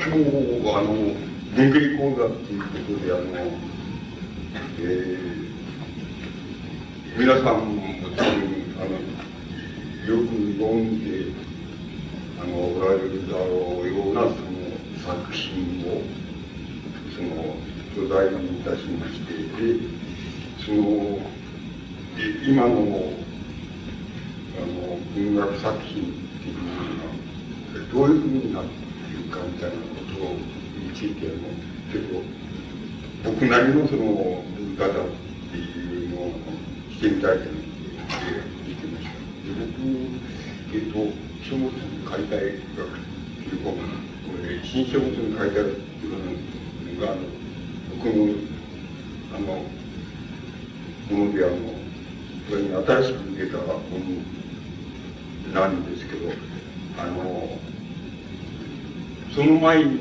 今日あの文芸講座っていうことであの、えー、皆さんも多分あのよく読んであのおられるだろうようなその作品をその巨大にいたしましてでその今のあの文学作品についての結構僕なりのその文化だっていうのをしてみたいと思って見てました。で僕、えっーと、書物解体学っていう本これ新書物の解体学っていうのがあの僕のあのものであのそれに新しく出た本なんですけどあのその前に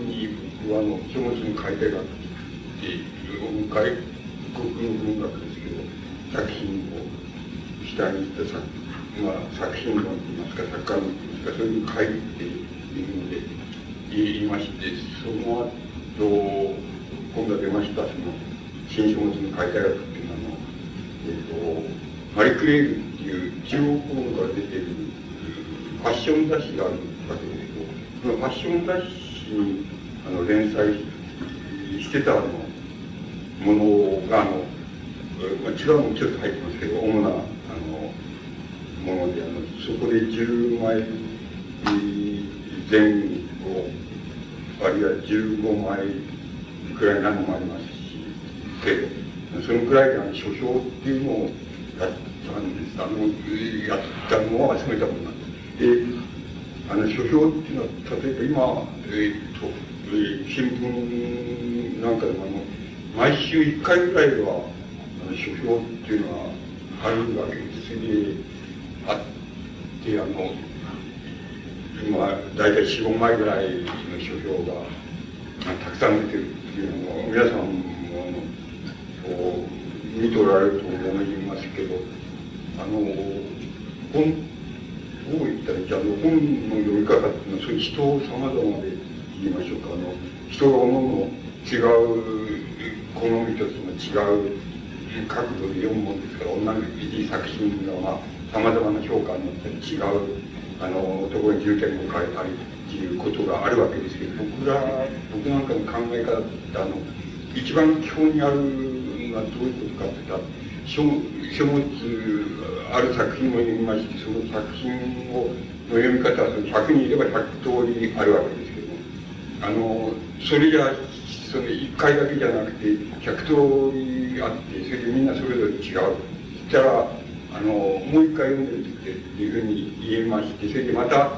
回ぐらいは、あの書評っていうのはあるわけです。それで、あって、あの、今、大体4、5枚ぐらいの書評が、たくさん出てるっていうのを、皆さんも、あの、こう、見とられると思いますけど、あの、本、どう言ったらいいあの、本の読み方っていうのは、そういう人を様々で言いましょうか、あの、人が思うの違う好みとその違う角度で読むもんですから、同じ作品が、まあ、様々な評価によって違う、あの、ところに重点を変えたりっていうことがあるわけですけど、僕ら、僕なんかの考え方って、あの、一番基本にあるはどういうことかって言ったら書物ある作品を読みましてその作品をの読み方は100人いれば100通りあるわけですけどあのそれじゃその1回だけじゃなくて100通りあってそれでみんなそれぞれ違うそしたらあのもう一回読んでみてっていうふうに言えましてそれでまた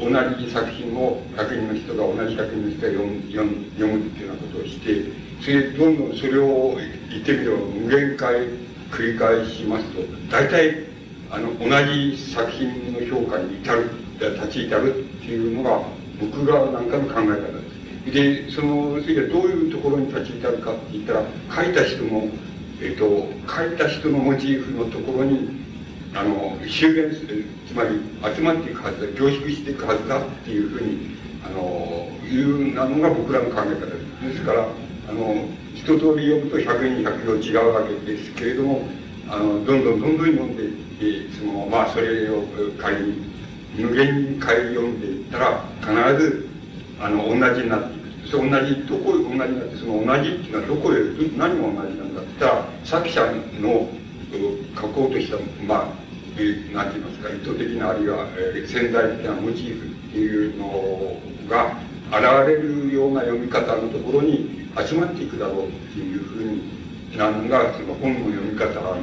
同じ作品を100人の人が同じ100人の人が読む読むっていうようなことをしてそれどんどんそれを言ってみれば無限回繰り返しますと大体あの同じ作品の評価に至る立ち至るっていうのが僕が何かの考え方です。でそのそれでどういうところに立ち至るかって言ったら書いた人のえっ、ー、と書いた人のモチーフのところにあの修練するつまり集まっていくはずだ凝縮していくはずだっていうふうにあのいうなのが僕らの考え方です。ですからあの一通り読むと100人100秒違うわけですけれどもあのどんどんどんどん読んでいってそのまあそれを仮に無限回読んでいったら必ずあの同じになっていく。そ同じどこ同じになってその同じっていうのはどこで何が同じなんだって言ったら作者の書こうとしたまあ何て言いますか意図的なあるいは、えー、潜在的なモチーフっていうのが現れるような読み方のところに集まっていくだろうっていうふうになるのがその本の読み方の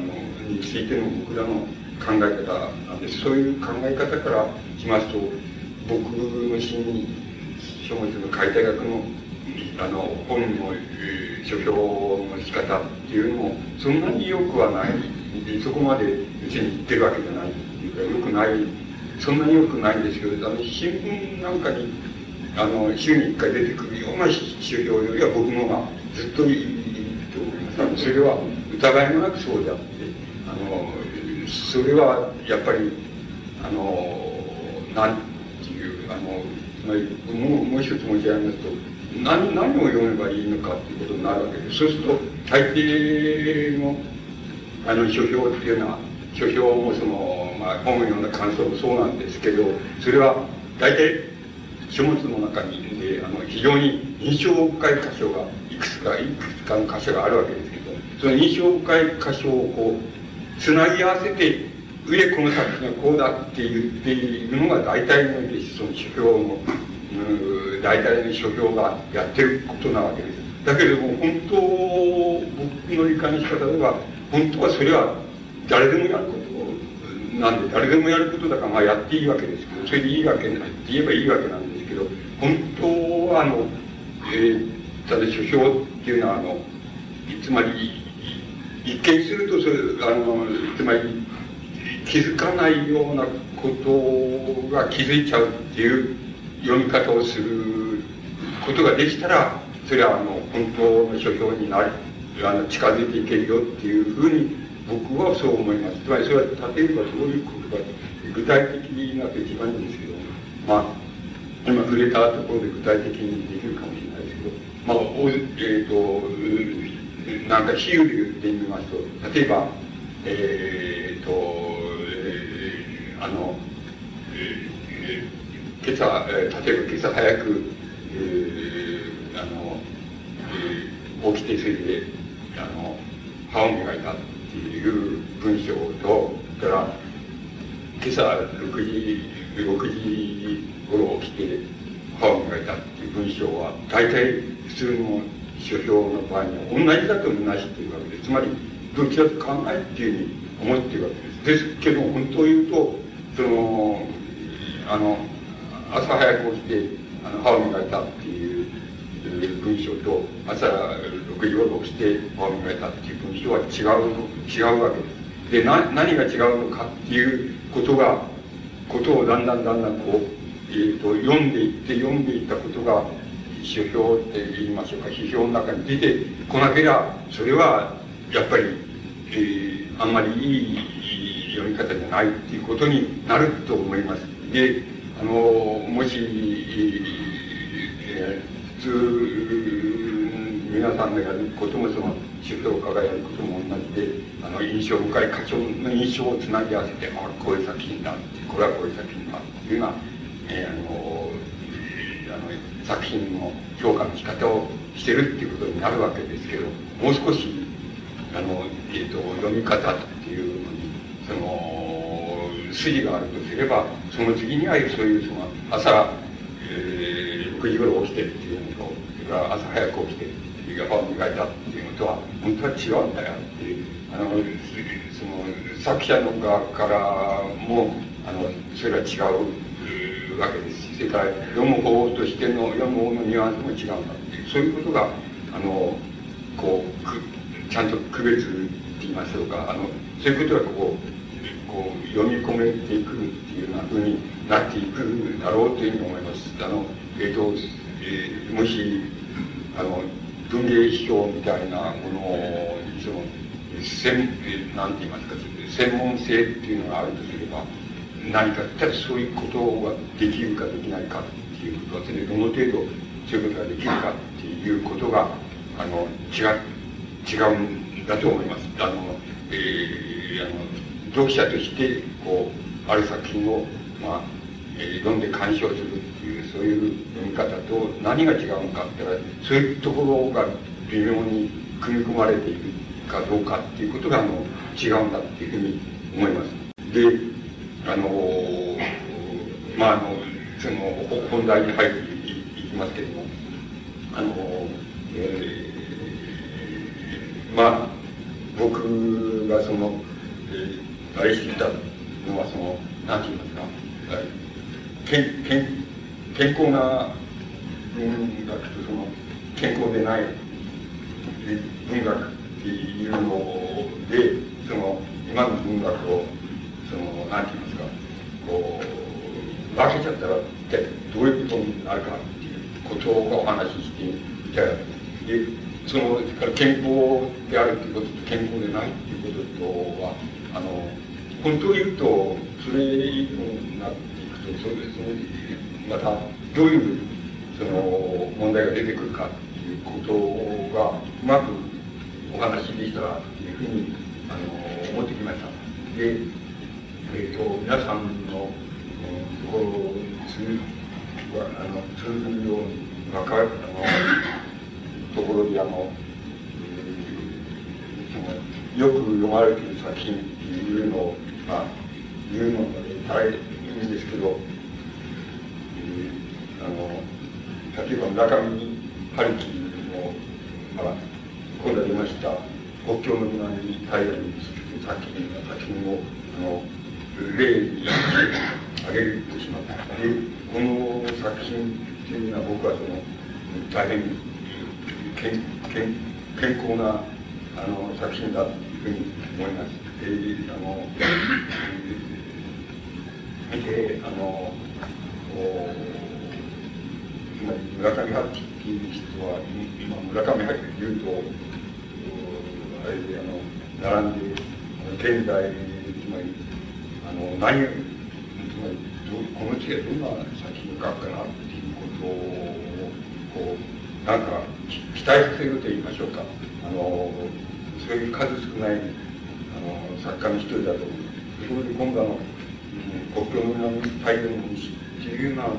についての僕らの考え方なんですそういう考え方からしますと僕の新書物の解体学のあの本の書評の仕方っていうのもそんなによくはないそこまで別に言ってるわけじゃないっていうかよくないそんなによくないんです。けどあの新聞なんかにあの週に1回出てくるような修行よりは僕のがずっといいと思いますそれは疑いもなくそうであってあのそれはやっぱりあのなんていうあのつまり、もう、もう一つ申し上げますと、何、何を読めばいいのかっていうことになるわけです。そうすると、大抵の、あの、書評っていうのは、書評もその、まあ、本のような感想もそうなんですけど、それは、大体、書物の中に、で、あの、非常に印象深い箇所が、いくつか、いくつかの箇所があるわけですけど、その印象深い箇所をこう、つなぎ合わせて、上この作品はこうだって言っているのが大体のその書評の、大体の書評がやってることなわけです。だけれども、本当、僕の理解の仕方では、本当はそれは誰でもやることなんで、誰でもやることだから、まあやっていいわけですけど、それでいいわけないって言えばいいわけなんです、本当はあの、えー、ただ書評っていうのは、あの、つまり、一見するとそれ、あの、つまり、気づかないようなことが気づいちゃうっていう読み方をすることができたら、それはあの、本当の書評になる、あの、近づいていけるよっていうふうに、僕はそう思います。つまりそれは、例えばどういうことか、具体的になと一番いいんですけど、まあ、今触れたところで具体的にできるかもしれないですけど、まあ、おえっ、ー、と、なんか比喩で言ってみますと、例えば、えっ、ー、と、えー、あの、えー、今朝、え、例えば今朝早く、えー、あの、えー、起きてそれで、あの、歯を磨いたっていう文章と、それから、今朝6時、6時頃起きて歯を磨いたっていう文章は、大体普通の書評の場合には同じだと同じっていうわけです。つまり、どちらと考えっていうふうに思っているわけです。ですけど、本当を言うと、その、あの、朝早く起きて、あの、歯を磨いたっていう文章と、朝6時頃起きて歯を磨いたっていう文章は違う、違うわけです。で、な、何が違うのかっていうことが、ことをだんだんだんだんこう、えっ、ー、と、読んでいって読んでいったことが、書評って言いましょうか、批評の中に出てこなければ、それはやっぱり、えー、あんまりいい読み方じゃないっていうことになると思います。で、あの、もし、えー、普通、皆さんがやることもその、主評家がやることも同じで、あの、印象深い課長の印象をつなぎ合わせて、あこういう作品だ、これはこういう作品だっていうような、えー、あの、あの作品の評価の仕方をしてるっていうことになるわけですけど、もう少しあの、えーと、読み方っていうのにその筋があるとすればその次にはそういうその朝、えー、6時頃起きてっていうのとそれから朝早く起きて歯を磨いたっていうのとは本当は違うんだよっていうあのその作者の側からもあのそれは違う。わけですしそれから読む方としての読む方のニュアンスも違うんだそういうことがあのこうくちゃんと区別って言いましょうかあのそういうことがこうこう読み込めていくっていうようなふうになっていくだろうというふうに思います。あのえ、ー、と、えー、もしあの文芸批評みたいなものをその専なんて言いますか専門性っていうのがあるとすれば何かただそういうことができるかできないかっていうことそれどの程度そういうことができるかっていうことがあの違違うんだと思います。あの、えー、あの、読者として、こう、ある作品を、まあ、えー、読んで鑑賞するっていう、そういう読み方と何が違うのかって言ったら、そういうところが微妙に組み込まれているかどうかっていうことが、あの、違うんだっていうふうに思います。で、あの、まあ、あの、その、本題に入っていきますけれども、あの、えーまあ、僕がその、えー、あれしてたのはその、なんて言いますか、健健健康な文学とその、健康でない文学っていうので、その、今の文学を、その、なんて言いますか、こう、分けちゃったら、一体どういうことになるかっていうことをお話ししていただでその健康であるということと健康でないということとはあの本当を言うとそれ以降になっていくとそうですねまたどういうその問題が出てくるかっていうことがうまくお話しできたらというふうにあの思ってきました。で、えーと、皆さんの、ところに通あの通ずるように分かるあのところであの、えー、よく読まれている作品っていうのを、まあ、言うのが大変いいんですけど、えー、あの例えば村上春樹の、まあ、今度出ました国境の村に平らに作品作品をあの例に挙げるとします。でこの作品っていうのは僕はその大変健健健康なあの作品だというふうに思います。えー、あの、えー、見てあのつまり村上春樹っていう人は今村上春樹で言うとあれであの並んで現代つまりの何つまりこの地でどんな作品を書くかなっていうことをこうなんか期待させると言いましょうか。あのそういう数少ないあの作家の一人だと思うそれで今度あの、国境の南太陽の西っていうのはあの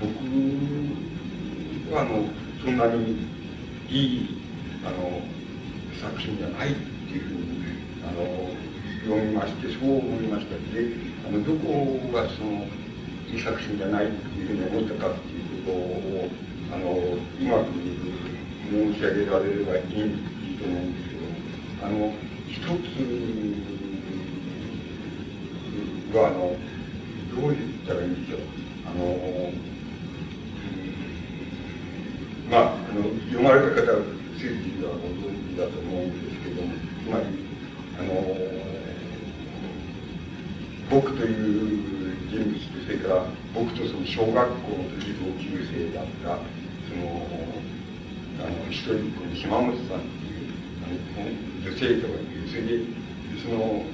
僕はあのそんなにいいあの作品じゃないっていうふうにあの読みましてそう思いましたであのどこがそのいい作品じゃないっていうふうに思ったかっていうことをあのうまく申し上げられればいいいいと思うんですけどあの一つはあのどう言ったらいいんでしょう。あの、まああの読まれた方は政治はご存知だと思うんですけどもつまりあの僕という人物とそれから僕とその小学校の時同級生だったそのあの一人っ子の島本さんっていうあの女性とかいうそれでその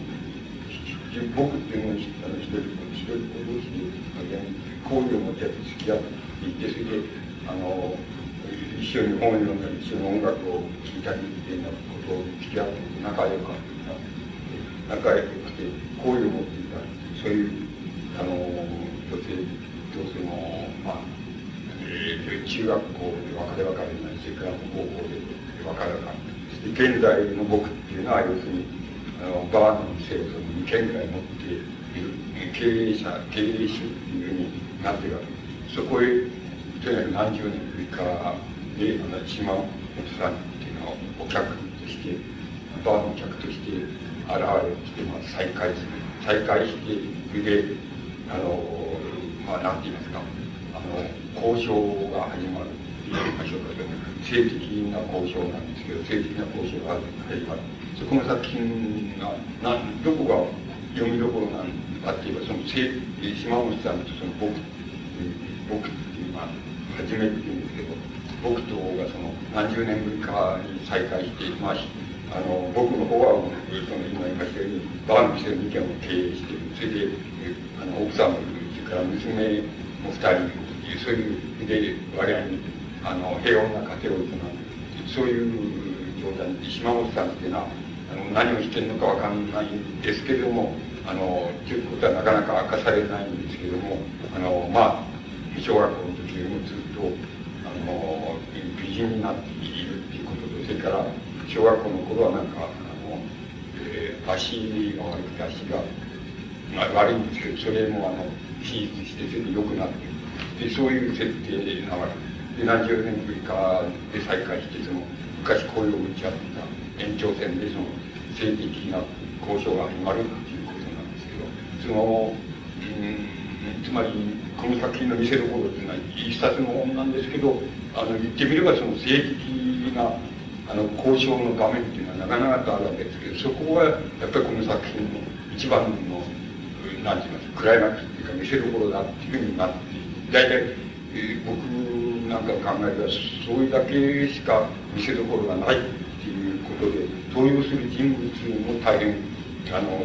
僕っていうのをあの一人っ子一人っ子同士で交流を持ち合って付き合っていてそれであの一緒に本を読んだり一緒に音楽を聴いたりっていうようなことを付き合って仲良かった。仲良くして交流を持ってそういうあの女性女性のまあ、えー、中学校で別れ別れになりそれから高校で別れ別れして現在の僕っていうのは要するにあのバーの店をその2軒ぐらい持っている経営者経営者っていうふうになってるわけそこへとにかく何十年ぶりかであの島本さんっていうのをお客としてバーの客として現れてきて、まあ、再会する再開してであのまあ何て言いますかあの交渉が始まると言いましょう性的な交渉なんですけど性的な交渉が始まるそこの作品がなんどこが読みどころなんかっていうかその島本さんとその僕僕っていうまあ初めて言うんですけど僕とがその何十年ぶりかに再会してまああの僕の方はその今言いましたようにバーの店の2軒を経営してそれであの奥さんもいるそれから娘も2人いるというそういうで我々にあの平穏な家庭を営んでそういう状態で島本さんっていうのはあの何をしてるのかわかんないんですけれどもあのということはなかなか明かされないんですけどもあのまあ小学校の時よりもずっとあの美人になっているっていうこととそれから小学校の頃はなんか、あの、えー、足が悪くて足が、まあ、悪いんですけど、それもあの、手術して、それで良くなって、で、そういう設定ながら、で、何十年ぶりかで再開して、その、昔恋を打ち合ってた延長線で、その、性的な交渉が始まるっていうことなんですけど、その、うん、つまり、この作品の見せどころっていうのは一冊の本なんですけど、あの、言ってみればその性的なあの交渉の場面っていうのはなかなかとあるわけですけどそこはやっぱりこの作品の一番の何て言いますクライマックスっていうか見せどころだっていうふうになって大体、えー、僕なんか考えればそういうだけしか見せどころがないっていうことで登用する人物も大変あの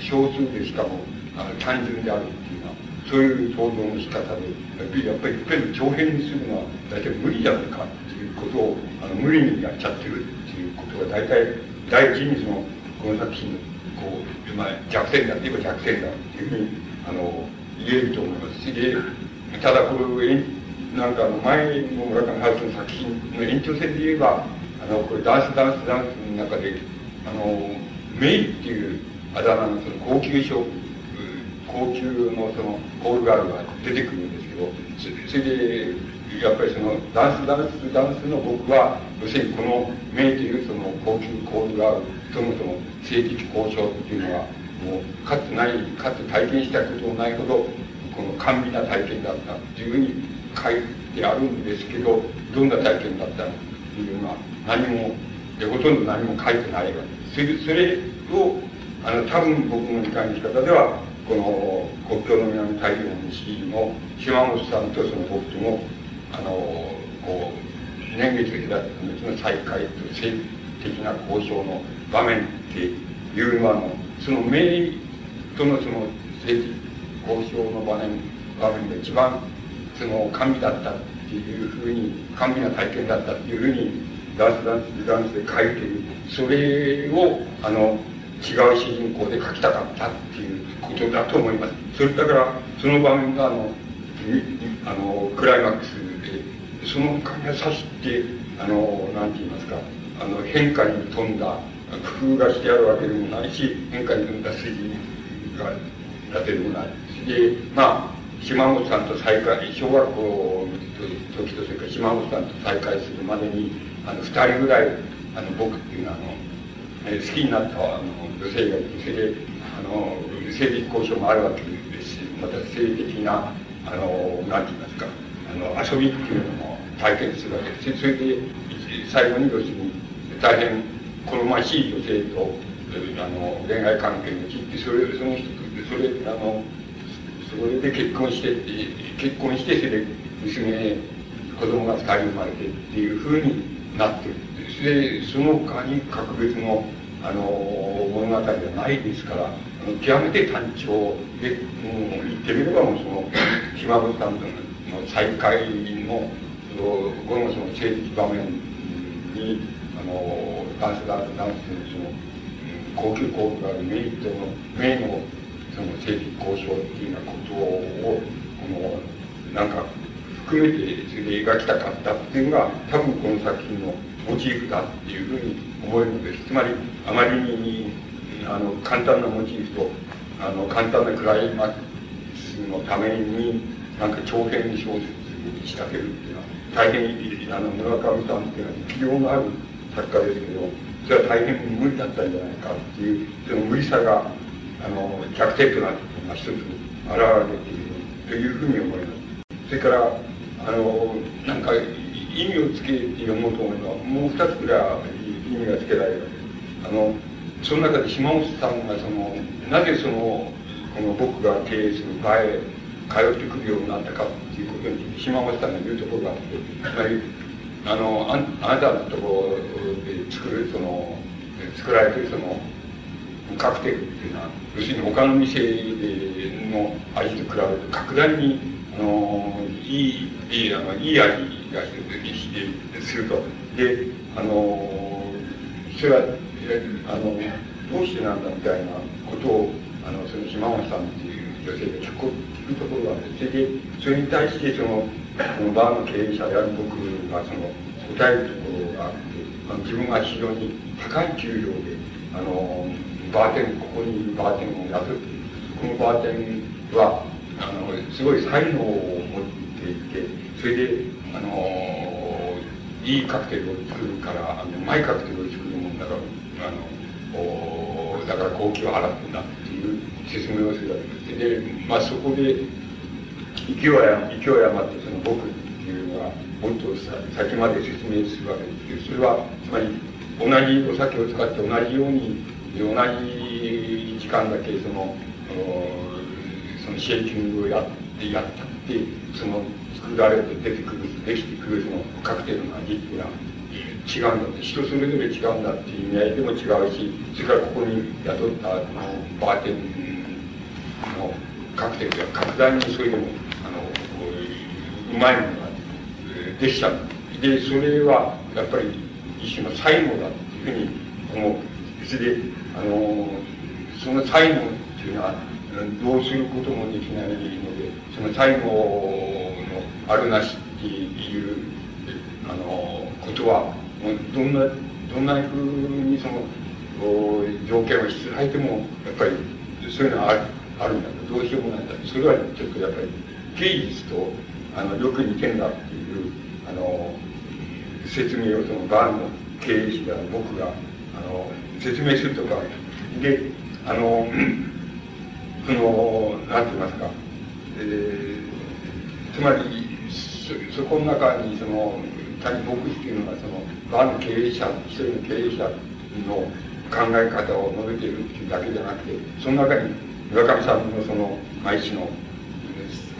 少数でしかもあの単純であるっていうのはそういう想像の仕方で、やっぱりいっぺん長編にするのは大体無理じゃないかってことを、あの無理にやっちゃってるっていうことが大体、第一にその、この作品の、こう、まあ、弱点だって言えば弱点だっていうふうに、あの、言えると思います。で、ただこれ、なんかあの前の村上春樹の作品の延長線で言えば、あの、これダンスダンスダンスの中で、あの、メイっていうあだ名のその高級賞、高級のそのコールガールが出てくるんですけど、それで、やっぱりそのダンスダンスダンスの僕は、要するにこのメイというその高級コールガール、そもそも性的交渉っていうのは、もうかつない、かつ体験したことのないほど、この甘美な体験だったっていうふうに書いてあるんですけど、どんな体験だったのっていうのは何も、ほとんど何も書いてないわけです。それを、あの、多分僕の理解の仕方では、この国境の南太平洋の西の島本さんとその僕とも、あの、こう、年月を隔てた後の再会と性的な交渉の場面っていうのは、あの、その名とのその性的交渉の場面、場面が一番その神だったっていうふうに、神な体験だったっていうふうに、ダンスダンスダンスで書いてる。それを、あの、違う主人公で書きたかったっていうことだと思います。それだから、その場面が、あの、あの、クライマックス、その神が指して、あの、なんて言いますか、あの、変化に富んだ、工夫がしてあるわけでもないし、変化に富んだ筋が立てでもない。で、まあ、島本さんと再会、小学校の時とそれから島本さんと再会するまでに、あの、二人ぐらい、あの、僕っていうのは、あの、え好きになったあの女性がいて、それで、あの、性的交渉もあるわけですし、また性的な、あの、なんて言いますか、遊びっていうのも体験するわけです。それで、最後に要するに、大変好ましい女性と、あの、恋愛関係に切って、それ、その人、それ、あの、それで結婚して、結婚して、それで娘、子供が二人生まれてっていうふうになってる。で、その他に格別の、あの、物語じゃないですから、極めて単調で、もう言ってみればもうその、島本さんとの再会の、後のその性的場面に、あの、ダンスダンスダンスのその、高級コーがあるメリットの、名のその政治交渉っていうようなことを、この、なんか、含めてそれで描きたかったっていうのが、多分この作品のモチーフだっていうふうに思えるのです。つまり、あまりに、あの、簡単なモチーフと、あの、簡単なクライマックスのために、なんか長編小説に仕掛けるっていうのは、大変、あの、村上さんっていうのは、器量のある作家ですけど、それは大変無理だったんじゃないかっていう、その無理さが、あの、弱点となってのが一つ現れているというふうに思います。それから、あの、なんか、意味をつけて読もうと思えば、もう二つぐらい意味がつけられるわけです。あの、その中で島本さんがその、なぜその、この僕が経営する場へ通ってくるようになったかっていうことに島本さんが言うところがあって、つまり、あの、ああなたのところで作る、その、作られてるその、カクテルっていうのは、要するに他の店の味と比べると格段に、あの、いい、いい、あの、いい味がすると。で、あの、それは、あの、どうしてなんだみたいなことを、あの、その島本さんっていう女性が聞く聞くところがあって、それで、それに対して、その、そのバーの経営者である僕が、その、答えるところがあって、あの自分が非常に高い給料で、あの、バーテン、ここにバーテンを雇っている。このバーテンは、あの、すごい才能を持っていて、それで、あの、いいカクテルを作るから、うまいカクテルを作るもんだから、あの、だから高級を払ってんだ説明をするわけです。で、まあそこで、勢いや、勢い余ってその僕っていうのは、もっと先まで説明するわけです、それは、つまり、同じお酒を使って同じように同じ時間だけその、そのシェイキングをやってやったって、その作られて出てくる、できてくるそのカクテルの味っていうのは違うんだ、人それぞれ違うんだっていう意味合いでも違うし、それからここに雇ったあのバーテンの、カクテルでは格段にそれでも、あの、うまいものができた。で、それは、やっぱり一種の最後だというふうに思う。それで、あの、その最後っていうのは、どうすることもできないので、その最後のあるなしっていう、あの、ことは、どんな、どんなふうにその、条件をしつらえても、やっぱり、そういうのはあるあるんだどうしようもない。んだそれはちょっとやっぱり、芸術と、あの、よく似てんだっていう、あの、説明をそのバーの経営者が僕が、あの、説明するとか、で、あの、その、なんて言いますか、えー、つまり、そ、そこの中に、その、単に牧師っていうのは、その、バーの経営者、一人の経営者の考え方を述べているっていうだけじゃなくて、その中に村上さんのその、毎日の、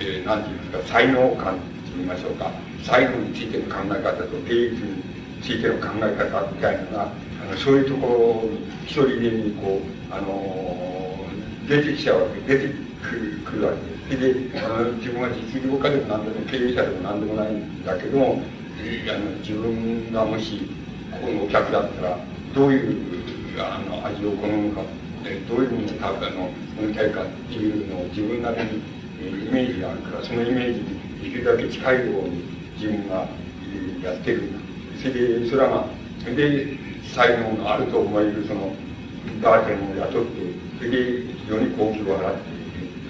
えー、なんて言いますか、才能感と言いましょうか、才能についての考え方と芸術についての考え方みたいなのが、あのそういうところに一人でにこう、あのー、出てきちゃうわけ、出てくるわけで。で、あの自分は実業家でも何でも経営者でも何でもないんだけども、あの自分がもしここのお客だったらどういうあの味を好むか、どういうふうにあの飲みたいかっていうのを自分なりにイメージがあるからそのイメージにできるだけ近いように自分がやってるそれでそれはで才能のあると思えるそのバーテンを雇ってそれで非常に高級を払って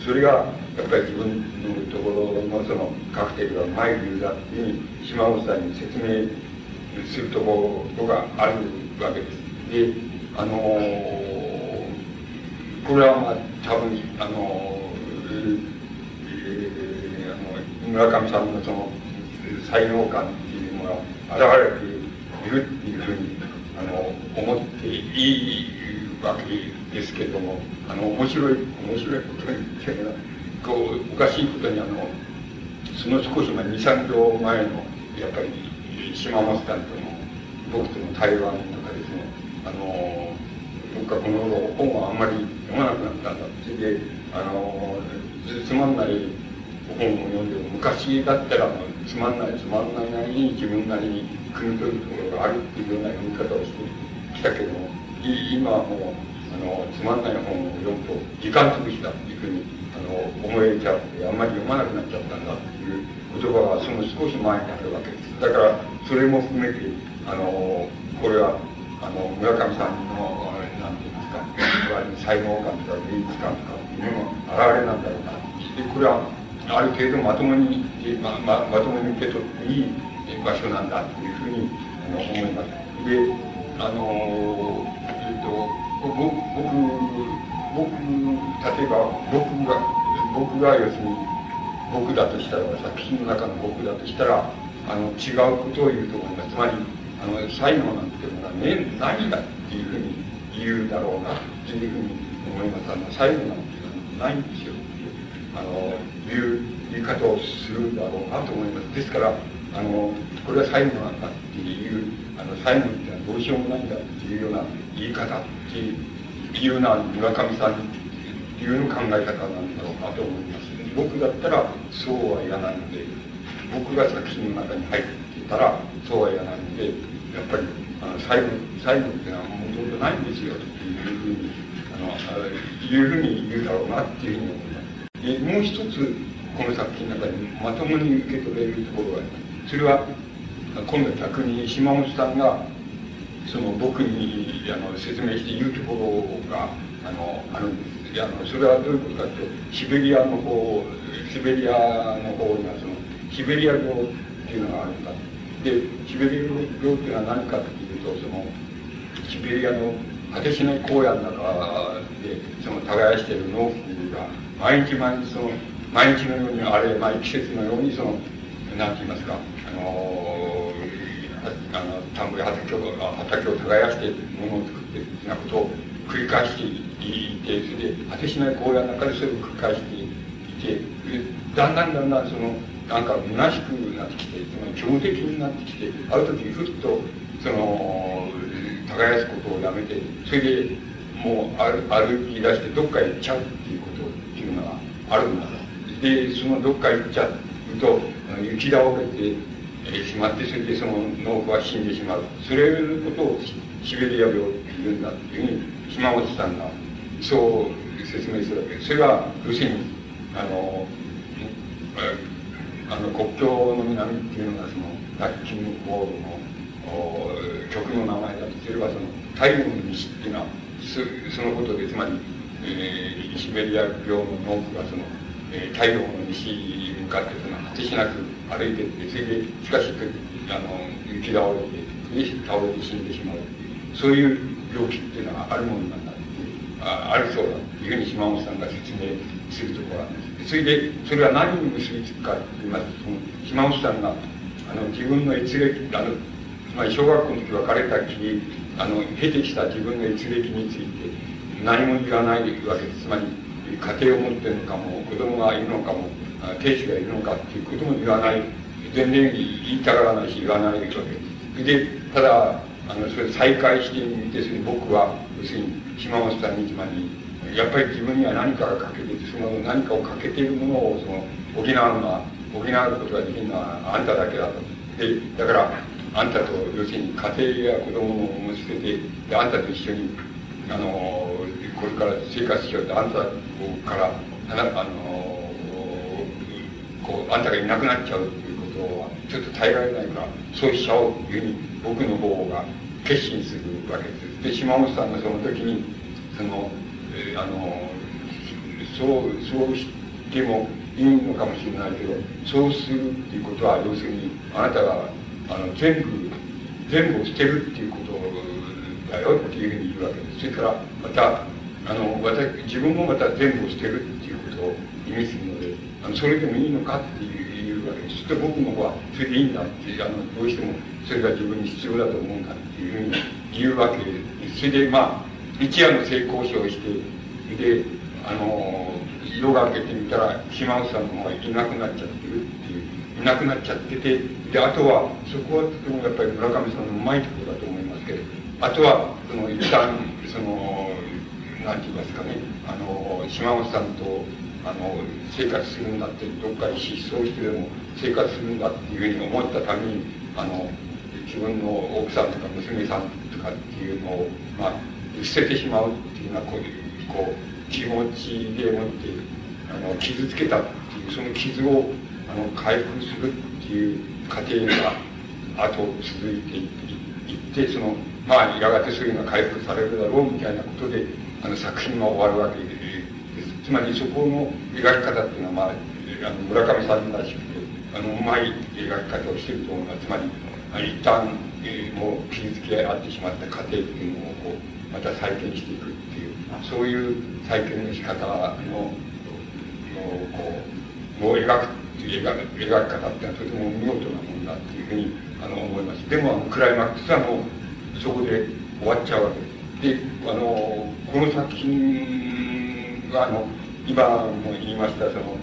それがやっぱり自分のところそのカクテルがうまい理由だっていうふうに島本さんに説明するところがあるわけです。で、あのー、これはまあ多分、あのー、えー、あの村上さんのその才能感っていうのが現れているっていうふうにあの思っていいわけですけれどもあの面白い面白いことに言ってこうおかしいことにあのその少し前23秒前のやっぱり島本さんとの僕との対話の中ですねあの僕はこの頃本はあんまり読まなくなったんだそれであのつまんない本を読んでも昔だったらつまんないつまんないなりに自分なりに汲み取るところがあるっていうような読み方をしてきたけども今はもうあのつまんない本を読むと時間潰しだっていうふうにの思えちゃってあんまり読まなくなっちゃったんだっていう言葉がその少し前にあるわけですだからそれも含めてあのこれはあの村上さんの何て言いますか才能感とか芸術感とかっていうのの表れなんだろうなでこれはある程度まともに、まままともに受け取っていい場所なんだというふうにあの思います。で、あの、えっと、僕、僕、例えば僕が、僕が要するに僕だとしたら、作品の中の僕だとしたら、あの、違うことを言うと思います。つまり、あの、才能なんていうのは、ね、何だっていうふうに言うだろうな、というふうに思います。あの、才能なんていうのはないんですよ。あの、いう言い方をするんだろうなと思います。ですから、あの、これは最後なんだっていう、あの、最後っていうのはどうしようもないんだっていうような言い方っていうような村上さんいうの考え方なんだろうなと思います。僕だったらそうは言わないので、僕が作品の中に入っていたらそうは言わないので、やっぱり、あの、最後、最後っていうのはもともとないんですよっていうふうに、あの、いうふうに言うだろうなっていうふうに思います。で、もう一つ、この作品の中にまともに受け取れるところがあります。それは今度逆に島本さんがその僕にあの説明して言うところがあのあるんです。いやあのそれはどういうことかというとシベリアの方シベリアの方にはそのシベリア語っていうのがあるんだ。でシベリア語っていうのは何かというとそのシベリアの果てしない荒野の中でその耕している農夫が毎日毎日その毎日のようにあれ毎季節のようにその何て言いますかあのあの田んぼや畑を畑を耕して物を作ってなことを繰り返していてそれで果てしない荒野の中でそれを繰り返していてだんだんだんだんそのなんか虚しくなってきてその虚無的になってきてある時ふっとその耕すことをやめてそれでもう歩き出してどっか行っちゃうっていうことっていうのがあるんだでそのどっか行っちゃうと雪倒れてしまってそれでその農夫は死んでしまうそれのことをシベリア病って言うんだっていうふうに島本さんがそう説明するわけですそれは要するにあのあの国境の南っていうのがそのラッキングホールの曲の名前だとすればその太陽の西っていうのはそのことでつまり、えー、シベリア病の農夫がその、えー、太陽の西に向かってその果てしなく歩いてってそれでしかしあの雪倒れて倒れて死んでしまうそういう病気っていうのはあるものなんだってああるそうだというふうに島本さんが説明するところなんですそれでそれは何に結びつくかと言いますとその島本さんがあの自分の閲歴あのまあ、小学校の時別れたきりあの経てきた自分の閲歴について何も言わないわけですつまり家庭を持ってるのかも子供がいるのかも亭主がいるのかっていうことも言わない。全然言いたがらないし言わないわけ。ですでただあのそれ再会してみてそれ僕は要するに島本さんにつまりやっぱり自分には何かが欠けててその何かを欠けているものをその補うのは補うことができるのはあんただけだと。でだからあんたと要するに家庭や子供を持ち捨ててであんたと一緒にあのこれから生活しようってあんたからあのこうあんたがいなくなっちゃうっていうことはちょっと耐えられないからそうしちゃおうっていうふうに僕の方が決心するわけです。で島本さんがその時にその、えー、あのそうそうしてもいいのかもしれないけどそうするっていうことは要するにあなたがあの全部全部を捨てるっていうことだよっていうふうに言うわけです。それからまたあの私自分もまた全部を捨てるっていうことを意味するのあのそれでもいいのかっていう言うわけですそして僕の方はそれでいいんだってあのどうしてもそれが自分に必要だと思うんだっていうふうに言うわけですそれでまあ一夜の性交渉をしてであの夜が明けてみたら島内さんの方がいなくなっちゃってるっていういなくなっちゃっててであとはそこはとてもやっぱり村上さんのうまいところだと思いますけどあとはその一旦その何て言いますかね。あの島本さんとあの生活するんだってどっかに失踪してでも生活するんだっていうふうに思ったためにあの自分の奥さんとか娘さんとかっていうのを、まあ、捨ててしまうっていうようなこういうこう気持ちでもってあの傷つけたっていうその傷をあの回復するっていう過程が後続いていってそのまあやがてそういうのが回復されるだろうみたいなことであの作品が終わるわけですつまりそこの描き方っていうのは、まあ、あの村上さんらしくてあのうまい描き方をしてると思いますつまり一旦、えー、もう傷つき合ってしまった過程っていうのをこうまた再建していくっていうそういう再建の仕方ののこうを描くっていう描き方っていうのはとても見事なもんだっていうふうにあの思います。でもあのクライマックスはもうそこで終わっちゃうわけですであのこの作品はあの今も言いましたその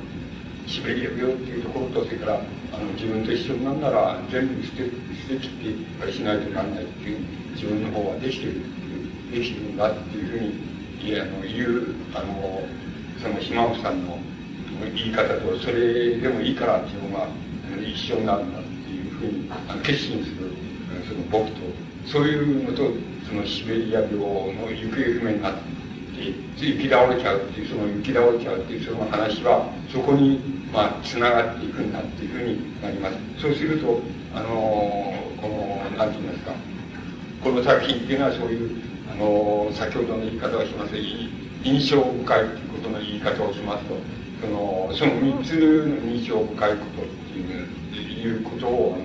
シベリア病っていうところとそれからあの自分と一緒になんなら全部捨て捨てきってしないとならないっていう自分の方はできてるできてるんだっていうふうにいあの言うあのその島本さんの言い方とそれでもいいから自分は一緒になるんだっていうふうにあの決心するその僕とそういうのとそのシベリア病の行方不明になって雪倒れちゃうっていうその雪倒れちゃうっていうその話はそこにまあつながっていくんだっていうふうになります。そうするとあのこの何て言いますかこの作品っていうのはそういうあの先ほどの言い方をします印象深いということの言い方をしますとそのその3つの印象深いことっていういうことを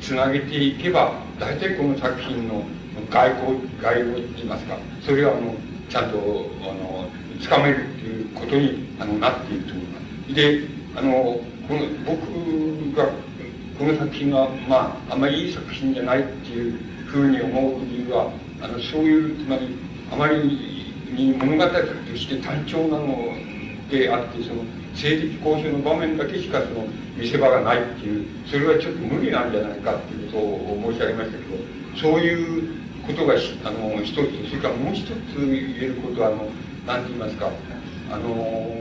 つなげていけば大体この作品の外交概要って言いますかそれはあのゃんとあのつかめるっていうことにあのなっていると思います。であのこの僕がこの作品がまああんまりいい作品じゃないっていうふうに思う理由はあのそういうつまりあまりに物語として単調なのであってその政治交渉の場面だけしかその見せ場がないっていうそれはちょっと無理なんじゃないかっていうことを申し上げましたけどそういうことがあの一つそれからもう一つ言えることはあの何て言いますかあの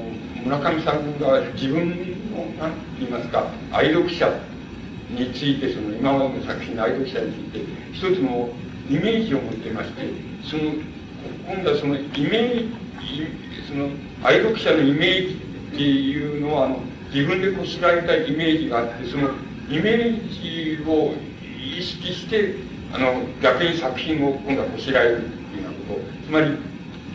村上さんが自分の、何て言いますか、愛読者について、その今までの作品の愛読者について、一つのイメージを持ってまして、その、今度はそのイメージ、その愛読者のイメージっていうのは、あの、自分でこしらえたイメージがあって、そのイメージを意識して、あの、逆に作品を今度はこしらえるっていうようなこと。つまり、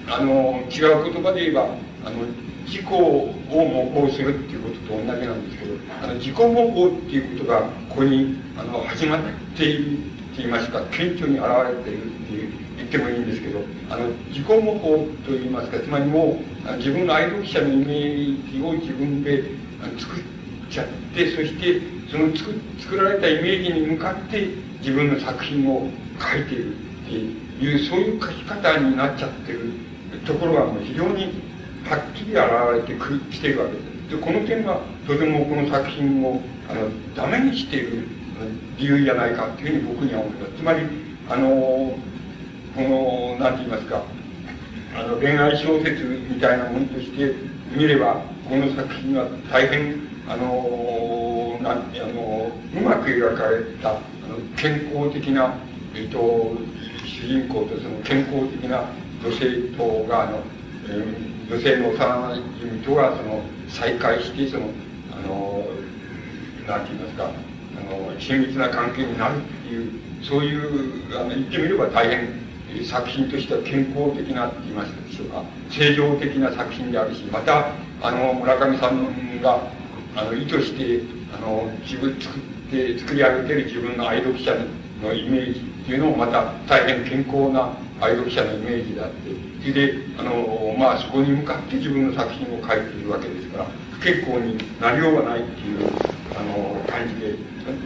あの、違う言葉で言えば、あの、自己を模倣するっていうことと同じなんですけど、あの、自己模倣っていうことが、ここに、あの、始まっているって言いますか、顕著に現れているっていう、言ってもいいんですけど、あの、自己模倣と言いますか、つまりもう、自分の愛読者のイメージを自分で作っちゃって、そして、その作作られたイメージに向かって自分の作品を書いているっていう、そういう書き方になっちゃってるところがもう非常にはっきり現れてくきてるわけです。で、この点がとてもこの作品をあのダメにしている理由じゃないかというふうに僕には思います。つまり、あの、この、なんて言いますか、あの、恋愛小説みたいなものとして見れば、この作品は大変、あの、なんあの、うまく描かれた、あの健康的な、えっと、主人公とその健康的な女性とが、あの、えー、女性の幼い君とが、その、再会して、その、あの、なんて言いますか、あの、親密な関係になるっていう、そういう、あの、言ってみれば大変、作品としては健康的なって言いますでしょうか、正常的な作品であるし、また、あの、村上さんが、あの、意図して、あの、自分作って、作り上げてる自分の愛読者のイメージっていうのもまた大変健康な愛読者のイメージであって、それで、あの、まあ、そこに向かって自分の作品を書いているわけですから、不健康になりようがないっていう、あの、感じで、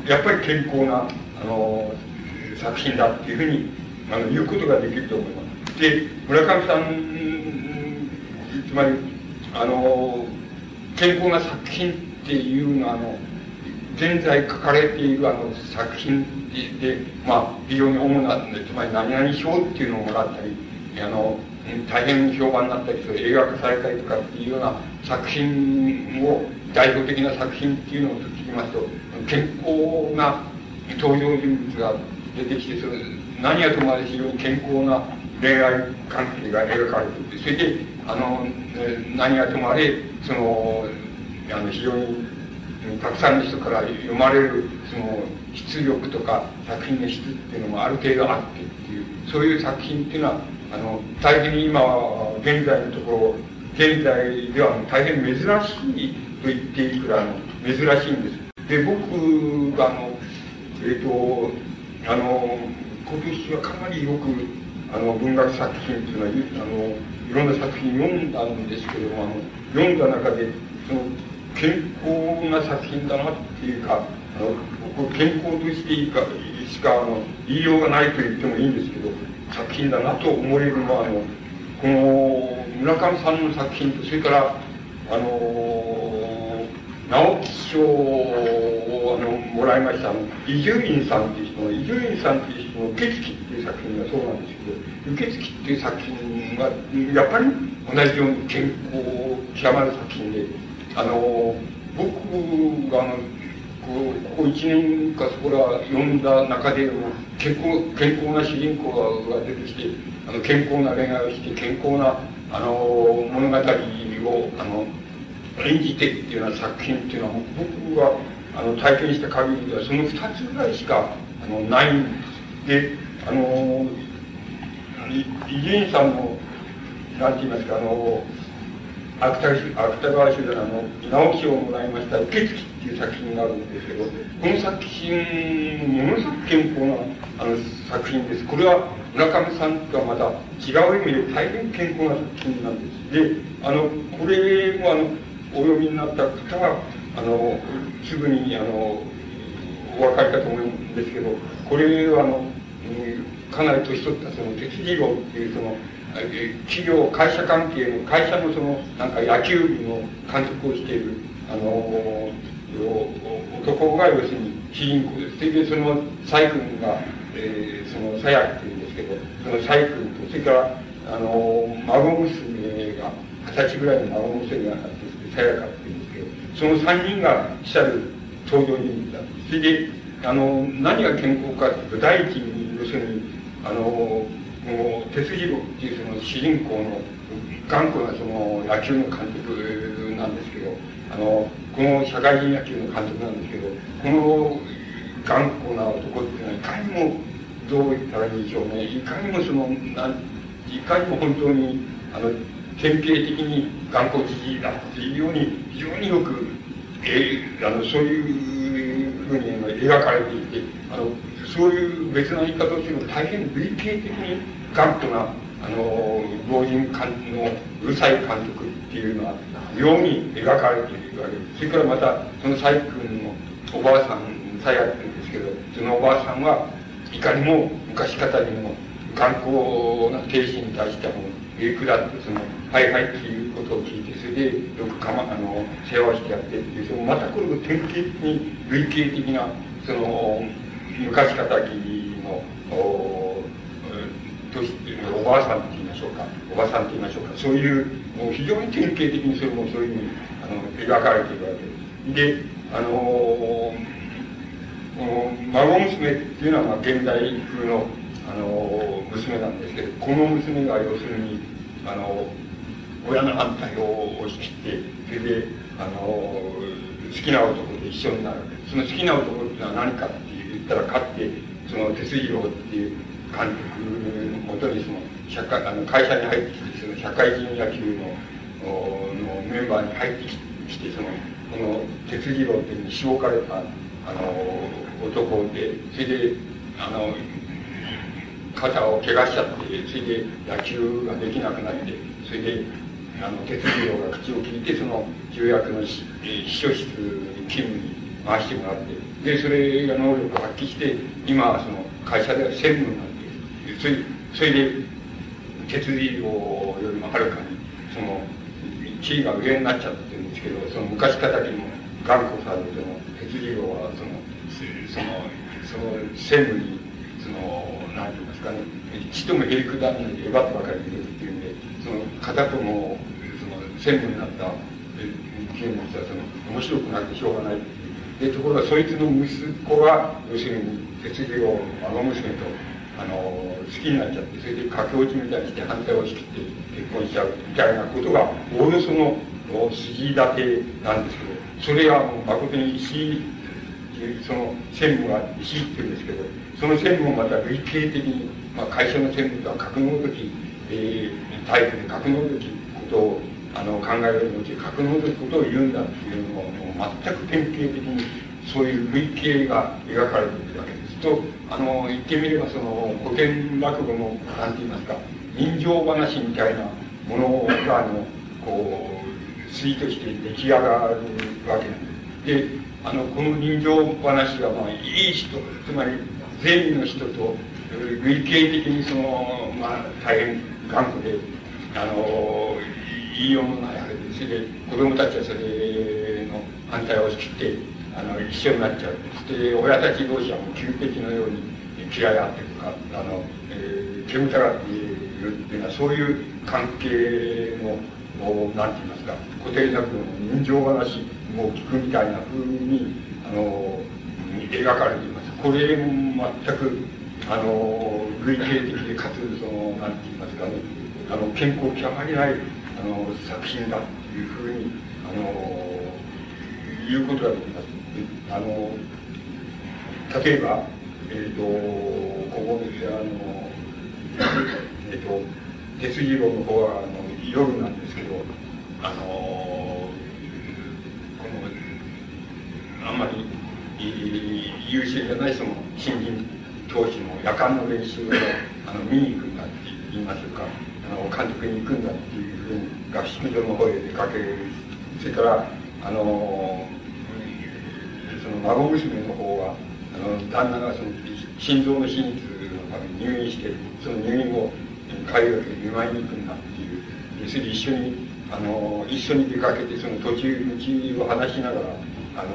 やっぱり健康な、あの、作品だっていうふうに、あの、言うことができると思います。で、村上さん、つまり、あの、健康な作品っていう、あの、現在書かれているあの作品で、まあ、非常に主な、つまり何々賞っていうのをもらったり、あの、大変評判になったり、それ映画化されたりとかっていうような作品を、代表的な作品っていうのを聞きますと、健康な登場人物が出てきて、それ何やともあれ非常に健康な恋愛関係が描かれていて、それで、あの、何やともあれ、その、あの、非常にたくさんの人から読まれる、その、出力とか作品の質っていうのもある程度あってっていう、そういう作品っていうのは、あの、大変今、現在のところ、現在では大変珍しいと言っていくらの珍しいんです。で、僕が、あの、えっ、ー、と、あの、今年はかなりよく、あの、文学作品っていうのは、あの、いろんな作品読んだんですけども、あの、読んだ中で、その、健康な作品だなっていうか、あの、健康としていいか、しか、あの、言いようがないと言ってもいいんですけど、作品だなと思えるのは、あの、この、村上さんの作品と、それから、あの、直木賞を、あの、もらいました、伊集院さんっていう人の、伊集院さんっていう人の、受付っていう作品がそうなんですけど、受付っていう作品が、やっぱり同じように健康を極まる作品で、あの、僕があの、ここ一年かそこら読んだ中で健康、健康な主人公が出てきて、あの、健康な恋愛をして、健康な、あの、物語を、あの、演じてっていうような作品っていうのは、僕が、あの、体験した限りでは、その二つぐらいしか、あの、ないんです。で、あの、伊集院さんの、なんて言いますか、あの、芥川賞であの直木賞をもらいました「受付」っていう作品があるんですけどこの作品ものすごく健康なあの作品ですこれは村上さんとはまた違う意味で大変健康な作品なんですであのこれもあのお読みになった方はあのすぐにあのお分かりかと思うんですけどこれはあの、かなり年取ったその鉄次郎っていうその企業、会社関係の、会社のその、なんか野球部の監督をしている、あの、男が要するに主人公です。それでその、サイ君が、えー、その、サヤっていうんですけど、そのサイ君と、それから、あの、孫娘が、二十歳ぐらいの孫娘があって、さやかっていうんですけど、その三人が来たる登場人物だ。それで、あの、何が健康かっていうと、第一に、要するに、あの、もう、鉄次郎っていうその主人公の頑固なその野球の監督なんですけど、あの、この社会人野球の監督なんですけど、この頑固な男っていうのは、いかにも、どう言ったらいいでしょうね、いかにもその、なんいかにも本当に、あの、典型的に頑固じじいだっていうように、非常によく、えー、あの、そういうふうに描かれていて、あの、そういう別な言い方をすると大変類型的に頑固な、あの、老人監のうるさい監督っていうのは、ように描かれているわけです。それからまた、その細君のおばあさん、さやって言うんですけど、そのおばあさんはいかにも昔方にも頑固な亭主に対しても、えくだって、その、はいはいっていうことを聞いて、それでよくかま、あの、世話してやってっていう、その、またこれも典型的に類型的な、その、昔方の、お、おばあさんって言いましょうか、おばさんって言いましょうか、そういう、もう非常に典型的にそれもそういうふうに、あの、描かれているわけです。で、あのこの孫娘っていうのは、まあ、現代風の、あの娘なんですけど、この娘が要するに、あの親の反対を押し切って、それで、あの好きな男と一緒になる。その好きな男っていうのは何かったら、かって、その鉄次郎っていう監督のもとにその社会あの会社に入ってきて、その社会人野球ののメンバーに入ってきて、その、この鉄次郎っていうにしごかれた、あの、男で、それで、あの、肩を怪我しちゃって、それで野球ができなくなって、それで、あの、鉄次郎が口を聞いて、その重役の秘書室勤務に回してもらって、で、それが能力を発揮して、今はその会社では専務になって、それそれで、鉄次郎よりもはるかに、その、地位が上になっちゃってるんですけど、その昔かたきも頑固さで、その、鉄次郎は、その、その、その専務に、その、なんて言いますかね、ちともへりくだんないで、ばってばかりいるっていうんで、その、片とも、その、専務になった、人物は、その、面白くなってしょうがない。で、ところが、そいつの息子が、要するに、鉄次郎、孫娘と、あの、好きになっちゃって、それで駆け落ちみたいにして反対を仕切って結婚しちゃうみたいなことが、おおよその筋立てなんですけど、それはもう誠に石その専務が石って言うんですけど、その専務もまた類型的に、まあ、会社の専務とは格納的、えー、タイプで格納的ことをあの考えるのうち格納的ことを言うんだっていうのはもう全く典型的にそういう類型が描かれているわけです。と、あの、言ってみればその古典落語の、なんて言いますか、人情話みたいなものが、あの、こう、推として出来上がるわけなんです。で、あの、この人情話が、まあ、いい人、つまり、善意の人と、類型的にその、まあ、大変頑固で、あの、言いようのないあれで、それで、子供たちはそれの反対を仕切って、あの、一緒になっちゃう。で、親たち同士はもう急敵のように嫌い合ってるか、あの、えー、煙たがっているっていうのは、そういう関係の、なんて言いますか、固定なく人情話も聞くみたいな風に、あの、描かれています。これも全く、あの、類型的で、かつ、その、なんて言いますかね、あの、健康極まりない、あの、作品だっていうふうに、あの、いうことだと思います。あの、例えば、え、ー、と、ここで、あの、え、ー、と、鉄次郎の方は、あの、夜なんですけど、あの、この、あんまり、優秀じゃないその新人投手の夜間の練習をあの見に行くんだって言いましょうか、あの、監督に行くんだっていう合宿所の方へ出かける。それから、あの、その孫娘の方は、あの、旦那がその心臓の手術のために入院して、その入院後、海外で見舞いに行くんだっていう。それで一緒に、あの、一緒に出かけて、その途中、道を話しながら、あの、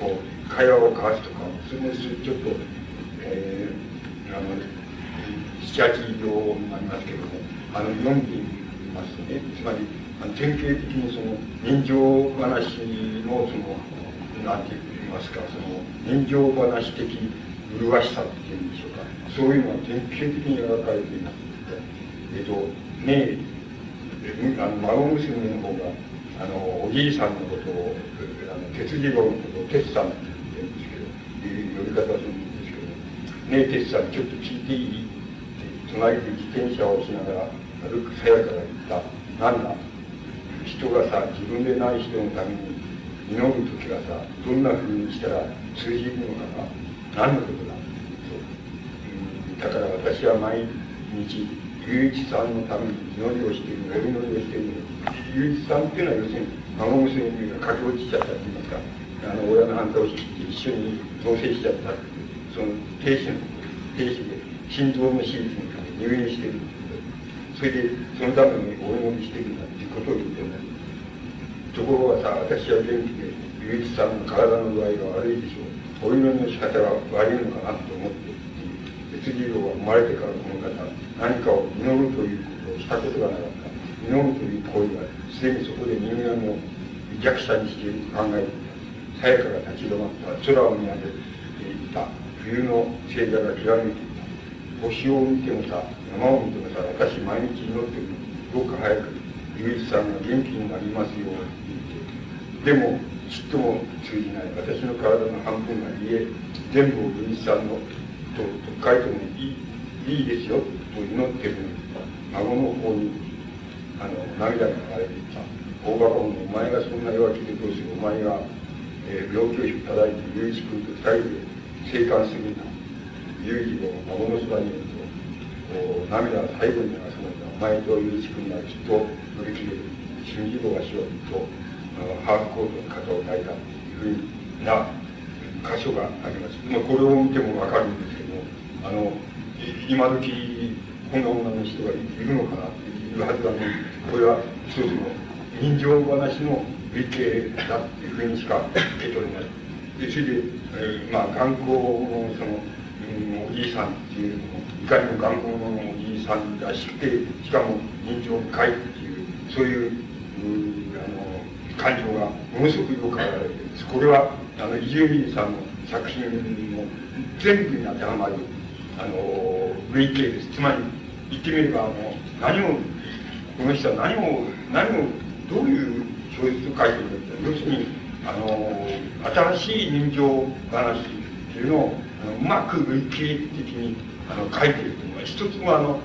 こう、会話を交わすとか、それもちょっと、えー、あの、七八秒になりますけども、あの、読んでますね、つまり、典型的にその人情話のそのなんて言いますかその人情話的麗しさっていうんでしょうかそういうのは典型的に描かれていますえっとねえあの孫娘の方があのおじいさんのことをあの鉄次郎のことを鉄さんって言うんですけどいう呼び方するんですけどねえ鉄さんちょっと聞いていいって隣で自転車をしながら歩くさやから言った。なんだ？人がさ自分でない人のために祈る時はさどんなふうにしたら通じるのかな？何のことだ？そう、だから私は毎日雄一さんのために祈りをしているお祈りをしている雄一さんっていうのは要するに孫娘が駆け落ちちゃったって言いますか。あの親の反対をして一緒に同棲しちゃったその停止の停止で心臓の手術のために入院している。それでそのためにお祈りしてるんだっていうことを言ってるところがさ私は元気で雄一さんの体の具合が悪いでしょうお祈りの仕方が悪いのかなと思って別次郎は生まれてからこの方何かを祈るということをしたことがなかった祈るという行為はすでにそこで人間を弱者にしていると考えていたさやかが立ち止まった空を見上げていた冬の星座がきらめいていた星を見てもさ山を見てもさ私毎日祈ってるどうか早く唯一さんが元気になりますようにってでもちっとも通じない私の体の半分が家全部を唯一さんのとと書いてもいいいいですよと祈ってる孫の方にあの涙が流れていた。大バカ者お前がそんな弱気でどうするお前が、えー、病気を引っ張られて雄一君と二人で生還するんだ。雄一を孫のそばにいるこう涙が最後に流すのだお前と雄一君がきっと乗り切れる信じろはしようとハーフコートに肩を抱いたというふうな箇所があります、まあ、これを見てもわかるんですけどあの今時こんな女の人がいるのかなっていうはずなのにこれは一つの人情話の類型だっていうふうにしか受け取れない。でそれで、えー、まあ頑固のその、うん、おじいさんっていうのもいかにも頑固のおじいさんらしくてしかも人情深いっていうそういう、うあの感情がものすごくよく表れてるんです。これはあの伊集院さんの作品の全部に当てはまるあの類型です。つまり言ってみればあの何をこの人は何を何をどういう小説を書いてるか要するにあの新しい人情話っていうのをあのうまく類型的にあの書いているというのは一つもあの、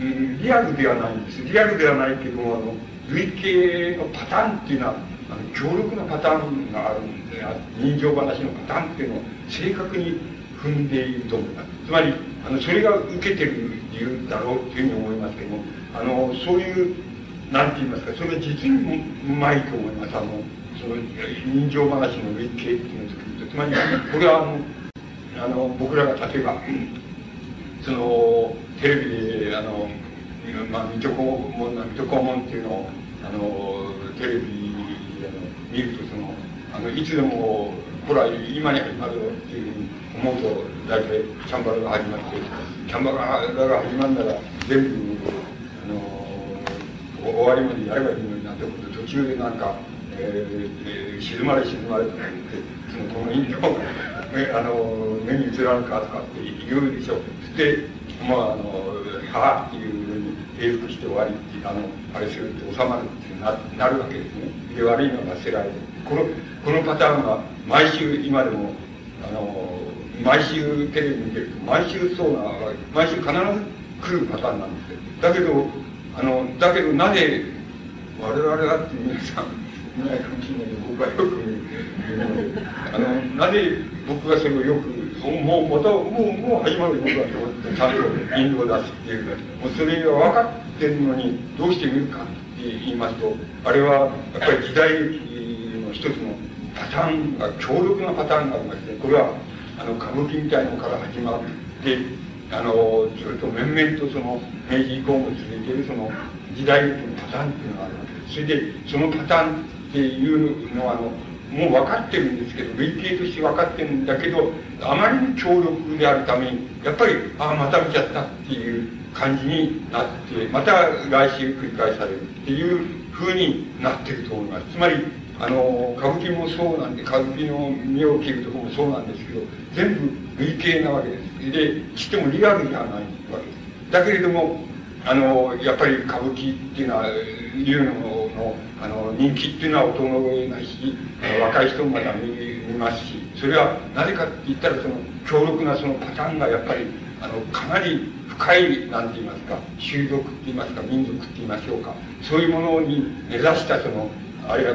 うん、リアルではないんです。リアルではないけどもあの類型のパターンっていうのはあの強力なパターンがあるんで人情話のパターンっていうのを正確に踏んでいると思いますつまりあのそれが受けてる理由だろうというふうに思いますけどもあのそういうなんて言いますかそれは実にうまいと思います。あのその人情話の類型っていうのを作ると。つまりこれはあのあの僕らが例えばそのテレビであの、まあ、水戸黄門水戸黄門っていうのをあのテレビで見るとそのあのいつでもほら今に始まるっていうふうに思うと大体チャンバラが始まってチャンバラが始まるなら全部あの終わりまでやればいいのになってこと途中でなんか、えー、静まれ静まれとか言ってそのこの印象が、ね、あの目に映らんかとかって言うでしょ。うでまああのはっていうふうに平服して終わりあのあれするって収まるってななるわけですね。で悪いのがせられてこのこのパターンは毎週今でもあの毎週テレビ見てると毎週そうな毎週必ず来るパターンなんですよ。だけどあのだけどなぜ我々だって皆さん見ないかもしれないけど僕はよく見る。のであのなぜ僕がそれをよくもうまたもうもう始まる僕はと思ってちゃんとインドを出すっていうもうそれが分かってるのにどうして見るかって言いますとあれはやっぱり時代の一つのパターンが強力なパターンがありましてこれはあの歌舞伎みたいなのから始まってあのずっと面々とその明治以降も続いているその時代のパターンっていうのがあるわけですそれでそのパターンっていうのはあのもう分かってるんですけど類型として分かってるんだけどあまりに強力であるためにやっぱりああまた見ちゃったっていう感じになってまた来週繰り返されるっていうふ風になってると思います。つまり、あの、歌舞伎もそうなんで、歌舞伎の身を切るところもそうなんですけど、全部類型なわけです。で、ちってもリアルじゃないわけです。だけれども、あの、やっぱり歌舞伎っていうのは、いうのの、あの、人気っていうのは衰えないし、若い人もまだ見見ますし、それはなぜかって言ったら、その、強力なそのパターンがやっぱり、あの、かなり深い、なんて言いますか、習俗って言いますか、民族って言いましょうか、そういうものに目指したその、あるいは、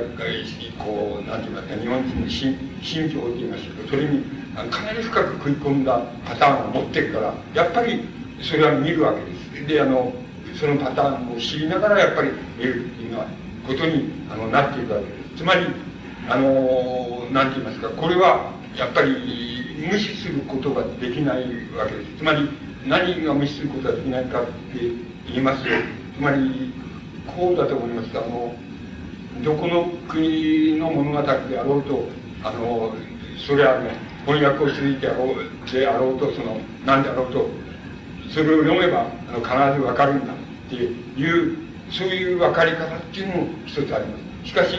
こう、なんて言いますか、日本人の信信条って言いましょうか、それにかなり深く食い込んだパターンを持ってるから、やっぱりそれは見るわけです。で、あの、そのパターンを知りながらやっぱり見るっていうのは、ことにあのなっていくわけです。つまり、あの、なんて言いますか、これは、やっぱり無視することができないわけです。つまり、何が無視することができないかって言いますと、つまり、こうだと思います。あの、どこの国の物語であろうと、あの、それはね、翻訳をしていてあろう、であろうと、その、何であろうと、それを読めば、あの、必ずわかるんだっていう、そういう分かり方っていうのも一つあります。しかし、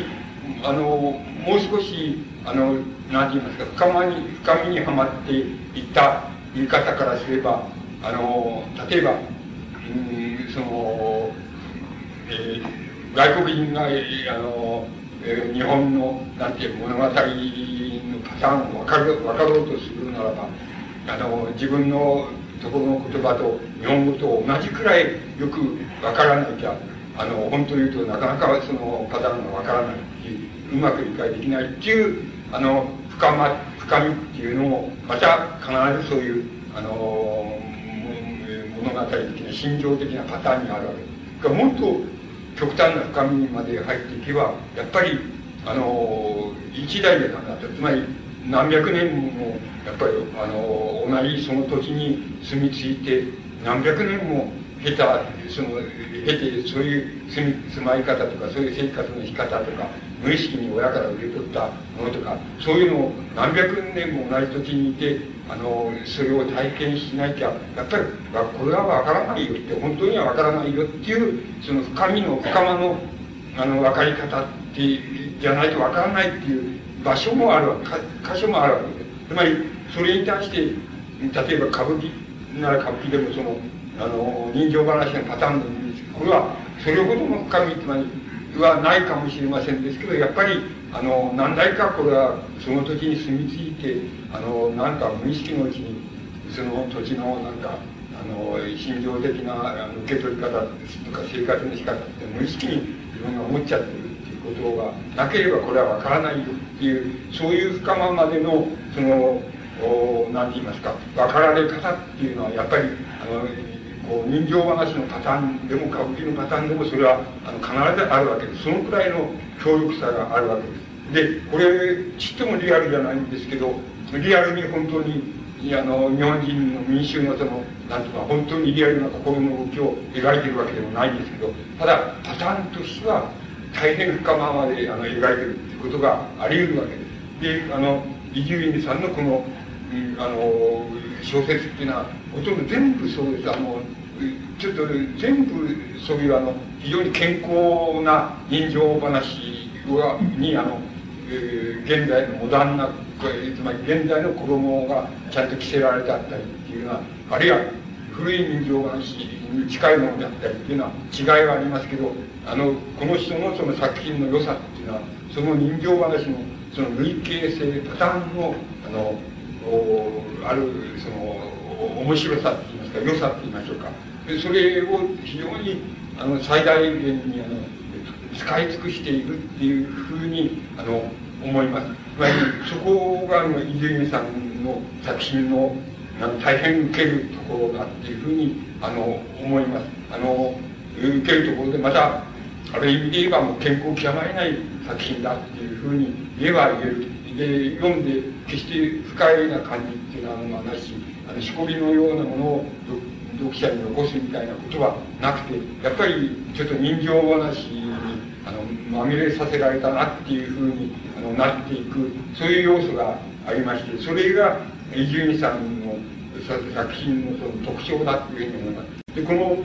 あの、もう少し、あの、何て言いますか、深まに、深みにはまっていった言い方からすれば、あの、例えば、うん、その、えー、外国人が、あの、えー、日本の、なんていう物語のパターンを分かる、分かろうとするならば、あの、自分のとこの言葉と日本語と同じくらいよく分からなきゃ、あの、本当に言うとなかなかそのパターンが分からないっていう、うまく理解できないっていう、あの、深ま、深みっていうのも、また必ずそういう、あの、物語的な心情的なパターンにあるわけです。もっと極端な深みにまで入っていけば、やっぱり、あの、一代でなくなった。つまり、何百年も、やっぱり、あの、同じその土地に住み着いて、何百年も経た、その、経て、そういう住み、住まい方とか、そういう生活の仕方とか、無意識に親から受け取ったものとか、そういうのを何百年も同じ土地にいて、あの、それを体験しなきゃ、やっぱり、これはわからないよって、本当にはわからないよっていう、その深みの、深間の、あの、分かり方って、じゃないとわからないっていう場所もあるわ、箇所もあるわけ。で。つまり、それに対して、例えば歌舞伎なら歌舞伎でもその、あの、人情話のパターンです、これは、それほどの深みつまり、はないかもしれませんですけど、やっぱり、あの、何代かこれは、その土地に住み着いて、あの、なんか無意識のうちに、その土地の、なんか、あの、心情的な受け取り方とか生活の仕方って無意識に自分が思っちゃってる。ことがなければこれはわからないよっていう、そういう深ままでの、その、何て言いますか、分かられ方っていうのは、やっぱり、あの、こう人情話のパターンでも歌舞伎のパターンでもそれはあの必ずあるわけです。そのくらいの強力さがあるわけです。でこれちっともリアルじゃないんですけどリアルに本当にあの日本人の民衆のそのなんとか本当にリアルな心の動きを描いてるわけでもないんですけどただパターンとしては大変深ままであの描いてるってことがあり得るわけで。すであの伊集院さんのこの、うん、あの小説っていうのはほとんど全部そうです。あのちょっと全部そういうあの非常に健康な人情話はにあの、えー、現代のモダンなつまり現代の子供がちゃんと着せられてあったりっていうのはあるいは古い人情話に近いものであったりっていうのは違いはありますけどあのこの人のその作品の良さっていうのはその人情話のその類型性パターンのあのあるその面白さって言いますか良さって言いましょうか。でそれを非常にあの最大限にあの使い尽くしているっていうふうにあの思います。つまりそこが伊集院さんの作品の大変受けるところだっていうふうにあの思いますあの受けるところでまたある意味で言えばもう健康極まりない作品だっていうふうに言えば言えるで読んで決して不快な感じっていうのはなしあのしこりのようなものを読者に残すみたいなことはなくてやっぱりちょっと人情話にあのまみれさせられたなっていうふうにあのなっていくそういう要素がありましてそれが伊集院さんの作品のその特徴だっていうふうに思います。でこの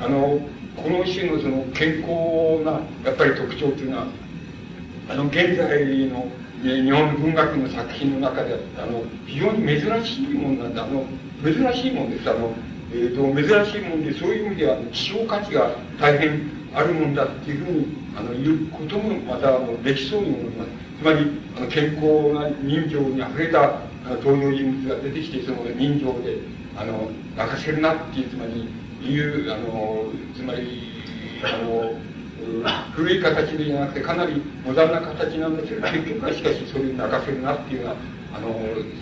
あのこの種のその健康なやっぱり特徴というのはあの現在の日本文学の作品の中であの非常に珍しいものなんだ。あの珍しいもんです。あの、えーと、珍しいもんでそういう意味では希少価値が大変あるもんだっていうふうにあの言うこともまたあのできそうに思います。つまりあの健康な人情にあふれた登場人物が出てきてその人情であの泣かせるなっていうつまりいうあのつまりあの古い形でじゃなくてかなりモダンな形なんですけど結局はしかしそれに泣かせるなっていうようなあの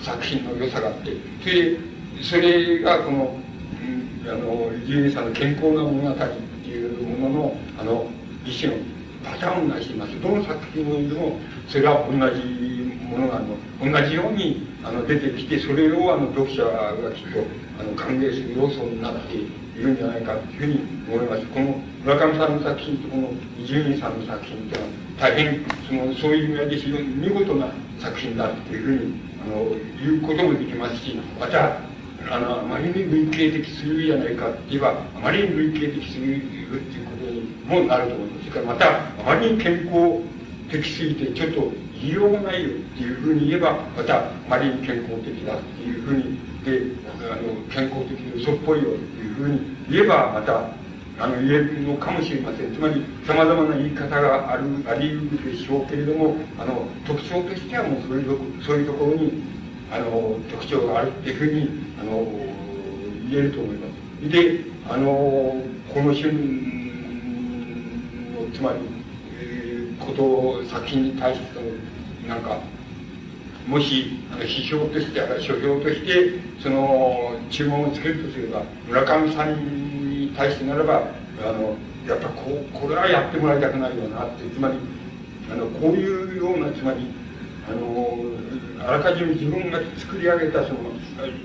作品の良さがあってそれそれがこの、うん、あのジュさんの健康な物語っていうもののあの一種のパターンがしてます。どの作品でもそれは同じものがあの同じようにあの出てきてそれをあの読者がきっとあの歓迎する要素になっているんじゃないかというふうに思います。この村上さんの作品とこの伊集院さんの作品というのは大変そのそういう意味で非常に見事な作品だというふうにあの言うこともできますしまたあのあまりに類型的すぎるじゃないかって言えばあまりに類型的すぎるっていうことにもなると思います。それからまたあまりに健康的すぎてちょっと言いようがないよっていうふうに言えばまたあまりに健康的だっていうふうにであの健康的で嘘っぽいよっていうふうに言えばまたあの言えるのかもしれませんつまりさまざまな言い方があるあり得るでしょうけれどもあの特徴としてはもうそういうそういうところにあの特徴があるっていうふうにあの言えると思います。であのこの春のつまり、えー、こと作品に対してなんかもし批評として書評としてその注文をつけるとすれば村上さんに対してならばあのやっぱこうこれはやってもらいたくないよなってつまりあのこういうようなつまりあのあらかじめ自分が作り上げたその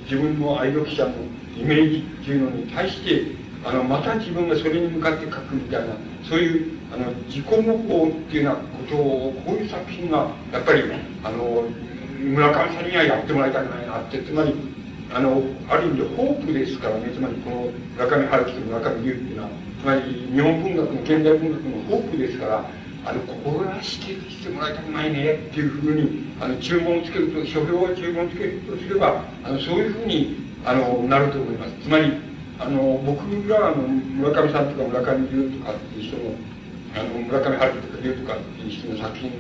自分の愛読者のイメージっていうのに対してあのまた自分がそれに向かって書くみたいなそういうあの自己模倣っていうようなことをこういう作品がやっぱりあの村上さんにはやってもらいたくないなってつまりあのある意味でホープですからねつまりこの村上春樹と村上龍っていうのはつまり日本文学の現代文学のホープですからあのこれは指摘してもらいたくないねっていうふうにあの注文をつけると書評は注文をつけるとすればあのそういうふうにあのなると思います。つまりあの僕があの村上さんとか村上龍とかっていう人のあの村上春樹とか龍とかっていう人の作品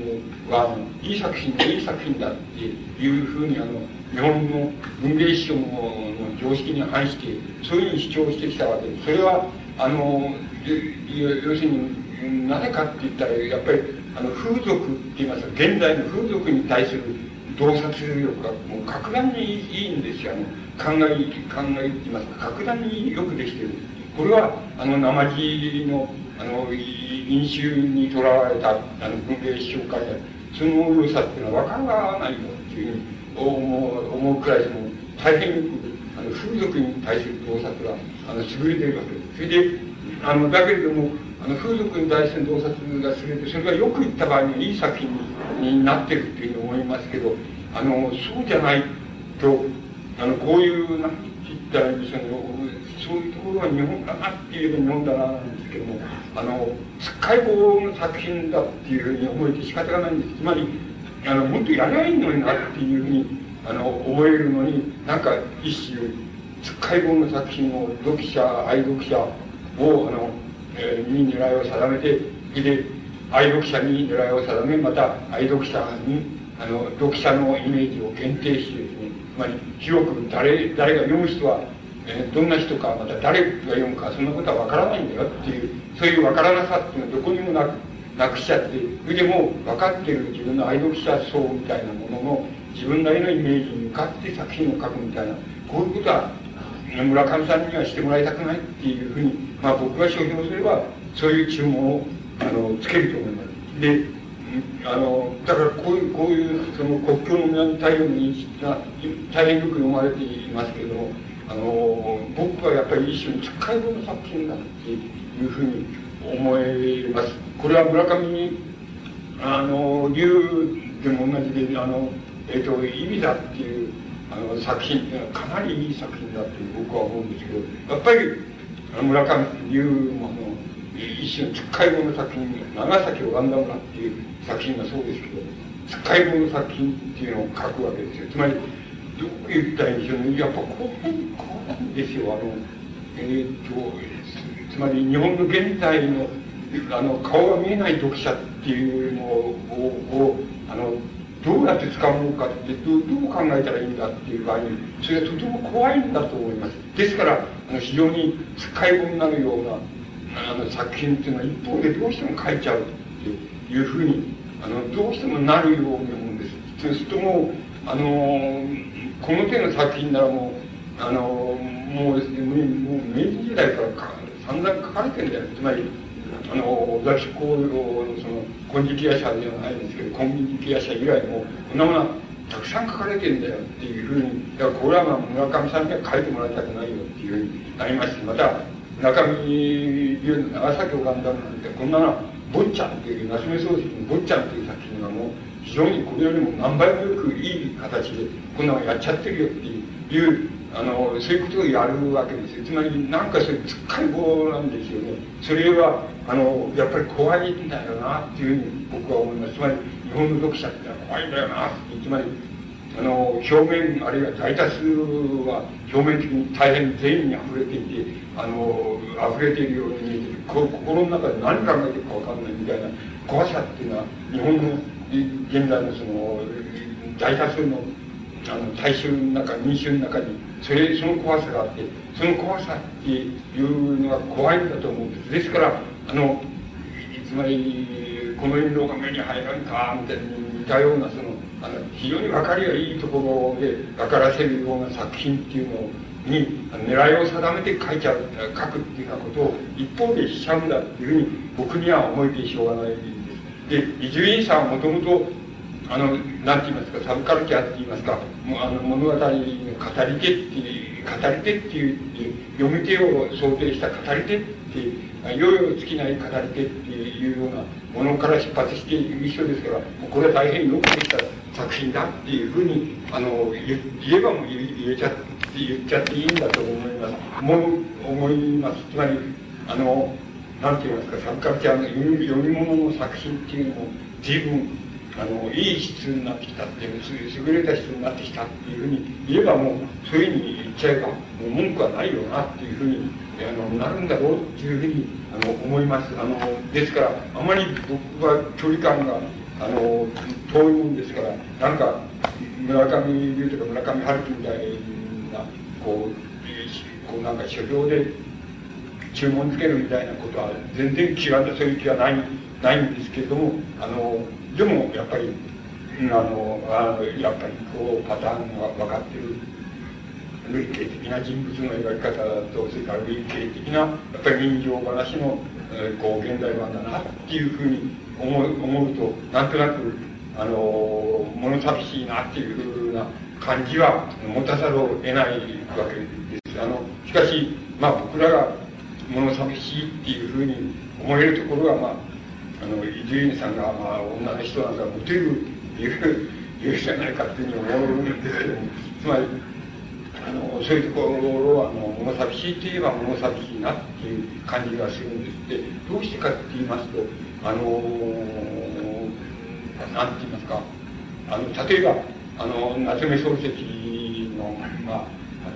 はいい作品だいい作品だっていうふうにあの日本の文芸思想の常識に反してそういうふうに主張してきたわけですそれはあの要するになぜかって言ったらやっぱりあの風俗って言いますか現代の風俗に対する洞察力がもう格段にいいんですよあの考え考えって言いますか格段によくできてるこれはあの生地のあの飲酒にとらわれたあの文芸紹介でその良さっていうのは分からないよっていうふうに思う思うくらいその大変よくあの風俗に対する洞察があの優れているわけですそれであのだけれどもあの風俗に対する洞察が優れてそれがよく言った場合にいい作品になってるっていうふうに思いますけどあのそうじゃないとあのこういう何て言ったらいいんでしょうね。そういうところは日本だなって言えば日本だななんですけどもあの解剖の作品だっていうふうに思えて仕方がないんですつまりあのもっとやりゃいのになっていうふうにあの思えるのになんか一種解剖の作品を読者愛読者をあの、えー、に狙いを定めてで愛読者に狙いを定めまた愛読者にあの読者のイメージを限定してですねつまり広く誰誰が読む人はえ、どんな人かまた誰が読むかそんなことは分からないんだよっていうそういう分からなさっていうのはどこにもなくなくしちゃってそれでも分かってる自分の愛読者層みたいなものの自分なりのイメージに向かって作品を書くみたいなこういうことは村上さんにはしてもらいたくないっていうふうに、まあ、僕が商標すればそういう注文をあのつけると思います。であのだからこういうこういうその国境の南太陽の認識が大変よく読まれていますけれどもあの僕はやっぱり一種のつっかいの作品だっていうふうに思えます。これは村上にあの竜でも同じであの、えっ、ー、と「イビザ」っていうあの作品っていうのはかなりいい作品だと僕は思うんですけどやっぱり村上竜も一種のつっかい棒の作品、長崎をガンダムラっていう作品がそうですけど、つっかい棒の作品っていうのを書くわけですよ。つまり、どう言ったらいいんでしょうね。やっぱこう、こうなんですよ。あの、えー、っと、つまり日本の現代の、あの、顔が見えない読者っていうのを、をあの、どうやって使うのかってどう、どう考えたらいいんだっていう場合に、それはとても怖いんだと思います。ですから、あの非常に使い物になるような、あの作品っていうのは一方でどうしても書いちゃうっていうふうに、あの、どうしてもなるように思うんです。そうするともう、あの、この手の作品ならもう、あの、もうですね、もう明治時代からか散々書かれてるんだよ。つまり、あの、雑誌工業のその、金色夜叉ではないですけど、金色夜叉以外も、こんなものはたくさん書かれてんだよっていうふうに、だからこれはまあ村上さんには書いてもらいたくないよっていうふうになりまして、また、中身流の長崎をガンダムなんて、こんなのは、坊ちゃんっていう、夏目漱石の坊ちゃんっていう作品がもう、非常にこれよりも何倍もよくいい形で、こんなのやっちゃってるよっていう、あの、そういうことをやるわけです。つまり、なんかそういうつっかい棒なんですよね。それは、あの、やっぱり怖いんだよな、っていうふうに僕は思います。つまり、日本の読者ってのは怖いんだよな、つまり、あの、表面、あるいは大多数は表面的に大変善意に溢れていて、あの、溢れているように見えて心の中で何考えてるかわかんないみたいな怖さっていうのは、日本の現在のその、大多数の、あの、大衆の中、民衆の中に、それ、その怖さがあって、その怖さっていうのが怖いんだと思うんです。ですから、あの、つまり、この印籠が目に入らんか、みたいに似たような、その、あの、非常に分かりがいいところで分からせるような作品っていうのに、狙いを定めて書いちゃう、書くっていうようなことを一方でしちゃうんだっていうふうに僕には思えてしょうがないで。伊集院さんはもともと、あの、なんて言いますか、サブカルチャーって言いますか、あの物語の語り手っていう、語り手っていう、読み手を想定した語り手っていう、よよ尽きない語り手っていうようなものから出発している人ですから、これは大変よくできた作品だっていうふうに、あの、言えばもう言えちゃって、言っちゃっていいんだと思います。思、思います。つまり、あの、なんて言いますか、サブカルチャーの読み物の作品っていうのも、随分、あの、いい質になってきたっていう、優れた質になってきたっていうふうに言えばもう、そういうふうに言っちゃえば、もう文句はないよなっていうふうに、あの、なるんだろうっていうふうに、あの、思います。あの、ですから、あまり僕は距離感が、あの、遠いもんですから、なんか、村上龍とか村上春樹みたいな、こう、こうなんか書評で注文つけるみたいなことは全然違うそういう気はない、ないんですけれども、あの、でもやっぱり、あの、あのやっぱりこうパターンが分かってる類型的な人物の描き方と、それから類型的な、やっぱり人情話の、えー、こう、現代版だなっていうふうに思う思うと、なんとなく、あの、物寂しいなっていうふうな感じは持たざるを得ないわけです。あの、しかし、まあ僕らが物寂しいっていうふうに思えるところは、まあ、あの、伊集院さんが、まあ、女の人なんかモテるいう、いうじゃないかっていうふうに思うんですけども、つまり、あの、そういうところは、あの、物寂しいといえば物寂しいなっていう感じがするんです。で、どうしてかって言いますと、あの、なんて言いますか、あの、例えば、あの、夏目漱石の、まあ、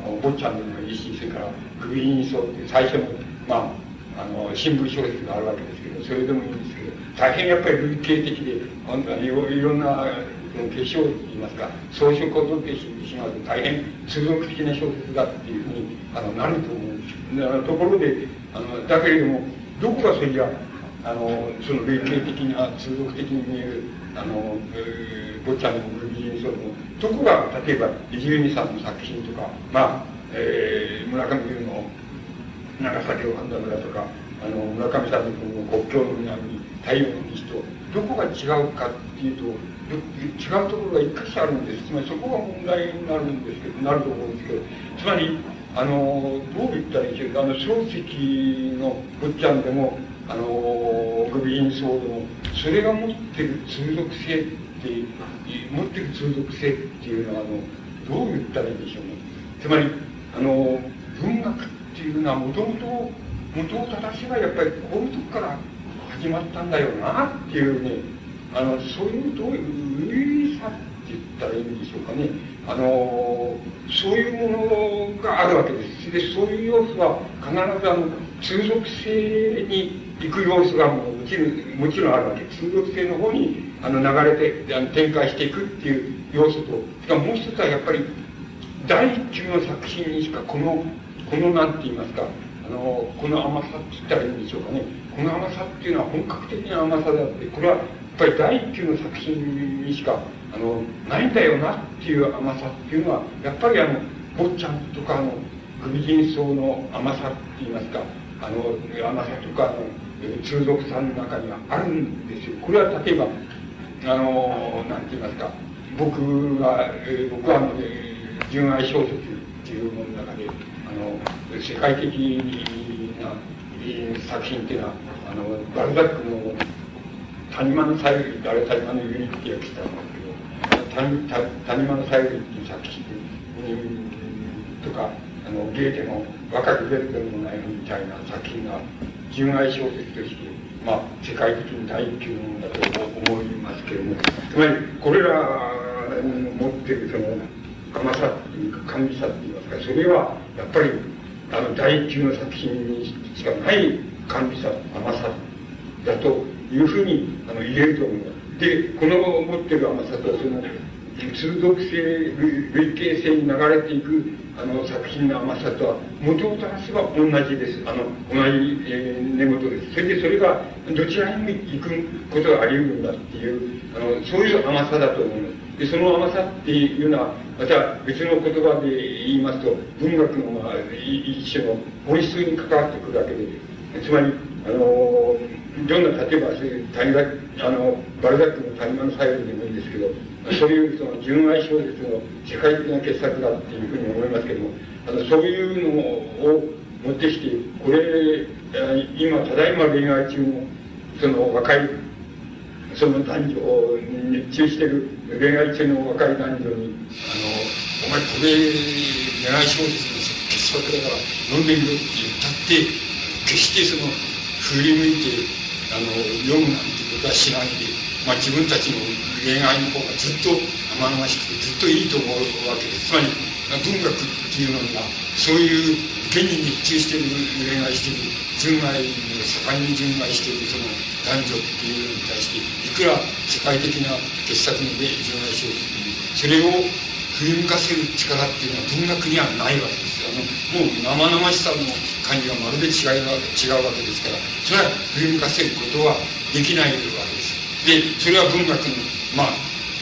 あの、坊ちゃんでもいいし、それから、首に沿って最初の、まあ、あの、新聞小説があるわけですけど、それでもいいんですけど、大変やっぱり類型的で、本当にいろんな、化粧といいますか、装飾を取ってしまうと大変通俗的な小説だっていうふうにあのなると思うんですところで、あのだけれども、どこがそれじゃ、あの、その類型的な通俗的に見える、あの、えー、坊ちゃんの美人層の、どこが、例えば、伊集院さんの作品とか、まあ、えー、村上龍の長崎を神田村とか、あの、村上さんの国境の南に太陽の西と、どこが違うかっていうと、違うところが一箇所あるんです。つまりそこが問題になるんですけど、なると思うんですけど、つまり、あの、どう言ったらいいでしょうか、あの、漱石の坊ちゃんでも、あの、グビーンソードも、それが持ってる通俗性って、持ってる通俗性っていうのは、あの、どう言ったらいいんでしょうね。つまり、あの、文学っていうのはもともと、元を正せばやっぱりこういうとこから始まったんだよなっていうね、あの、そういうどういうさって言ったらいいんでしょうかね。あの、そういうものがあるわけです。で、そういう要素は必ずあの、通俗性に行く要素がもちろん、もちろんあるわけ。通俗性の方にあの流れてあの展開していくっていう要素と、しかももう一つはやっぱり第一級の作品にしかこの、このなんて言いますか、あの、この甘さって言ったらいいんでしょうかね。この甘さっていうのは本格的な甘さであって、これはやっぱり第一級の作品にしか、あの、ないんだよなっていう甘さっていうのは、やっぱりあの、坊ちゃんとかあの、グビジンソウの甘さって言いますか、あの、甘さとか、あの、通俗さの中にはあるんですよ。これは例えば、あの、なんて言いますか、僕が、えー、僕はあの、純愛小説っていうものの中で、の、世界的な、作品っていうのは、あの、バルザックの谷間のさゆり、あれ谷間のユニって訳したんですけど、谷谷間のさゆりっていう作品とか、あの、ゲーテの若く出るでもないみたいな作品が、純愛小説として、まあ、世界的に第一級のものだと思いますけれども、つまり、これらの持ってるその甘さっていうか、神さっていいますか、それは、やっぱり、あの、第一級の作品にしかない甘さ、甘さだというふうにあの言えると思います。で、この持ってる甘さとその通俗性、類型性に流れていくあの作品の甘さとは元を正せば同じです。あの、同じ、えー、根元です。それでそれがどちらにも行くことがあり得るんだっていう、あの、そういう甘さだと思います。で、その甘さっていうのは、また別の言葉で言いますと、文学の、まあ、一種の本質に関わってくるわけで、つまり、あの、どんな、例えば、そういうあの、バルザックの谷間の作用でもいいんですけど、そういうその純愛小説の世界的な傑作だっていうふうに思いますけども、あの、そういうのを持ってきて、これ、今、ただいま恋愛中の、その若い、その男女を熱中してる恋愛中の若い男女に、あの、お前これ、恋愛小説の傑作だから読んでみろって言ったって、決してその、振り向いて、あの、読むなんてことはしないで、まあ自分たちの恋愛の方がずっと生々しくてずっといいと思うわけです。つまり、文学っていうのは、そういう現に熱中している恋愛してる、純愛を盛んに純愛してるその男女っていうのに対して、いくら世界的な傑作の上純愛小説それを振り向かせる力っていうのは文学にはないわけですよ。あのもう生々しさの感じがまるで違う違うわけですからそれは振り向かせることはできないわけです。でそれは文学のまあ、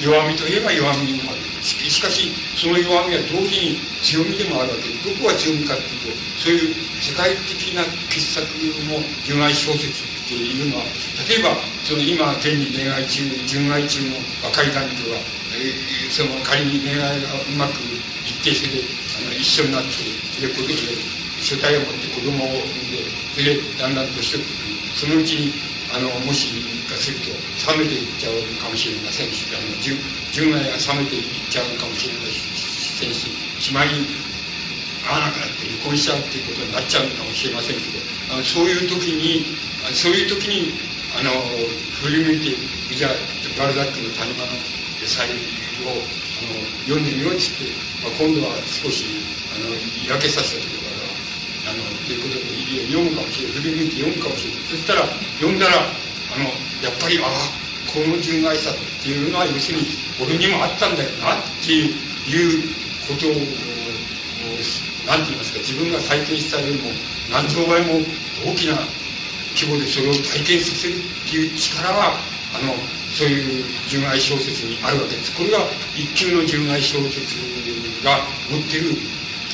弱みといえば弱みもある。しかし、その弱みは同時に強みでもあるわけで、どこが強みかっていうと、そういう世界的な傑作の純愛小説っていうのは、例えば、その今、現に恋愛中、純愛中の若い男女が、えー、その仮に恋愛がうまく一定して、あの一緒になって、で、子供で、所帯を持って子供を産んでそれ、で、だんだんとしていく。そのうちに、あの、もしかすると冷めていっちゃうかもしれませんし、あの純愛が冷めていっちゃうかもしれませんし、しまい合わなくなって離婚しちゃうっていうことになっちゃうかもしれませんけど、あのそういう時に、そういう時に、あの、振り向いて、じゃあ、バルザックの谷間の野菜を、あの、読んでみろっつって、まあ、今度は少し、あの、焼けさせたところあの、ということで読むかもしれない。振り向いて読むかもしれない。そしたら、読んだら、あの、やっぱり、ああ、この純愛さっていうのは、要するに、俺にもあったんだよな、っていうことを、なんて言いますか、自分が体験したよりも、何兆倍も大きな規模でそれを体験させるっていう力は、あの、そういう純愛小説にあるわけです。これが一級の純愛小説が持ってる、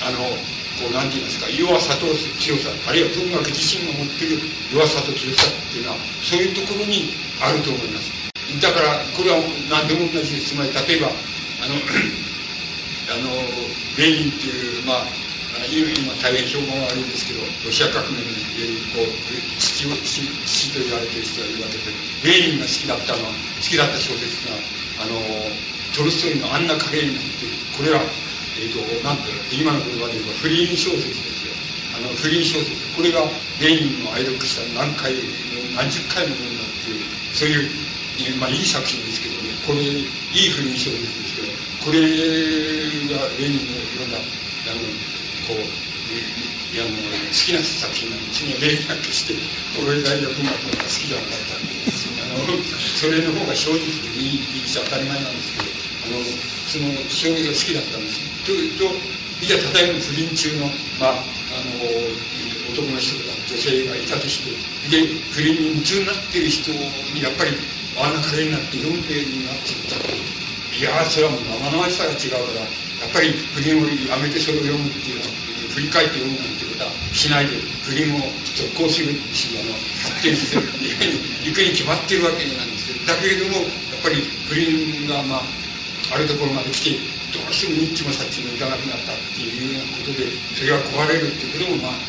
あの、こう、なんて言いますか、弱さと強さ、あるいは文学自身が持っている弱さと強さっていうのは、そういうところにあると思います。だから、これは何でも同じです。つまり、例えば、あの、あの、レーニンっていう、まあ、今大変評判悪いんですけど、ロシア革命にこう父父父と言われている人がいるわけで、レーニンが好きだったのは、好きだった小説が、あの、トルストイのあんな影になって。これはえっ、ー、と、なんて、今の言葉で言えば不倫小説ですよ。あの不倫小説これがレーニンの愛読した何回何十回も読んだっていうそういう、まあ、いい作品ですけどねこれいい不倫小説ですけどこれがレーニンのいろんなあのこういやもう好きな作品なんですね例なくして俺大学文学が好きじゃなかったんであのそれの方が正直にいいし当たり前なんですけどのその将棋が好きだったんですというといざ例えば不倫中のまああの男の人とか女性がいたとしてで不倫に夢中になっている人にやっぱりあんな影になって読んでるなって言ったいやそれはもう生々しさが違うからやっぱり不倫をやめてそれを読むっていうのは振り返って読むなんてことはしないで不倫を続行するしあの発展するっていうふうに行くに決まってるわけなんですよだけれどもやっぱり不倫がまああるところまで来てどうしてもニッチもサッチもいかなくなったっていうようなことでそれが壊れるっていうこともまあ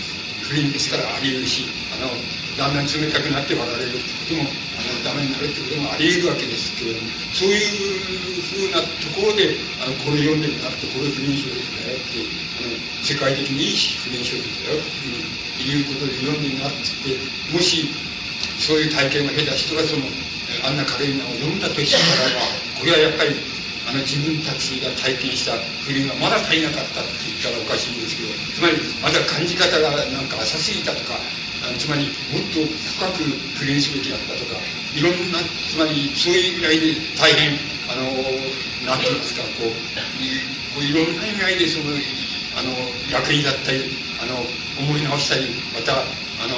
不倫です。からあり得るしあのだんだん冷たくなって割られるってこともあのダメになるってこともあり得るわけです。けれどもそういうふうなところであのこれ読んでみなくてこれ不倫小説だよってあの世界的にいい不倫小説だよっていうことで読んでみなってってもしそういう体験を経た人がそのあんなカレーナを読んだとしたらこれはやっぱりあの自分たちが体験した不倫がまだ足りなかったって言ったらおかしいんですけどつまりまだ感じ方がなんか浅すぎたとかあつまりもっと深く不倫すべきだったとかいろんなつまりそういうぐらいで大変あの何て言いますかこうこういろんな意味合いでそのあの役に立ったりあの思い直したりまたあの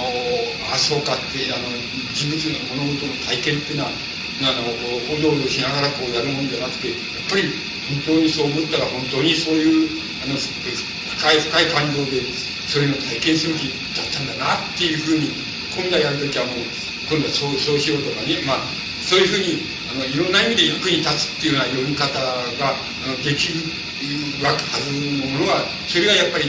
あそうかってあの人物の物事の体験っていうのはあのおどおどしながらこうやるもんじゃなくてやっぱり本当にそう思ったら本当にそういうあの深い深い感情でそういうのを体験する気だったんだなっていうふうに今度はやるときはもう今度はそうそうしようとかねまあそういうふうにあのいろんな意味で役に立つっていうような読み方があのできるわはずのものはそれがやっぱり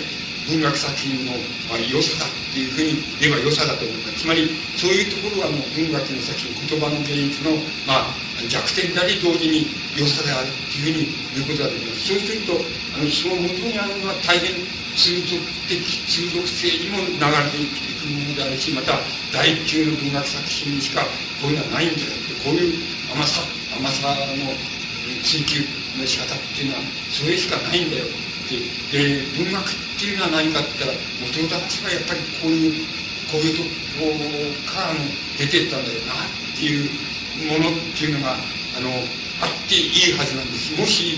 文学作品の、ま、良さだっていうふうに言えば良さだと思いますつまりそういうところはもう文学の作品言葉の芸術の、まあ、弱点であり同時に良さであるっていうふうに言うことができます。そうするとあのその元にあるのは大変通俗的通俗性にも流れていくものであるしまた第一級の文学作品にしかこういうのはないんだよ。ってこういう甘さ甘さの追求の仕方っていうのはそれしかないんだよ。で文学っていうのは何かって言ったら元々私はやっぱりこういうこういうとこからの出てったんだよなっていうものっていうのがあのあっていいはずなんです。もし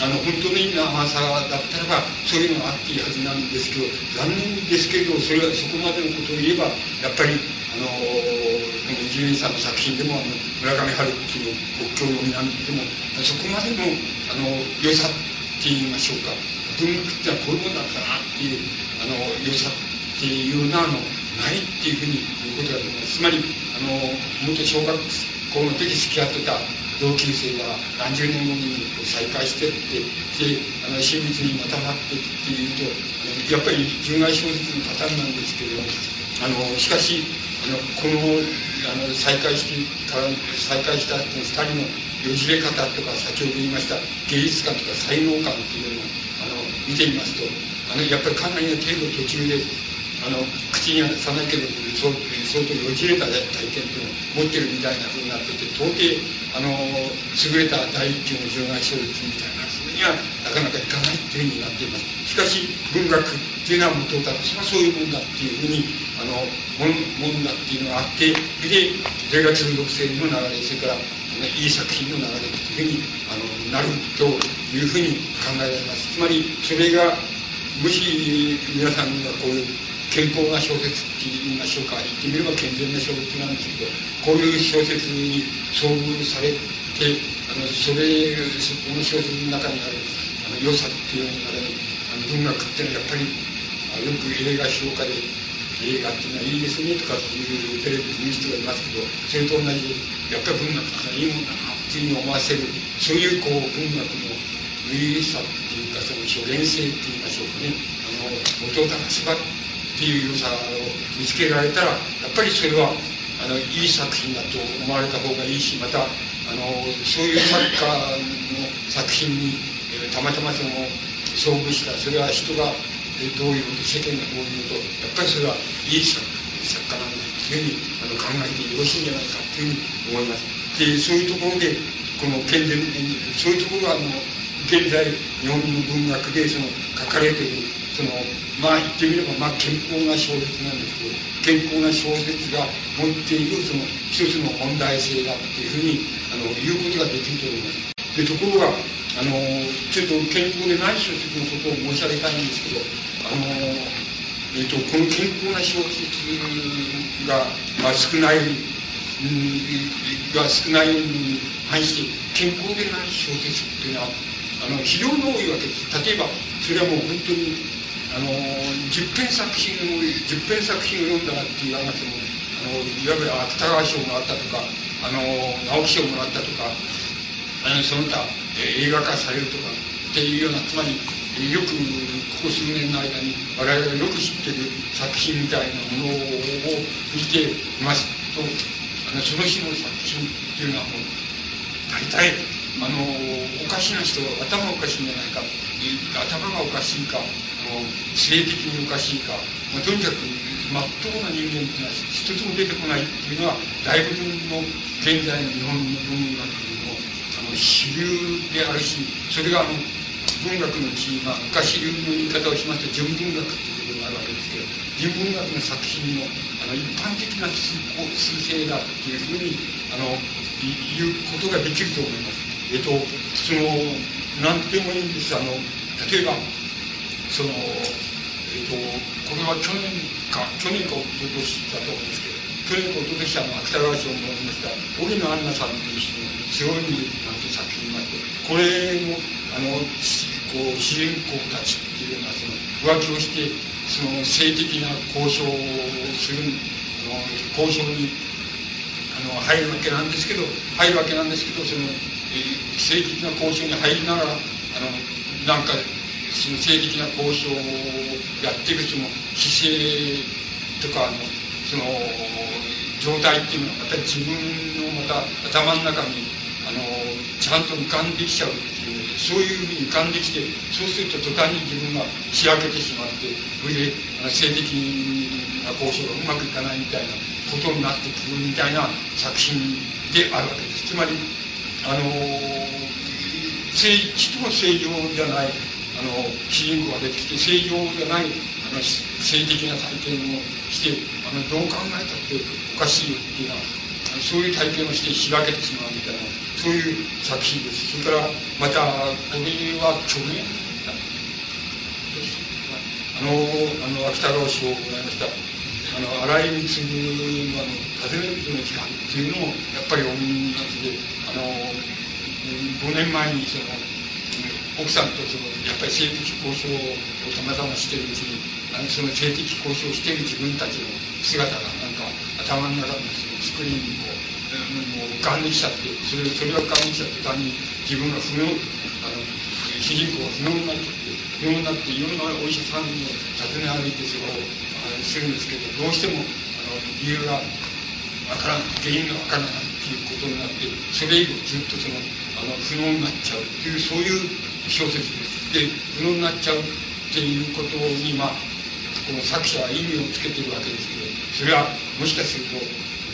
あの本当の意味の甘さだったらばそういうのがあっていいはずなんですけど残念ですけどそれはそこまでのことを言えばやっぱりあの伊集院さんの作品でもあの村上春樹の「国境の南」でもそこまでのあの良さって言いましょうか。文学ってのはこういうもんだったなっていうあの良さっていうなのないっていうふうに言うことだと思いますつまりあの元小学校の時付き合ってた同級生が何十年後に再会してってであの親密にまたなってっていうとやっぱり純愛小説のパターンなんですけれどあのしかしあのこのあの再会してから再会した2人のよじれ方とか先ほど言いました芸術感とか才能感っていうのを見てみますとあのやっぱりかなりの程度途中であの口にはさないけど相相当よじれた体験というのを持ってるみたいなふうになってて到底あの優れた第一級の純愛小説みたいなそれにはなかなかいかないっていうふうになっています。しかし文学っていうのは元々私はそういうもんだっていうふうにあのもんもんだっていうのがあってでそれが中毒性の流れそれからいい作品の流れというふうにあのなるというふうに考えられます。つまりそれがもし皆さんがこういう健康な小説って言いましょうか言ってみれば健全な小説なんですけどこういう小説に遭遇されてあのそれそこの小説の中にあるあの良さっていう中であの文学っていうのはやっぱりよく映画評価で映画っていうのはいいですねとかっていうテレビで言う人がいますけどそれと同じやっぱり文学っていいもんだなっていうふうに思わせるそういうこう文学の初々しさっていうかその初見性って言いましょうかね。あの元を正しばっていう良さを見つけられたらやっぱりそれはあのいい作品だと思われた方がいいしまたあのそういう作家の作品に、えー、たまたまその遭遇したそれは人がどういうこと世間がどういうことやっぱりそれはいい作作家なんだというふうにあの考えてよろしいんじゃないかというふうに思いますでそういうところでこの健全そういうところがあの現在日本の文学でその書かれているそのまあ言ってみれば、まあ、健康な小説なんですけど健康な小説が持っているその一つの問題性だっていうふうにあの言うことができると思います。でところがあのちょっと健康でない小説のことを申し上げたいんですけどあの、えーと、この健康な小説が、まあ、少ない、うん、が少ないに反して健康でない小説っていうのはあの非常に多いわけです。例えばそれはもう本当にあの10編作品を10編作品を読んだらって言わなくてもあのいわゆる芥川賞もらったとかあの直木賞もらったとかあのその他、えー、映画化されるとかっていうようなつまりよくここ数年の間に我々がよく知ってる作品みたいなものを見ていますとあのその日の作品っていうのはもう大体あのおかしな人は頭おかしいんじゃないか頭がおかしいか性的におかしいか、まあ、とにかくまっとうな人間っていうのは一つも出てこないっていうのは大部分の現在の日本の文学主流であるしそれがあの文学のうち、まあ、昔流の言い方をしますと純文学ということがあるわけですけど純文学の作品のあの一般的な通性だというふうにあの言うことができると思います。えっと、その何でもいいんですあの例えばその、えっと、これは去年か去年かおととしだと思うんですけど去年おととしあの芥川賞をもらいました荻野杏奈さんという人の「背負いなんて作品があってこれもあのこう主人公たちっていうようなその浮気をしてその性的な交渉をするあの交渉にあの入るわけなんですけど入るわけなんですけどその、えー、性的な交渉に入りながらあのなんかその性的な交渉をやっていくその姿勢とかあのその状態っていうのはまた自分のまた頭の中にあのちゃんと浮かんできちゃうっていうそういうふうに浮かんできてそうすると途端に自分がしらけてしまってそれで性的な交渉がうまくいかないみたいなことになってくるみたいな作品であるわけです。つまりあの正ちとも正常じゃないあの主人公が出てきて正常じゃないあの性的な体験をしてあのどう考えたっておかしいよっていうのはそういう体験をして開けてしまうみたいなそういう作品ですそれからまたこれは去年あのあの芥川賞をもらいましたあの荒井光のあの「訪ねる人の時間」っていうのもやっぱり同じであの5年前にその奥さんとそのやっぱり性的交渉をたまたましてるうちにあのその性的交渉をしている自分たちの姿がなんか頭の中のそのスクリーンにこう、もう浮かんできちゃってそれそれが浮かんできちゃって単に自分が不明あの主人公が不明になって不明になっていろんなお医者さんに訪ね歩いてそれをするんですけどどうしてもあの理由がわからん原因がわからないっていうことになってそれ以後ずっとそのあの不能になっちゃうっていうそういう小説です。で、不能になっちゃうっていうことに、まあ、この作者は意味をつけてるわけですけど、それはもしかすると、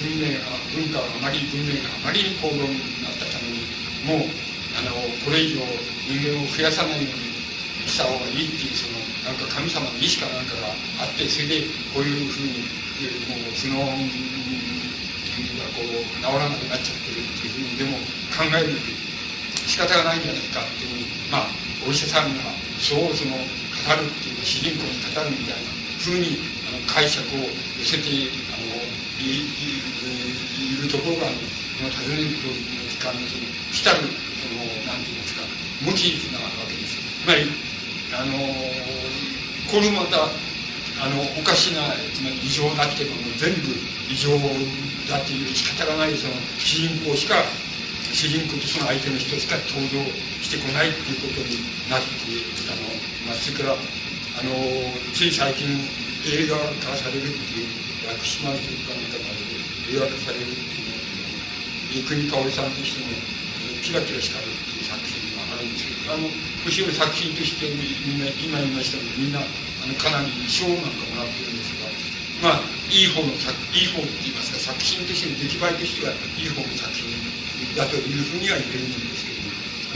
文明が、文化があまり、文明があまりに高度になったために、もう、あの、これ以上人間を増やさないようにした方がいいっていう、その、なんか神様の意志かなんかがあって、それでこういうふうに、もう不能がこう、治らなくなっちゃってるっていうふうにでも考える仕方がないんじゃないかっていうふうに、まあ、お医者さんがそうその語るっていう主人公に語るみたいなふうにあの解釈を寄せてあのいいるところが、この尋ねるの時間のその来たるそのなんて言いますかモチーフなわけです。つまりあのこれまたあのおかしなつまり異常だっていうのも全部異常だっていう仕方がないその主人公しか主人公とその相手の人しか登場してこないっていうことになってあの、まあ、それからあのつい最近映画化されるっていう薬師丸というかなんかが映画化されるっていうの三國香織さんという人の「キラキラ光る」っていう作品があるんですけどあのむしろ作品としてみんな今言いましたのみんなあのかなり賞なんかもらってるんですがまあいい方の作いい方って言いますか作品としての出来栄えとしてはいい方の作品。だというふうには言えるんですけど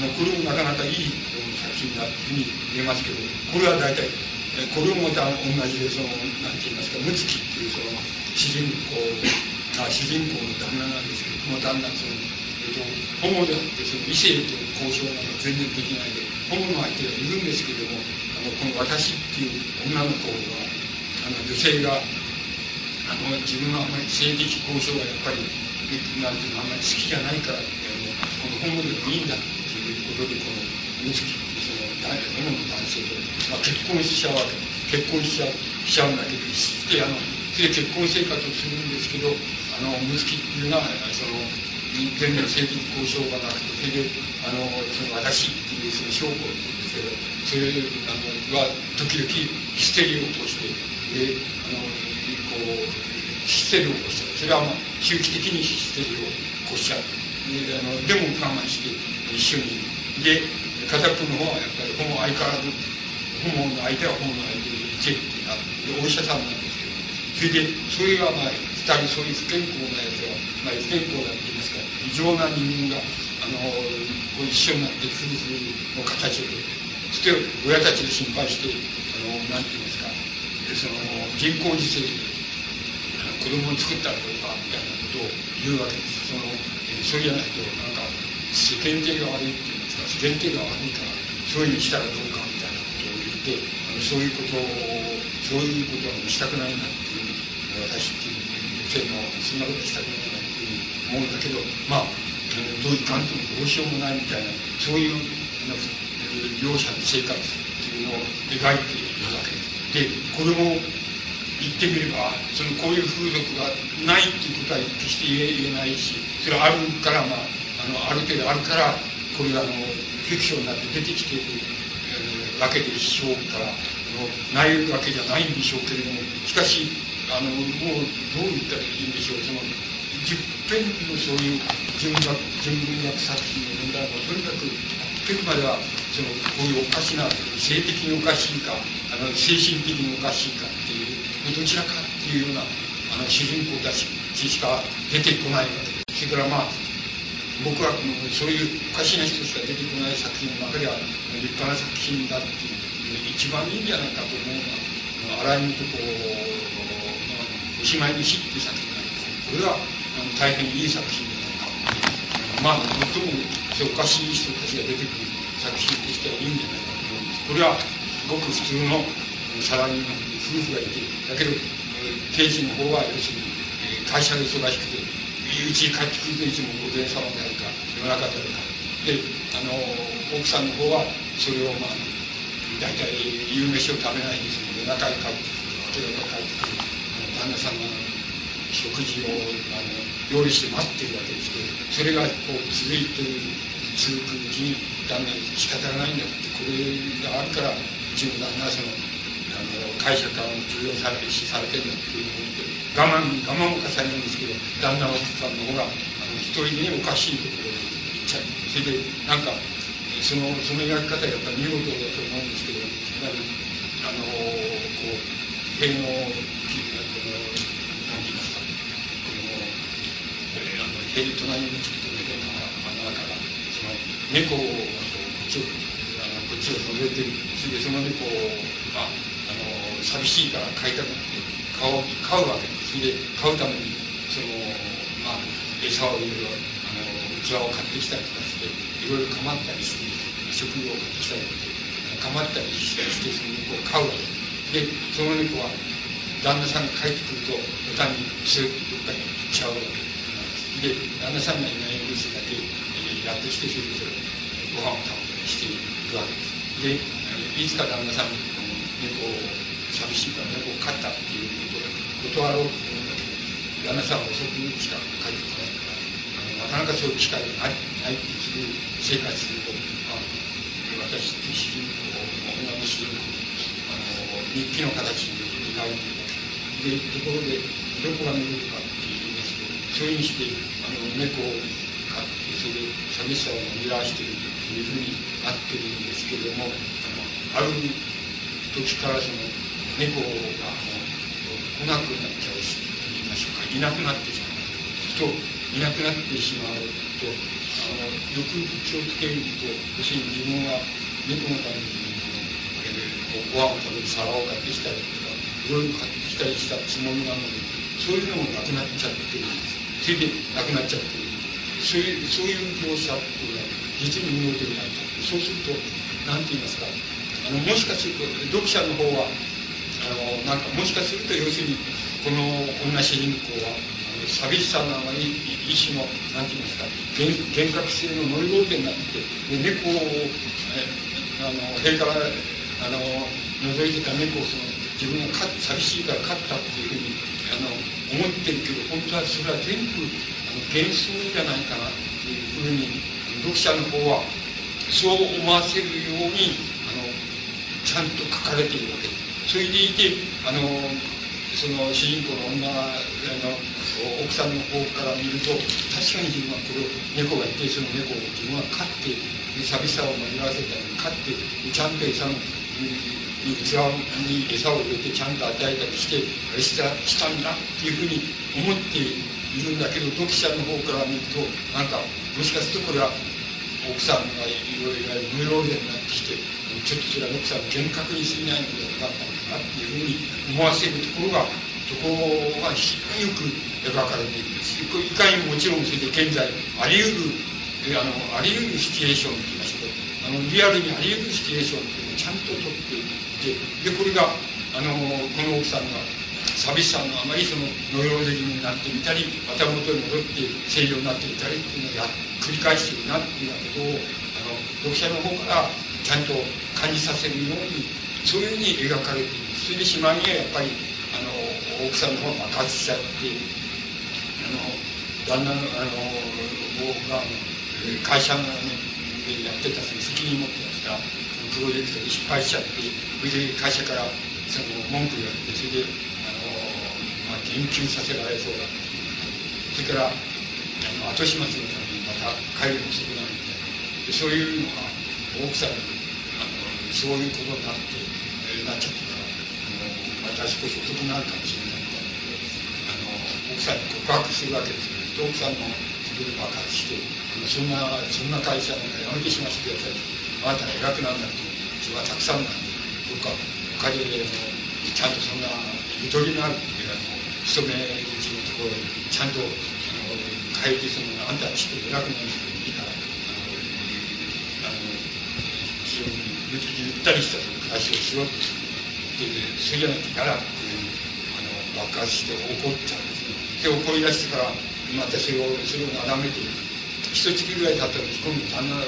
あのこれもなかなかいい作品だというふうに言えますけどこれは大体これもまた同じでそのなんて言いますか睦月っていうその主人公あ主人公の旦那なんですけどこの旦那そのえっと、ホモであってその異性と交渉なんか全然できないでホモの相手がいるんですけどもあのこの私っていう女の子はあの女性があの自分のあまり性的交渉がやっぱりなんていうのあんまり好きじゃないからこのホモでもいいんだっていうことでこの水木っていうそのホモの男性と、まあ、結婚しちゃうわけ結婚しちゃうしちゃうんだけどしてあのそれで結婚生活をするんですけどあの水木っていうのはその全然性的交渉がなくて、それで、あの、その私っていうその証拠って言うんですけど、それあのは時々ヒステリーを起こして、で、あの、こう、ヒステリーを起こし。それはまあ、周期的にヒステリーを起こしちゃう。で、あのでも我慢して一緒にで、片っぽの方はやっぱり、ほぼ相変わらず、ホモの相手はホモの相手でいてってなって、お医者さんなんですけど、それで、それがまあ、二人そういう不健康なやつは、まあ、不健康だって言いますか、異常な人間が、あの、こう一緒になって夫婦の形をそして親たちが心配して、あの、なんて言いますか、その人工授精子供を作ったらどうかみたいなことを言うわけです。その、えー、そうじゃないと、なんか、世間体が悪いって言いますか、世間体が悪いから、そういうふうにしたらどうかみたいなことを言って、あのそういうことを、そういうことはしたくないなっていう、私っていう女性のそんなことしたくないなっていう思うんだけど、まあ、どういかんともどうしようもないみたいな、そういう両者の生活っていうのを描いているわけです。で、これも言ってみれば、そのこういう風俗がないっていうことは決して言えないし、それはあるから、まあ、あの、ある程度あるから、これがあの、フィクションになって出てきてる、えー、わけでしょうから、ないわけじゃないんでしょうけれども、しかし、あの、もう、どう言ったらいいんでしょう、その、十遍のそういう純、文学作品の問題も、とにかく、結くまではそのこういうおかしな性的におかしいかあの精神的におかしいかっていうどちらかっていうようなあの主人公たちしか出てこないわけでそれからまあ僕はそういうおかしな人しか出てこない作品の中では立派な作品だっていう一番いいんじゃないかと思うのは荒井とこう「おしまいの死」っていう作品なんですこれはあの大変いい作品まあ、最もおかしい人たちが出てくる作品としてはいいんじゃないかと思うんです。これは、ごく普通のサラリーマン夫婦がいて、だけど、刑事の方は要するに、会社が忙しくて、うちに帰ってくるといつもおでん様であるか、夜中であるか。で、あの、奥さんの方は、それをまあ、大体夕飯を食べないんですけど、夜中に帰ってくる、明け方帰ってくる、旦那さんの食事をあの用意して待ってるわけですけどそれがこう続いて続くうちにだんだん仕方がないんだってこれがあるからうちの旦那はその会社からも重用されてしされてるんだっていうのを我慢我慢もかされるんですけど旦那さんの方があの一人でおかしいところに行っちゃうそれでなんかそのその描き方やっぱり見事だと思うんですけどやっぱりあのこう塀ので隣につくと猫が穴からその猫をこっちをあのこっちを覗いてるそれでその猫を、まあ、寂しいから飼いたくなって飼う飼うわけですそれで飼うためにその、まあ、餌をいろいろあの器を買ってきたりとかしていろいろ構ったりして食料を買ってきたりして構ったりしてその猫を飼うわけでその猫は旦那さんが帰ってくると途端に連れてどっかに行っちゃうわけで旦那さんがいない分だけやってきてそれぞれご飯を食べたりしているわけですでいつか旦那さんに猫を寂しいから猫を飼ったっていうことを断ろうと思うんだけど旦那さんは遅くしか帰ってこないからあのなかなかそういう機会がないないっていう生活すると、あ、私って主人公女の主人公あの日記の形に描いてでところでどこが見るかそういうんですけど、それにしてあの猫を飼ってそれで寂しさを紛らわしているいうふうになってるんですけれどもあのある時からその猫が来なくなっちゃうし言いましょうかいなくなってしまう。といなくなってしまうとあのよく気をつけると要するに自分は猫のためにご飯を食べる皿を買ってきたりとかいろいろ買ってきたりしたつもりなのにそういうのもなくなっちゃってるんですそれでなくなっちゃってるそういうそういう描写っていうのは実に見事になっちゃってそうすると何て言いますかあのもしかすると読者の方はあのなんかもしかすると要するにこの女主人公は寂しさのあまり一種の何て言いますか幻覚性のノイローゼになってで猫をあの塀からあの覗いてた猫をその自分が寂しいから飼ったっていうふうにあの思ってるけど本当はそれは全部あの幻想じゃないかなっていうふうに読者の方はそう思わせるようにあのちゃんと書かれているわけです。それでいてあのその主人公の女あの奥さんの方から見ると確かに自分はこれを猫がいてその猫を自分は飼って寂しさを紛らわせたり飼ってちゃんと餌のに器に餌を入れてちゃんと与えたりしてあれしたしたんだっていうふうに思っているんだけど読者の方から見るとなんかもしかするとこれは奥さんがいろいろ無用でになってきてちょっとそれは奥さん厳格に過ぎないのではなかったのかなっていうふうに思わせるところがところが非常によく描かれているんですいかにももちろんそれで現在あり得るあのあり得るシチュエーションといいますとあのリアルにあり得るシチュエーションというのをちゃんと取っていてでこれがあのこの奥さんが寂しさのあまりそのノイローゼ気味になってみたりまた元に戻って正常になってみたりっていうのをや繰り返しているなっていうようなことをあの読者の方からちゃんと感じさせるようにそういうふうに描かれている。それでしまいにはやっぱりあの奥さんの方が爆発しちゃってあの旦那のあの僕が会社の、ね、でやってたその責任持ってやってたプロジェクトに失敗しちゃってそれで会社からその文句言われてそれであの、まあ、減給させられそうだそれからあの後始末のためにまた帰るの遅くなるみたいなでそういうのが奥さんにあのそういうことになって、えー、なっちゃったからあのまた少し遅くなるかもしれないみたいなあの奥さんに告白するわけですけど奥さんのそれで爆発してそんなそんな会社なんかやめてしまってくださいあなたが偉くなんなくて人がたくさんなんでどっかお金でちゃんとそんなゆとりのあるあの勤め口のところにちゃんと変えてそのあんたちょっと偉くなる人いいからあの非常にゆったりした暮らしをしろって言ってそれじゃなくて嫌だっていうあの爆発して怒っちゃうんですねで怒り出してからまたそれをそれをなだめて一月ぐらい経ったら今度旦那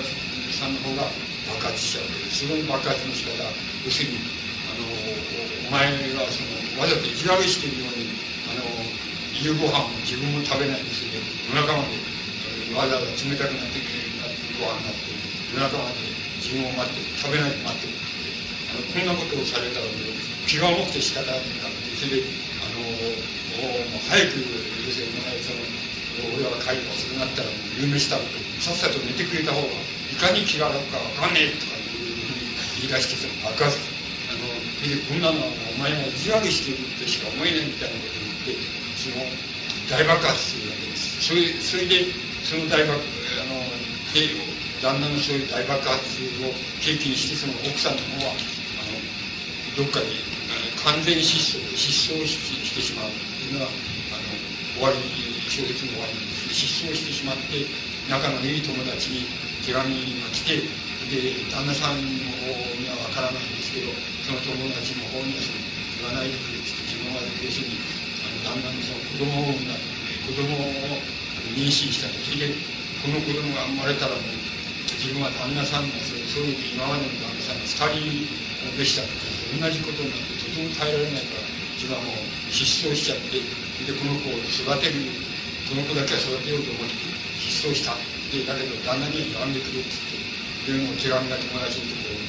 さんの方が爆発しちゃうですその爆発の仕方要するにあのお前がそのわざと意地悪してるようにあの夕ご飯も自分も食べないんですよ夜中までわざわざ冷たくなってご飯になって夜中まで自分を待って食べないで待ってるあのこんなことをされたら気が重くて仕方なくなってそれであのもう早く要するにその俺は帰り遅くなったら夕飯食べてさっさと寝てくれた方がいかに気が楽かわかんねえとかいうふうに言い出してその爆発あのこんなのはお前が意地悪してるってしか思えないみたいなことを言ってその大爆発するわけですそれそれでその大爆あの兵を旦那のそういう大爆発を経験してその奥さんの方はあのどっかに完全失踪失踪してしまうというのはあの終わり小説の終わりに失踪してしまって仲のいい友達に手紙が来てで旦那さんの方にはわからないんですけどその友達の方にはそ言わないでくれって自分は要するに旦那のその子供を産んだ子供を妊娠したとそれでこの子供が生まれたらもう自分は旦那さんがそういう今までの旦那さんが2人でした同じことになってとても耐えられないから自分はもう失踪しちゃってでこの子を育てるこの子だけは育てようと思って失踪したでだけど旦那には言わんでくれって言ってでも手紙が友達のところに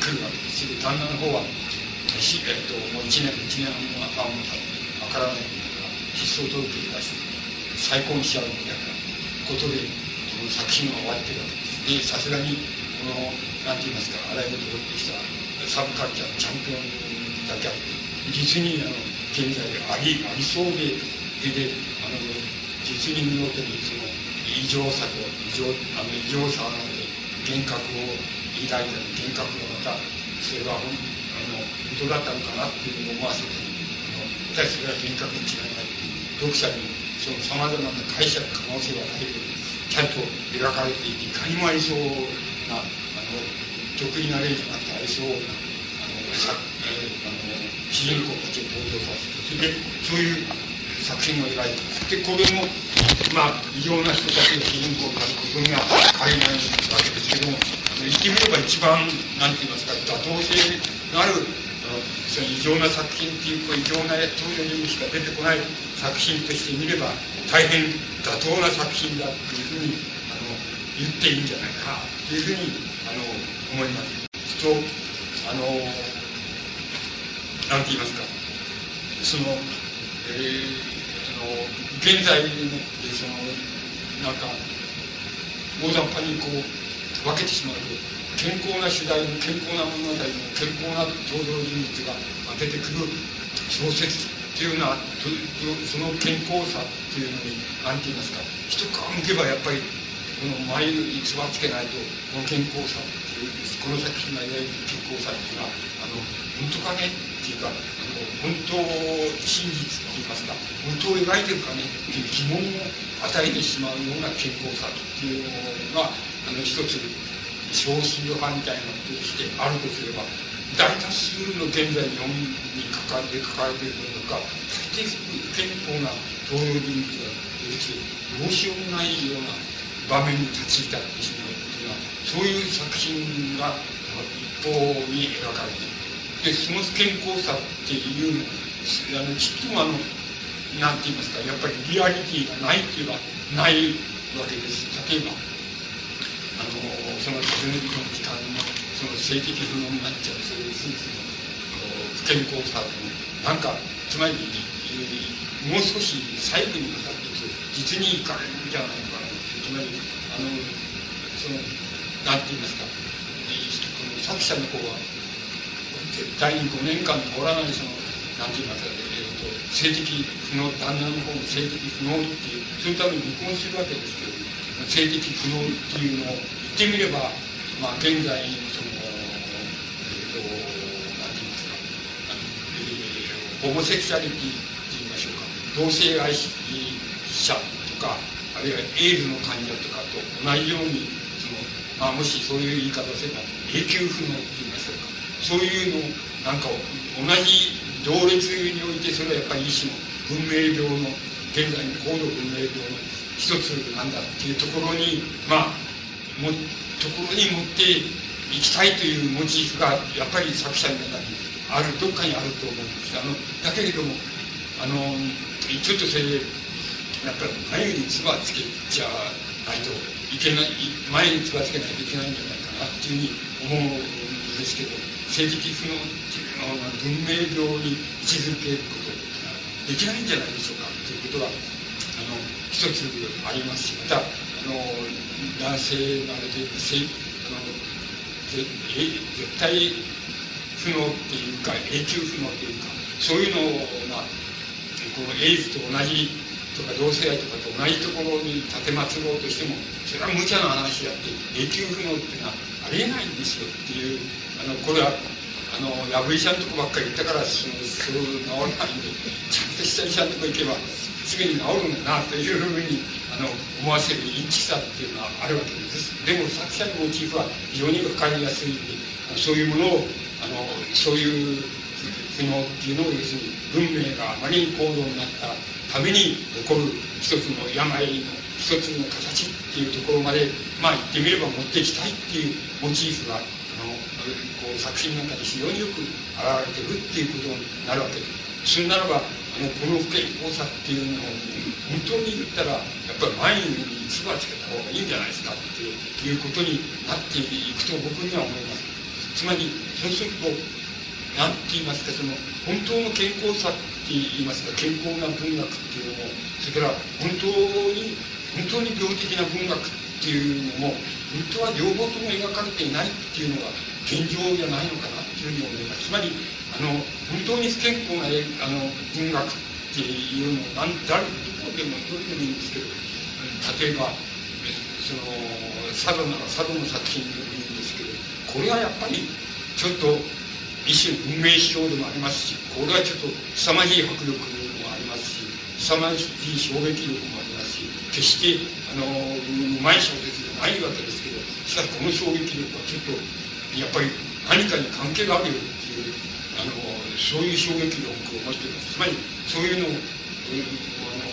来るわけですで旦那の方は、えっと、もう1年1年半も経ってからないんだから失踪届を出して再婚しちゃうみたいなことでこの作品が終わってるわけですでさすがにこのなんて言いますかあらゆるところでしたサブカルチャーのチャンピオンだけあって実にあの現在ありありそうでであの実に見事にその異常さと異常あの異常さで幻覚を抱いたり幻覚がまたそれはあの本当だったのかなっていうのを思わせてあの私それは幻覚に違いない読者にそのさまざまな解釈可能性はないけどちゃんと描かれていていかにもありそうなあの得意な例じゃなくてありそうなあのさ、えー、あの主人公たちを登場させてそれでそういう作品を描いてでこれもまあ異常な人たちが主人公になることには変えないわけですけども言ってみれば一番なんて言いますか妥当性のあるその異常な作品っていう異常な登場人物しか出てこない作品として見れば大変妥当な作品だっていうふうにあの言っていいんじゃないかというふうにあの思います。とあのなんて言いますかその、えー、あの現在のそのなんか大雑把にこう分けてしまうと健康な主題の健康な物語の健康な登場人物が出てくる小説っていうのはその健康さっていうのに何て言いますか。一皮むけばやっぱりこの眉につばつけないとこの健康さっていうこの作品がいわゆる健康さっていうのはあの本当かねっていうかあの本当真実って言いますか。本当を描いてるかねっていう疑問を与えてしまうような健康さっていうのがあの一つ少数派みたいなとしてあるとすれば大多数の現在日本に関わって書かれているものか大抵健康な登場人物が出てきてどうしようもないような場面に立ち至ってしまうというのはそういう作品が一方に描かれている。でその健康さっていうのあのちっともあのなんて言いますかやっぱりリアリティがないって言えばないわけです例えばあのその10年の期間のその性的不能になっちゃうそういう夫婦の不健康さなんかつまりもう少し細部にかかっていく実にいかれるんじゃないのかなつまりあのそのなんて言いますかこの作者の方は絶対に5年間通らないそのなんて言いますか、えーと、性的不能旦那の方も性的不能っていうそのために離婚するわけですけど性的不能っていうのを言ってみればまあ現在そのえー、と何て言いますか、えーホモセクシャリティと言いましょうか同性愛者とかあるいはエイズの患者とかと同じようにその、まあ、もしそういう言い方をすれば永久不能と言いましょうかそういうのなんか同じ同列においてそれはやっぱり一種の文明病の現在の高度文明病の一つなんだっていうところにまあもところに持っていきたいというモチーフがやっぱり作者の中にあるどっかにあると思うんです。あのだけれどもあのちょっとそれやっぱり眉につばつけちゃないといけない前につばつけないといけないんじゃないかなっていうふうに思うんですけど性的不能っていうの文明病に位置づけることができないんじゃないでしょうかということがあの一つありますまたあの男性のあれで性あの絶対不能っていうか永久不能っていうかそういうのを、まあ、このエイズと同じとか同性愛とかと同じところに立てまつろうとしてもそれは無茶な話であって永久不能っていうのはありえないんですよっていうあのこれはあのヤブ医者のとこばっかり行ったからそのそう治らないんでちゃんとした医者のとこ行けばすぐに治るんだなというふうにあの思わせるインチさっていうのはあるわけです。でも作者のモチーフは非常に分かりやすいそういうものをあのそういう不能っていうのを要するに文明があまりに高度になったために起こる一つの病の一つの形っていうところまでまあ言ってみれば持っていきたいっていうモチーフがあのこう作品の中で非常によく現れてるっていうことになるわけです。それならばあのこの不健康さっていうのを本当に言ったらやっぱり前に唾つけた方がいいんじゃないですかっていうことになっていくと僕には思います。つまりそうするとなんて言いますかその本当の健康さって言いますか健康な文学っていうのもそれから本当に本当に病的な文学っていうのも本当は両方とも描かれていないっていうのが現状じゃないのかなつまりあの本当に不健康なあの文学っていうのを何誰どこでもどれでもいいんですけど例えばその佐渡なら佐渡の作品でもいいんですけどこれはやっぱりちょっと一種文明思想でもありますしこれはちょっと凄まじい迫力もありますし凄まじい衝撃力もありますし決してあのうまい小説じゃないわけですけどしかしこの衝撃力はちょっとやっぱり何かに関係があるよっていうあのそういう衝撃力を持っていますつまりそういうのを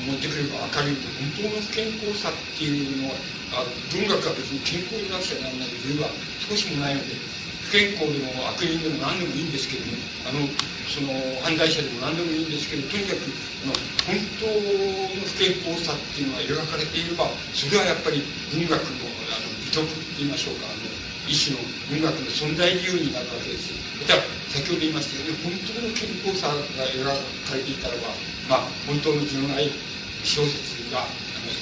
持ってくれば明るい本当の不健康さっていうのはあ文学は別に健康になくちゃならない理由は少しもないので不健康でも悪人でも何でもいいんですけどもあのその犯罪者でも何でもいいんですけどとにかくあの本当の不健康さっていうのが描かれていればそれはやっぱり文学のあの美徳って言いましょうかあの一種の文学の存在理由になるわけです。また先ほど言いましたように本当の健康さが描かれていたらばまあ本当の純愛小説が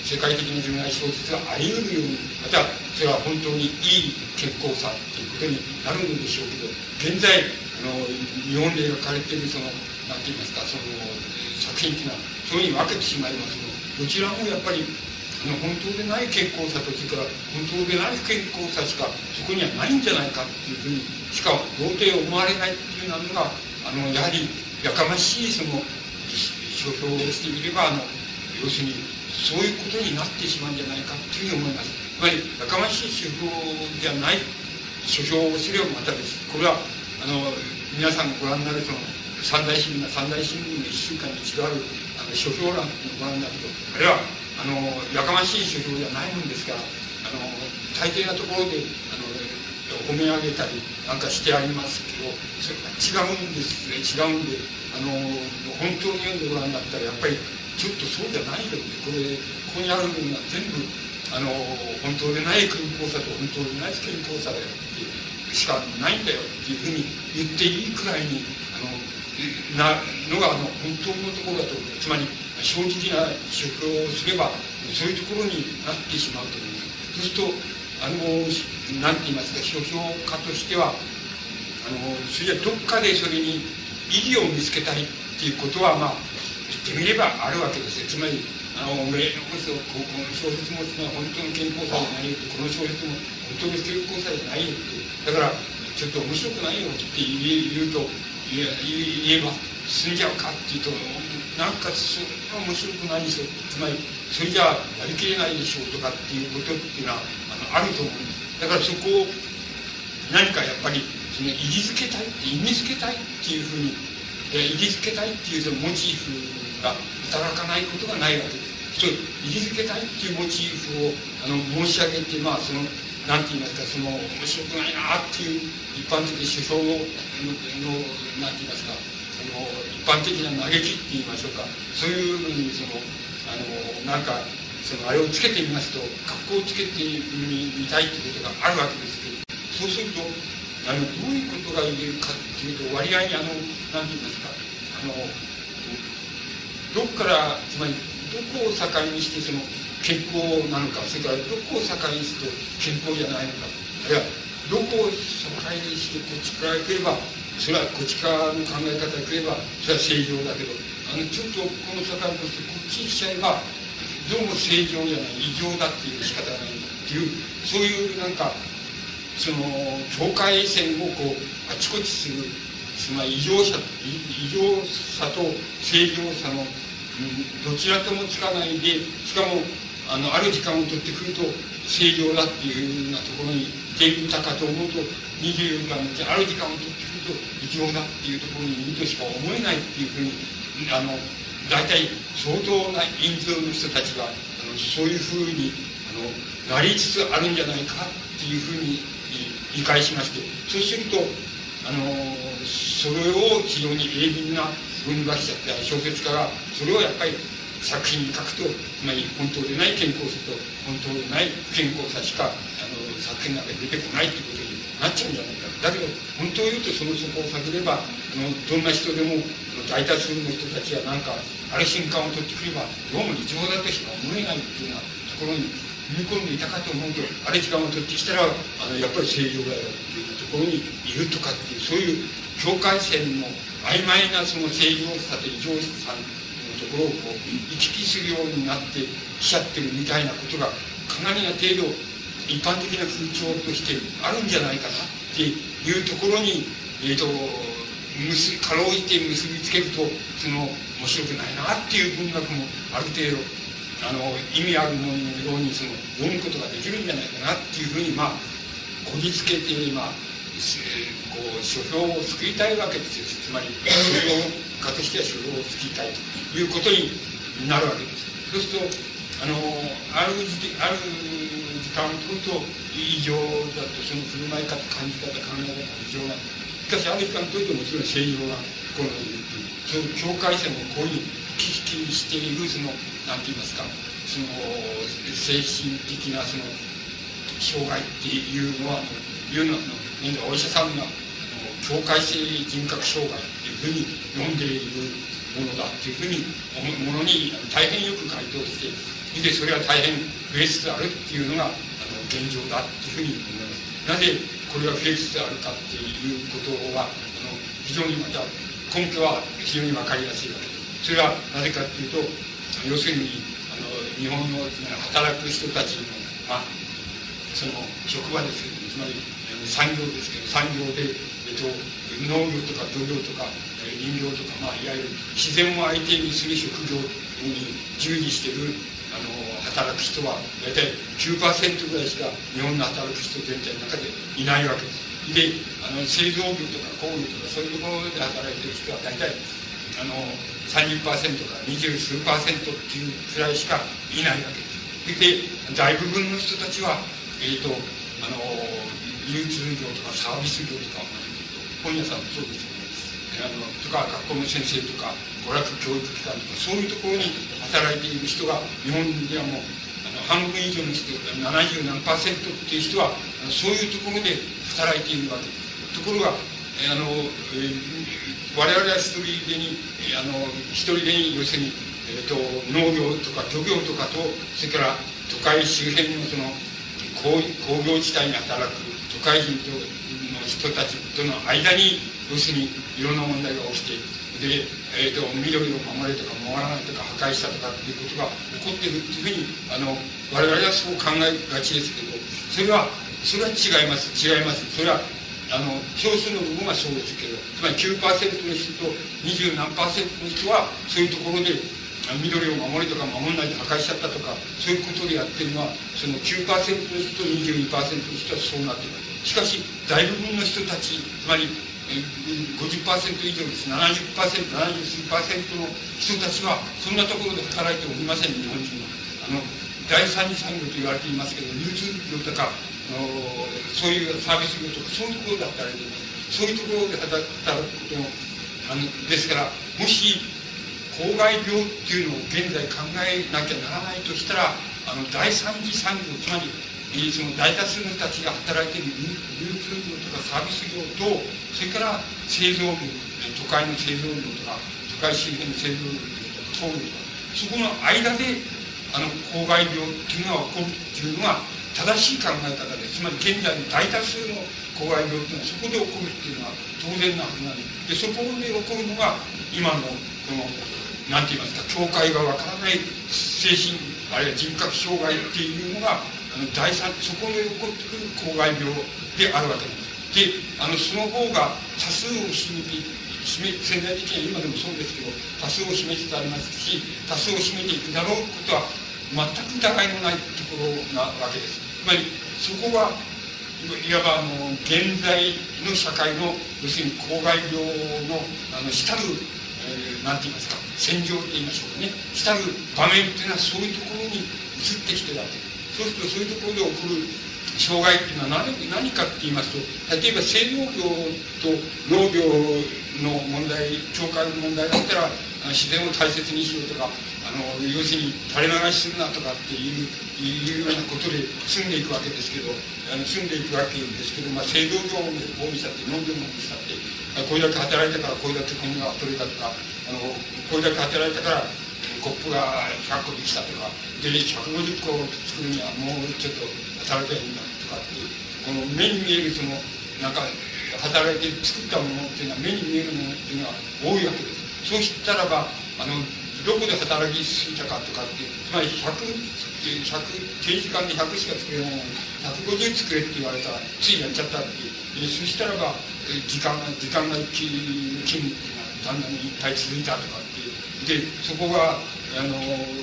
世界的な純愛小説があり得るようにまたそれは本当にいい健康さということになるのでしょうけど現在あの日本で描かれているその何て言いますかその作品っていうのはそういうふうに分けてしまいますのどちらもやっぱり本当でない健康さとそれから本当でない不健康さしかそこにはないんじゃないかっていうふうにしか到底思われないっていうのがあのやはりやかましいその書評をしてみればあの要するにそういうことになってしまうんじゃないかというふうに思います。つまりやかましい手法ではない書評をすればまたですこれはあの皆さんがご覧になるその三大新聞が三大新聞の1週間に一度あるあの書評欄をご覧になるとあれはあのやかましい書評じゃないもんですからあの大抵なところであの褒め上げたりなんかしてありますけどそれが違うんですね。違うんであの本当に読んでご覧になったらやっぱりちょっとそうじゃないよこれここにあるものは全部あの本当でない健康さと本当でない健康さだよってしかないんだよっていうふうに言っていいくらいにあのなのがあの本当のところだとつまり正直な出標をすればそういうところになってしまうといますそうするとあの何て言いますか書評家としてはあのそれじゃどっかでそれに意義を見つけたいっていうことはまあ言ってみればあるわけです。よつまりあのこそこの小説も本当の健康さじゃないよこの小説も本当に健康さじゃないよってだからちょっと面白くないよって言うと言えば進んじゃうかっていうとなんかそれは面白くないでしょつまりそれじゃあやりきれないでしょうとかっていうことっていうのはあのあると思うんですだからそこを何かやっぱりその意義づけたい意味づけたいっていうふうに意義づけたいっていうそのモチーフが働かないことがないわけです。そう意義づけたいっていうモチーフをあの申し上げてまあそのなんて言いますかその面白くないなっていう一般的首相ののなんて言いますかあの一般的な嘆きって言いましょうか。そういうのにそのあのなんかそのあれをつけてみますと格好をつけてみたいっていうことがあるわけですけどそうするとあのどういうことが言えるかっていうと割合にあのなんて言いますかあのどこからつまりどこを境にしてその健康なのかそれからどこを境にして健康じゃないのかあるいはどこを境にしてこっちから来ればそれはこっち側の考え方で来ればそれは正常だけどあのちょっとこの境としてこっちにしちゃえばどうも正常じゃない異常だっていう仕方がないんだっていうそういうなんかその境界線をこうあちこちするつまり異常さ異常さと正常さのうんどちらともつかないでしかもあのある時間を取ってくると正常だっていうようなところに出るたかと思うと24時間のうちある時間を取ってくると異常だっていうところにいるとしか思えないっていうふうにあの大体相当な人数の人たちがあのそういうふうにあのなりつつあるんじゃないかっていうふうに理解しましてそうするとあのそれを非常に鋭敏な文学者って小説家がそれをやっぱり作品に書くとつまり本当でない健康さと本当でない不健康さしかあの作品の中に出てこないということになっちゃうんじゃないか。だけど、本当を言うとそのそこを探れば、あのどんな人でも、大多数の人たちがなんか、あれ瞬間を取ってくれば、どうも異常だとしか思えないっていうようなところに踏み込んでいたかと思うと、あれ時間を取ってきたら、あのやっぱり正常だよっていうところにいるとかっていう、そういう境界線の曖昧なその正常さと異常さのところをこう行き来するようになってきちゃってるみたいなことがかなりな程度一般的な風潮としてあるんじゃないかなっていうところに、えーと、結かろうじて結びつけるとその面白くないなっていう文学もある程度あの意味あるもののようにその読むことができるんじゃないかなっていうふうにまあこじつけてまあこう書評を作りたいわけですよ。つまり書評家としては書評を作りたいということになるわけです。そうするとあのあるある時間を取ると異常だとその振る舞い方感じ方考え方異常なしかしある時間を取るともちろん正常なこのそういう境界線をこういうふうに危機しているそのなんて言いますかその精神的なその障害っていうのはいうのはお医者さんが境界性人格障害っていうふうに呼んでいるものだっていうふうにものに大変よく回答してでそれは大変増えつつあるっていうのがあの現状だっていうふうに思いますなぜこれが増えつつあるかっていうことはあの非常にまた根拠は非常に分かりやすいわけですそれはなぜかっていうと要するにあの日本の働く人たちの、まあ、その職場ですけどつまり産業ですけど産業で、えっと、農業とか漁業とか林業とか、まあ、いわゆる自然を相手にする職業に従事しているあの働く人は大体9%ぐらいしか日本の働く人全体の中でいないわけです。であの製造業とか工業とかそういうところで働いてる人は大体あの30%か二十数パーセントっていうくらいしかいないわけです。で大部分の人たちは、えっ、ー、とあの流通業とかサービス業とか本屋さんもそうです。あのとか学校の先生とか娯楽教育機関とかそういうところに働いている人が日本ではもうあの半分以上の人70何パーセントっていう人はそういうところで働いているわけところがあの、えー、我々は一人でにあの一人でに要するに、えーと、農業とか漁業とかとそれから都会周辺のその工工業地帯に働く都会人との人たちとの間に要するにいろんな問題が起きてで、えーと、緑を守れとか守らないとか破壊したとかっていうことが起こってるっていうふうにあの我々はそう考えがちですけどそれはそれは違います。違います。それはあの少数の部分はそうですけどつまり9%の人と20何パーセントの人はそういうところで緑を守れとか守らないで破壊しちゃったとかそういうことでやってるのはその9%の人と22%の人はそうなってるしかし大部分の人たちつまり50%以上です。70%、70数パーセントの人たちはそんなところで働いておりません。日本人は。あの第三次産業と言われていますけど流通業とかあのそういうサービス業とかそういうところで働いていますそういうところで働くこともあのですからもし公害病っていうのを現在考えなきゃならないとしたらあの第三次産業つまりその大多数の人たちが働いている流通業とかサービス業とそれから製造業都会の製造業とか都会周辺の製造業とか工業とかそこの間であの公害病っていうのが起こるっていうのが正しい考え方でつまり現在の大多数の公害病っていうのはそこで起こるっていうのは当然なはずなんででそこで起こるのが今のこのなんて言いますか境界がわからない精神あるいは人格障害っていうのが第三そこで起こってくる公害病であるわけです。であのその方が多数を占めて占め潜在的には今でもそうですけど多数を占めつつありますし多数を占めていくだろうことは全く疑いのないところなわけです。つまりそこはいわばあの現在の社会の要するに公害病のあの主たる、えー、て言いますか戦場って言いましょうかね主たる場面っていうのはそういうところに移ってきてるわけです。そうするとそういうところで起こる障害っていうのは何何かって言いますと例えば製農業と農業の問題境界の問題だったら自然を大切にしようとかあの要するに垂れ流しするなとかっていういうようなことで住んでいくわけですけどあの住んでいくわけですけど、まあ、制度上法にしたって飲んでもしたってこれだけ働いたからこれだけ米が取れたとかあのこれだけ働いたからコップが100個できたとかで150個作るにはもうちょっと働きゃいいんだとかっていうこの目に見えるそのなんか働いて作ったものっていうのは目に見えるものっていうのは多いわけです。そうしたらばあのどこで働きすぎたかとかってつまり100 100定時間で100しか作れないのに150作れって言われたらついやっちゃったっていうそしたらば時間が時間が勤務っていうのはだんだんいっぱい続いたとかでそこがあの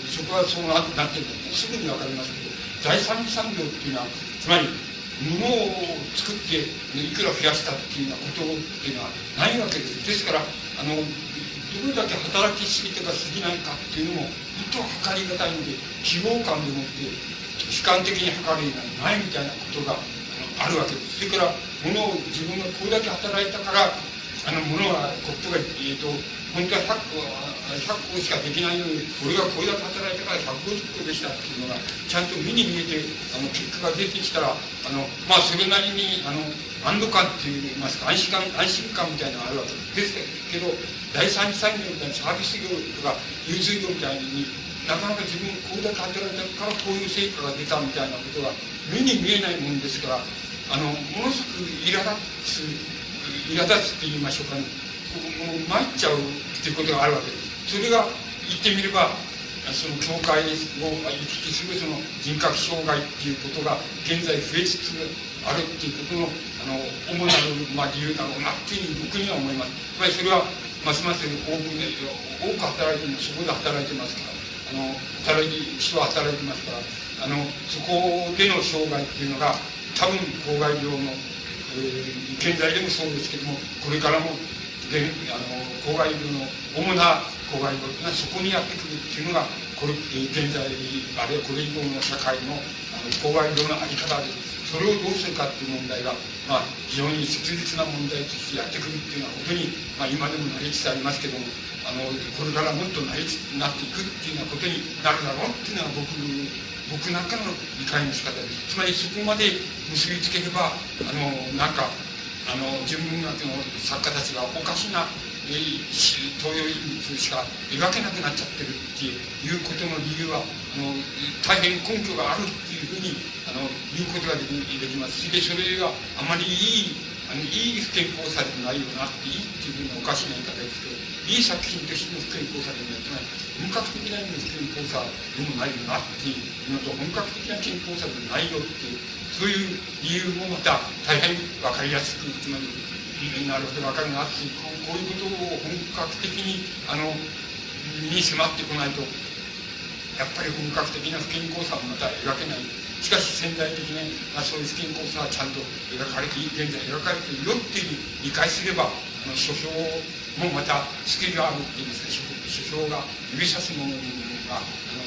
そこはそうなってるのすぐに分かりますけど第三次産業っていうのはつまり物を作っていくら増やしたっていうようなことっていうのはないわけです。ですからあのどれだけ働きすぎてか過ぎないかっていうのも本当は測り難いので希望感でもって主観的に測る以外ないみたいなことがあるわけです。それから物を自分がこれだけ働いたからあの物はコップが、えーと、本当は100個100個しかできないのに俺がこれだけ働いたから150個でしたっていうのがちゃんと目に見えてあの結果が出てきたらあのまあそれなりにあの安堵感っていいますか安心感安心感みたいなのがあるわけですけど第三次産業みたいなサービス業とか融通業みたいになかなか自分これだけ働いたからこういう成果が出たみたいなことが目に見えないもんですからあのものすごく苛立つ苛立つって言いましょうかねもう参っちゃうっていうことがあるわけですそれが言ってみればその教会を行き来するその人格障害っていうことが現在増えつつあるっていうことのあの主なる、まあ、理由だろうなっていうふうに僕には思います。つまりそれはますます多く多く働いてそこで働いてますからあの働いて人は働いてますからあのそこでの障害っていうのが多分公害病の、現在でもそうですけどもこれからもであの公害病の主な公害病がそこにやってくるっていうのがこれ現在あるいはこれ以降の社会のあの公害病の在り方でそれをどうするかっていう問題が、まあ、非常に切実な問題としてやってくるっていうのは本当に、まあ、今でもなりつつありますけどもあのこれからもっとなりつなっていくっていうようなことになるだろうっていうのは僕僕なんかの理解の仕方でつまりそこまで結びつければあのなんかあの純文学の作家たちがおかしな東洋イメしか描けなくなっちゃってるっていうことの理由はあの大変根拠があるっていうふうにあの言うことができます。しでそれがあまりいいあのいい不健康さでもないよなっていいっていうふうにおかしな言い方ですけどいい作品としての不健康さでもやってない本格的な意味の不健康さでもないよなっていうのと本格的な健康さでもないよっていうそういう理由もまた大変分かりやすくつまりなるほど分かるなっていうこういうことを本格的にあのに迫ってこないとやっぱり本格的な不健康さもまた描けない。しかし潜在的な、まあ、そういう不健康さはちゃんと描かれて現在描かれているよっていう理解すればあの書評もまたスキルがあるっていうんですか書評が指さすものがあの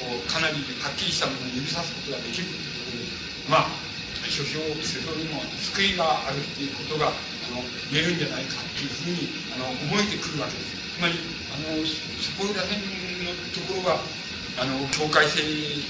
こうかなりはっきりしたものを指さすことができるということでまあ書評書評にも救いがあるっていうことがあの言えるんじゃないかっていうふうにあの思えてくるわけです。つまりあのそこら辺のところがあの境界性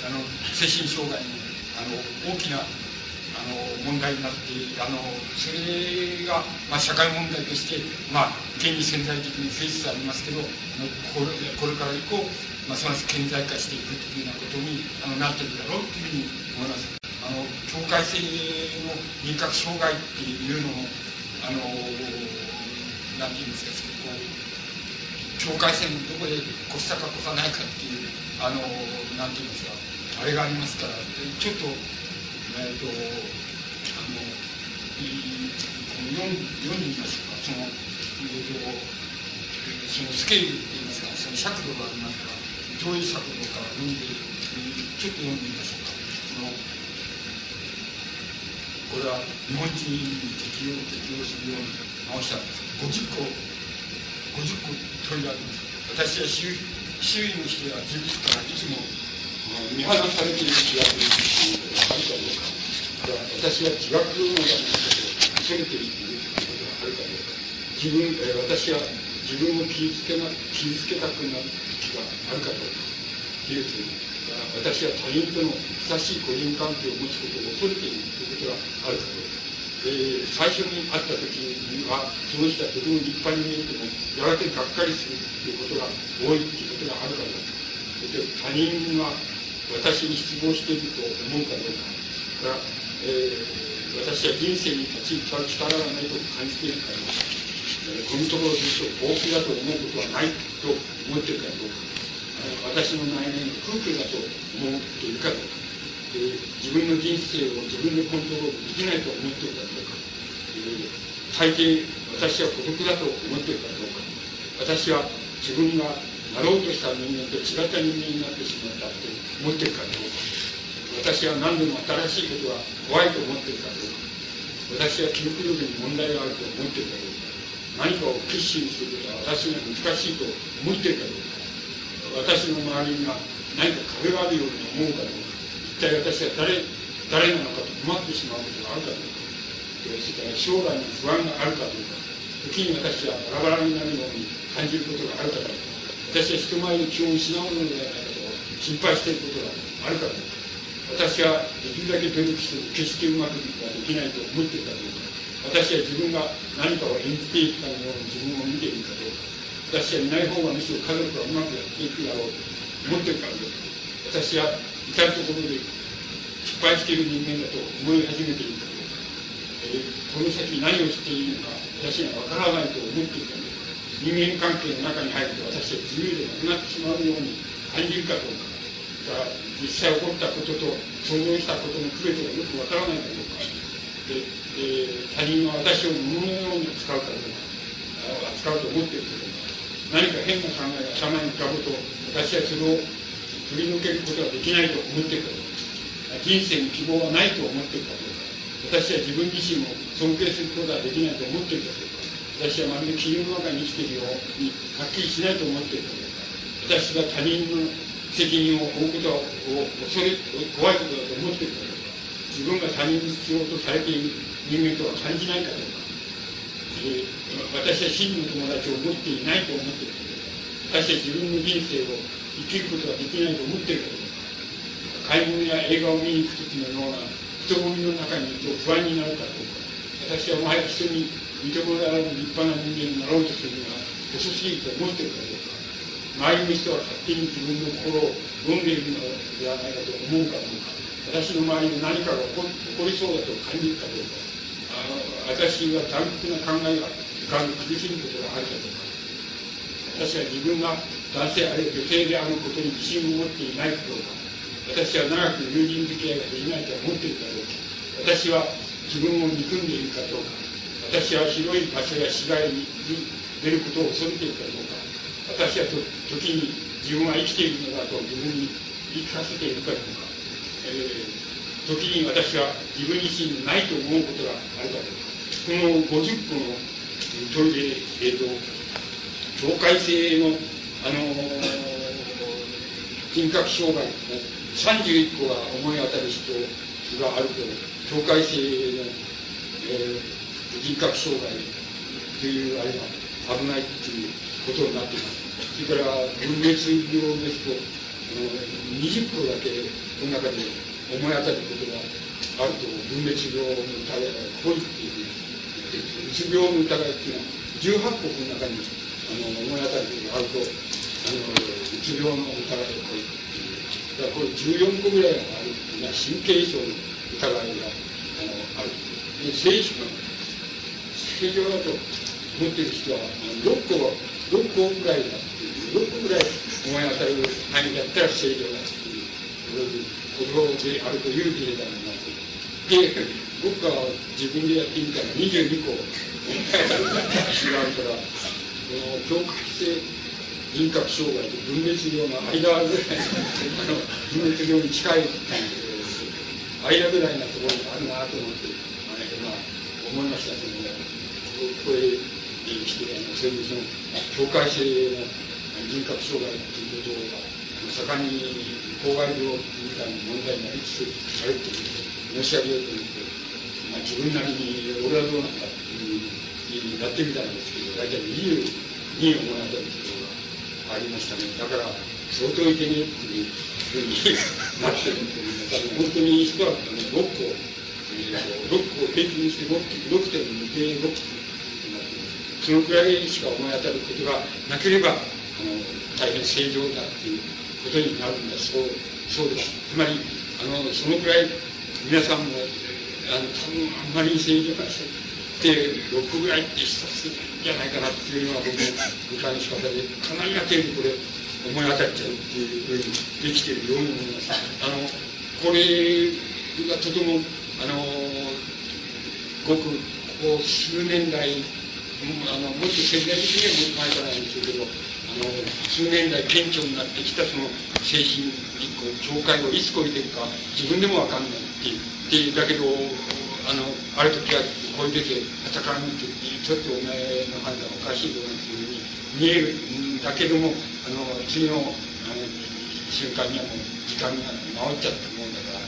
あの精神障害のあの大きなあの問題になってあのそれが、まあ、社会問題として、まあ、現に潜在的に増えつつありますけどあのこれこれから以降、ますます顕在化していくというようなことにあのなっていくだろうというふうに思います。あの境界性の人格障害っていうのもあのなんていうんですかこ境界線のどこで越したか越さないかっていうあのなんて言いますかあれがありますからちょっとえっ、ー、とあの読ん読んでみましょうかその,、えーと、そのスケールって言いますかその尺度がありますからどういう尺度か読んでちょっと読んでみましょうか。そのこれは日本人に適用適用するように直した50個50個問いがあります。私は周囲の人や自分からいつも見放されている気がするあるかどうか私は自学のようなことを責めているということがあるかどうか自分、え、私は自分を傷つけな傷つけたくなる時があるかどうかというと私は他人との親しい個人関係を持つことを恐れているということがあるかどうか。えー、最初に会った時にはその人はとても立派に見えてもやがてがっかりするということが多いということがあるかどうか他人は私に失望していると思うかどうかから、えー、私は人生に立ち行った力がないと感じているかどうか、えー、このところずっと大きだと思うことはないと思っているかどうか私の内面が空虚だと思っているかどうか。自分の人生を自分でコントロールできないと思っているかどうか、え大抵私は孤独だと思っているかどうか私は自分がなろうとした人間と違った人間になってしまったと思っているかどうか私は何でも新しいことが怖いと思っているかどうか私は記憶力に問題があると思っているかどうか何かを決心することは私には難しいと思っているかどうか私の周りには何か壁があるように思うかどうか。一体私は誰誰なのかと困ってしまうことがあるかどうかそれから将来に不安があるかどうか時に私はバラバラになるように感じることがあるかどうか私は人前に気を失うのではないかと心配していることがあるかどうか私はできるだけ努力しても決してうまくはできないと思っているかどうか私は自分が何かを演じていくかのように自分を見ているかどうか私はいない方がむしろ家族がうまくやっていくだろうと思っているかどうか私は至るところで失敗している人間だと思い始めているかどうか、えー、この先何をしていいのか私には分からないと思っているかどうか人間関係の中に入ると私は自由でなくなってしまうように感じるかどうかが実際起こったことと想像したことの区別がよく分からないかどうかで、えー、他人は私を物のように扱うかどうか扱うと思っているかど何か変な考えが頭に浮かぶと私はそれを振り抜けることができないと思っているかどうか人生に希望はないと思っている。かどうか私は自分自身を尊敬することができないと思っている。かどうか私はまるで霧の中に生きているようにはっきりしないと思っている。かどうか私が他人の責任を負うことを恐れ怖いことだと思っている。かどうか自分が他人に必要とされている人間とは感じないかどうか、えー、私は真の友達を持っていないと思っているかどうか私は自分の人生を生きることができないと思っているかどうか買い物や映画を見に行く時のような人混みの中にいると不安になるかどうか私はもはや人に認められる立派な人間になろうとするのが遅すぎると思っているかどうか周りの人は勝手に自分の心を読んでいるのではないかと思うかどうか私の周りで何かが起こりそうだと感じるかどうかあの私は残酷な考えが浮かんで苦しむことがあるかどうか。私は自分が男性あるいは女性であることに自信を持っていないかどうか私は長く友人付き合いができないと思っているかどう。か私は自分を憎んでいるかどうか。私は広い場所や市街に出ることを恐れているかどうか。私は時に自分は生きているのだと自分に言い聞かせているかどうか、えー、時に私は自分自身にないと思うことがあるかどう。かこの50個の問いで、えーと、境界性のあの人格障害31個が思い当たる人があると境界性の、えー、人格障害というあれが危ないっていうことになっています。それから分裂病ですと20個だけこの中で思い当たることがあると分裂病の疑いが濃いっていううつ病の疑いっていうのは18個この中にの思い当たることあるとあのうつ病の疑いがこれだからこれ14個ぐらいあるな神経症の疑いがあのあるで正常正常だと思っている人は6個6個ぐらいだっていう6個ぐらい思い当たる範囲だったら正常だっていうことであるというデータになってで僕が自分でやってみたら22個違うから境界性人格障害と分裂病の間ぐらい分裂病に近い間ぐらいなところがあるなと思って、まあ、思いましたけどもこれにしてあのそういうその境界性の人格障害ということが盛んに公害病みたいな問題になりつつあるという申し上げようと思って、まあ、自分なりに俺はどうなんだっていうやってみたんですけど大体20に思い当たるところがありましたね。だから、相当いけねえっていうふうになってると思います。本当に人は6個、えー、6個平均して6.2点6そのくらいしか思い当たることがなければ、あの大変正常だっていうことになるんだそうそうですつまりあのそのくらい皆さんもあの多分あんまり正常な人って6ぐらいって一つじゃないかなっていうのは僕の理解の仕方でかなりな程度これ思い当たっちゃうっていうふうにできてるように思いますあのこれがとてもあのごくここ数年来あのもっと潜在的にはもっと前からなんでしょうけどあの数年来顕著になってきたその精神境界をいつ超えていくか自分でも分かんないっていうでだけどあのある時はこういう時戦うってちょっとお前の判断おかしいとなんていうふうに見えるんだけどもあの次のあの瞬間にはもう時間が治っちゃったもんだから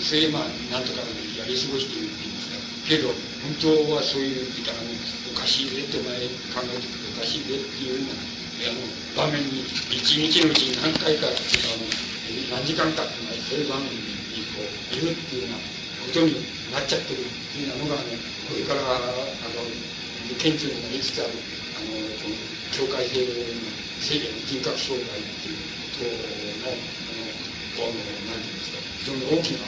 それでまあなんとかやり過ごしているって言いますかけど本当はそういうあのおかしいねってお前考えておかしいねっていうようなあの場面に一日のうちに何回かあの何時間かっていうのはそういう場面にこういるっていうようなことになっちゃってるっていうのがねこれからあの顕著になりつつあるあのこの境界性の制限人格障害っていうことのあのこの何て言うんですか非常に大きな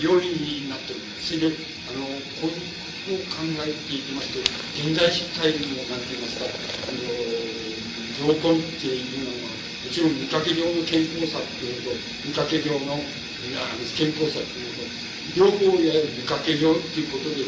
要因になっております。それであのこういうことを考えていきますと現代社会の何て言いますかあの条根っていうのは、もちろん見かけ上の健康さっていうのと、見かけ上の健康さっていうのと、両方やる見かけ上っていうことで、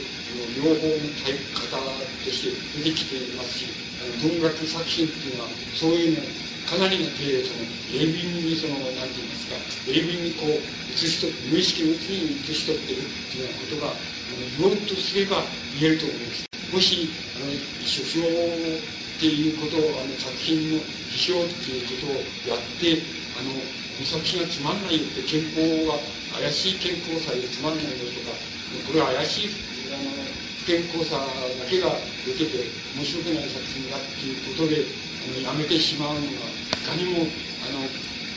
両方のタイプ方として出てきていますし、文学作品っていうのは、そういうのかなりの程度、その、鋭敏にその、なんて言いますか、鋭敏にこう、映し取って、無意識のうちに映し取ってるっていうようなことが、言おうとすれば言えると思います。もし、あの、書評っていうことを、あの、作品の批評っていうことをやって、あの、この作品がつまんないよって健康が、怪しい健康さでつまんないよとか、これは怪しい、あの不、健康さだけが受けて面白くない作品だっていうことで、あの、やめてしまうのが、いかにも、あの、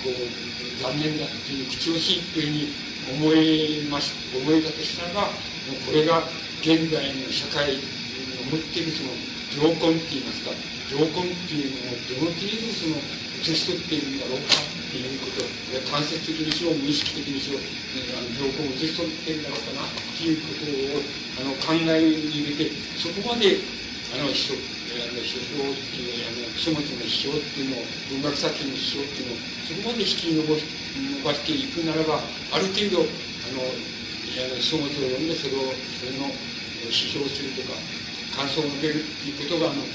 こう、残念だっていう、口惜しいっていうふうに思えます、思えたとしたらば、これが現代の社会の持っているその条根って言いますか、条根っていうのをどの程度その写し取っているんだろうか。っていうこと、間接的にしろ、無意識的にしろ、あの条根を写し取ってんだろうかなっていうことをあの考えに入れて、そこまであの書あの書評っていうあの書物の批評っていうのを、文学作品の批評っていうのを、そこまで引き伸ばし伸ばしていくならば、ある程度、あの、書物を読んでそれを、それの批評するとか、感想を述べるっていうことが、あの、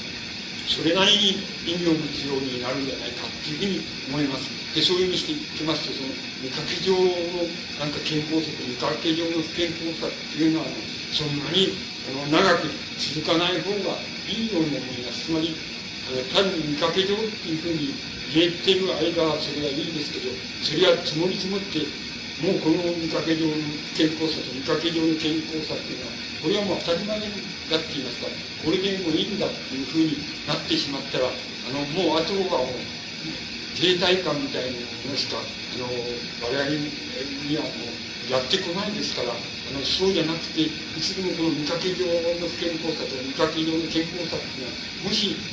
それなりに意味を持つようになるんじゃないかっていうふうに思います。で、そういうふうにしていきますと、その、見かけ上のなんか健康さと見かけ上の不健康さっていうのは、そんなにあの長く続かない方がいいように思います。つまり、あの単に見かけ上っていうふうに言えてる間はそれはいいですけど、それは積もり積もって、もうこの見かけ上の健康さと見かけ上の健康さっていうのは、これはもう当たり前だって言いますか、これでもいいんだっていうふうになってしまったら、あの、もうあとはもう、停滞感みたいなものしか、あの、我々にはもうやってこないですから、あの、そうじゃなくて、いつでもこの見かけ上の不健康さと見かけ上の健康さっていうのは、もし、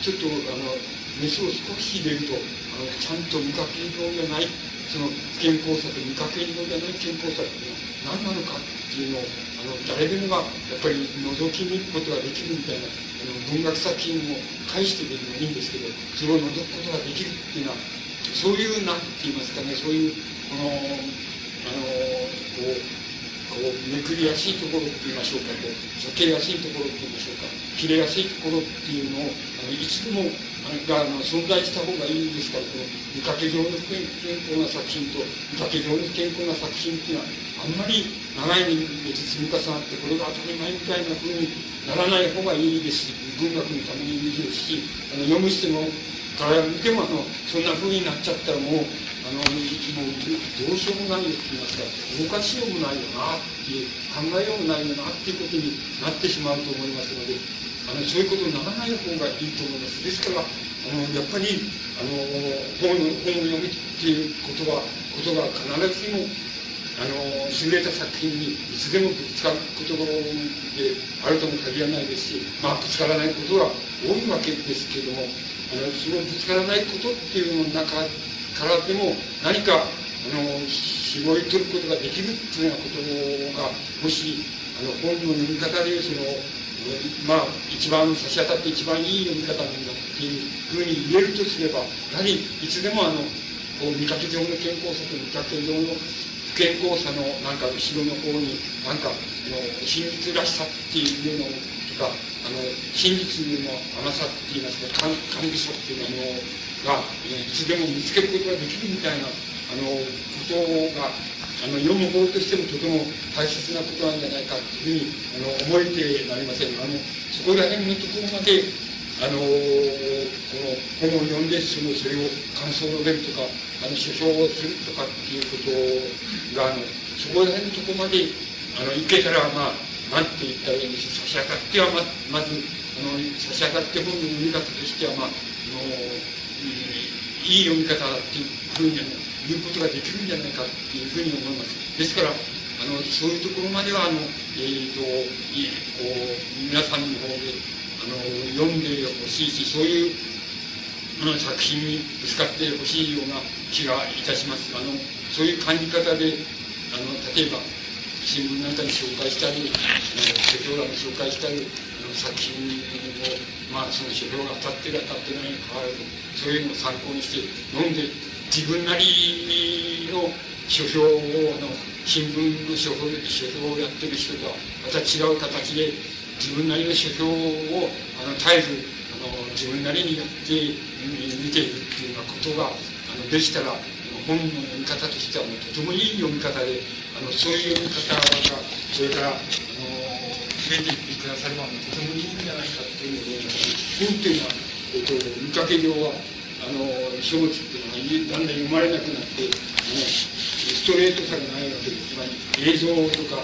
ちょっと、あの、熱を少し入れると、あの、ちゃんと見かけ上じゃない、その健康さと見かけ上じゃない健康さっていうのは何なのかっていうのを、あの誰でもがやっぱり覗き見ることができるみたいなあの文学作品を返してでもいいんですけどそれを覗くことができるっていうのはそういう何て言いますかねそういうこのあのこうこうめくりやすいところって言いましょうかこう避けやすいところって言いましょうか切れやすいところっていうのをあのいつでもがあの存在した方がいいんですから、この見かけ上の不健康な作品と見かけ上の不健康な作品っていうのは、あんまり長い年月積み重なって、これが当たり前みたいな風にならない方がいいですし、文学のためにいいですし、あの読む人のから見てもあの、そんな風になっちゃったらもう、あの、もう、どうしようもないよって言いますか、動かしようもないよなっていう、考えようもないよなっていうことになってしまうと思いますので、あの、そういうことにならない方がいいと思います。ですから、あの、やっぱり、あの、本の、本を読むっていうことは、ことが必ずしも、あの、優れた作品にいつでもぶつかることであるとも限らないですし、まあ、ぶつからないことが多いわけですけども、あの、そのぶつからないことっていうのの中からでも何かあの絞り取ることができるというようなことがもしあの本の読み方でそのまあ一番差し当たって一番いい読み方なんだっていうふうに言えるとすればやはりいつでもあのこう見かけ上の健康さと見かけ上の不健康さのなんか後ろの方になんかあの真実らしさっていうのとかあの真実の甘さっていいますか甘美さっていうものが、いつでも見つけることができるみたいな、あの、ことが、あの、読む方としてもとても大切なことなんじゃないかというふうに、あの、思えてなりません。あの、そこら辺のところまで、あの、この本を読んで、その、それを感想を述べるとか、あの、書評をするとかっていうことが、あの、そこら辺のところまで、あの、いけたら、まあ、なんて言ったらいいんでしょう、差し当たってはま、まず、あの、差し当たって本の読み方としては、まあ、あの、いい読み方っていうふうに言うことができるんじゃないかっていうふうに思います。ですから、あの、そういうところまでは、あの、えっ、ー、と、いこう、皆さんの方で、あの、読んでほしいし、そういう、あの、作品にぶつかってほしいような気がいたします。あの、そういう感じ方で、あの、例えば、新聞なんかに紹介したり、あの、書評欄に紹介したり、あの、作品を、まあ、その書評が当たってる当たってないに変わらず、そういうのを参考にして読んで自分なりの書評をあの新聞の書評書評をやってる人とはまた違う形で自分なりの書評をあの絶えずあの自分なりにやって見ているっていうようなことがあのできたら本の読み方としてはもうとてもいい読み方であのそういう読み方がそれからあの増えていってくださればとてもいいんじゃないかというふうに思います本というのはえっと、見かけ上は、あの、書物っていうのはだんだん読まれなくなって、あの、ストレートさがないわけです。つまり、映像とか、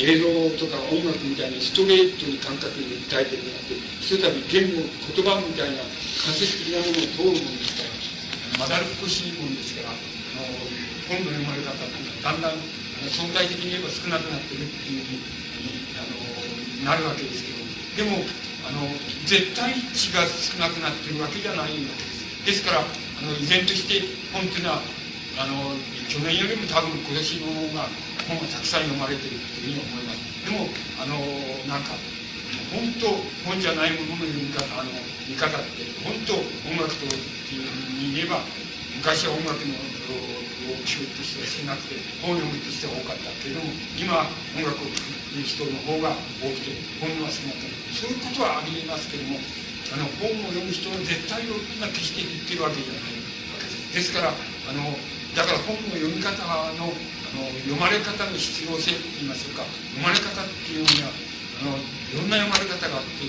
映像とか音楽みたいにストレートに感覚に訴えてるんじゃなくて、ひとたび言語、言葉みたいな間接的なものを通るものですから、まだるっこしいものですから、あの、本の読まれ方っていうのはだんだん相対的に言えば少なくなってるっていうふうに、なるわけですけど、でも、あの絶対値が少なくなってるわけじゃないわけです。ですから、あの依然として本というのは、あの去年よりも多分今年の方が本がたくさん読まれてるというふうに思います。でも、あのなんか、本当、本じゃないものの読み方、あの見方って、本当、音楽というふうに言えば、昔は音楽のを聞くとして少なくて、本読むとしては多かったけれども、今、音楽を聴く人の方が多くて、本は少なくなそういうことはありえますけども、あの、本を読む人の絶対を今決して言ってるわけじゃないわけです。ですから、あの、だから本の読み方の、あの、読まれ方の必要性といいましょうか、読まれ方っていうのは、あの、いろんな読まれ方があって、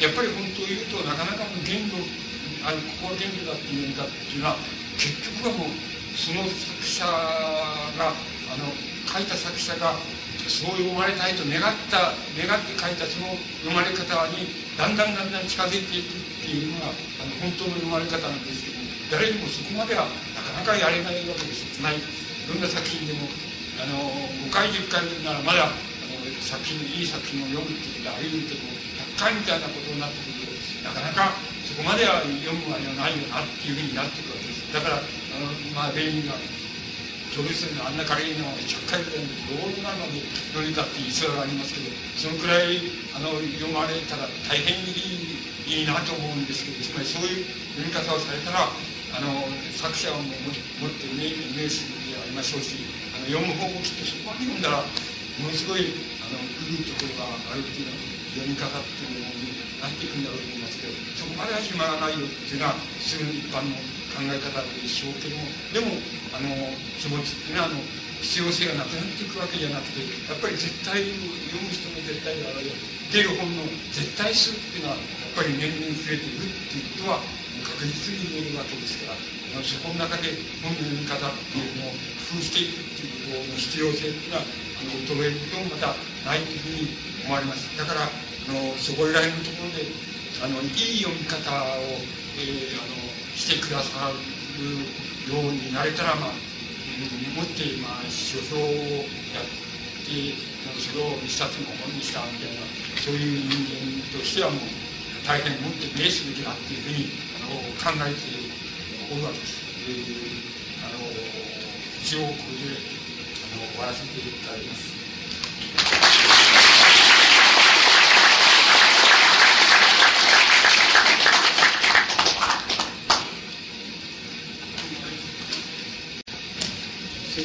やっぱり本当を言うとなかなかの言語、あの、ここは言語だっていう読み方っていうのは、結局はもうその作者があの書いた作者がそう読まれたいと願った願って書いたその読まれ方にだんだんだんだん近づいていくっていうのがあの本当の読まれ方なんですけど誰にもそこまではなかなかやれないわけですつまりどんな作品でもあの5回10回ならまだあの作品いい作品を読むっていうことはあり得るけど100回みたいなことになってくるとなかなかそこまでは読むあれはないよなっていうふうになってくるわけです。だからあの、まあ、例には、教室のあんな軽いのを100回ぐらいのどうなのに乗りたって逸話がありますけど、そのくらいあの読まれたら大変にいいなと思うんですけど、つまりそういう読み方をされたら、あの作者ももってイメージでありましょうし、あの読む方もきっとそこまで読んだら、ものすごいあのいいところがあるっていうの読み方っていうのになっていくんだろうと思いますけど、そこまでは暇がないよっていうのは、普通の一般の考え方でしょうけども、でも、あの、気持ちっていうのは、あの、必要性がなくなっていくわけじゃなくて、やっぱり絶対読む人の絶対がある出る本の絶対数っていうのは、やっぱり年々増えているっていうことは確実に言えるわけですからそこの中で本の読み方っていうのを工夫していくっていうことの必要性っていうのはあの衰えるとまたないというふうに思われます。だからあのそこら辺のところであのいい読み方を、えー、あのしてくださるようになれたらまあ、うん、もって、まあ、書評をやってなんかそれを一冊の本にしたみたいなそういう人間としてはもう大変もって名すべきだっていうふうにあの考えておるわけです。えー、あの一応これであの終わらせていただきます。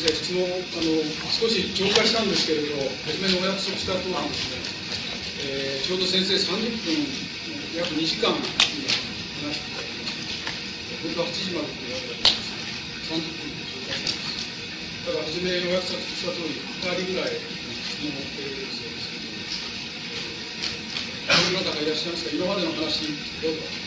先生、質問あの少し超過したんですけれど、初めのお約束したとおりですね、えー、ちょうど先生30分、約2時間今話して本当は8時までって言われたんです30分で紹介します。ただ、初めの約束した通り、2人ぐらい質問を持っているそうですけど、どの方いらっしゃいますか、今までの話、どうぞ。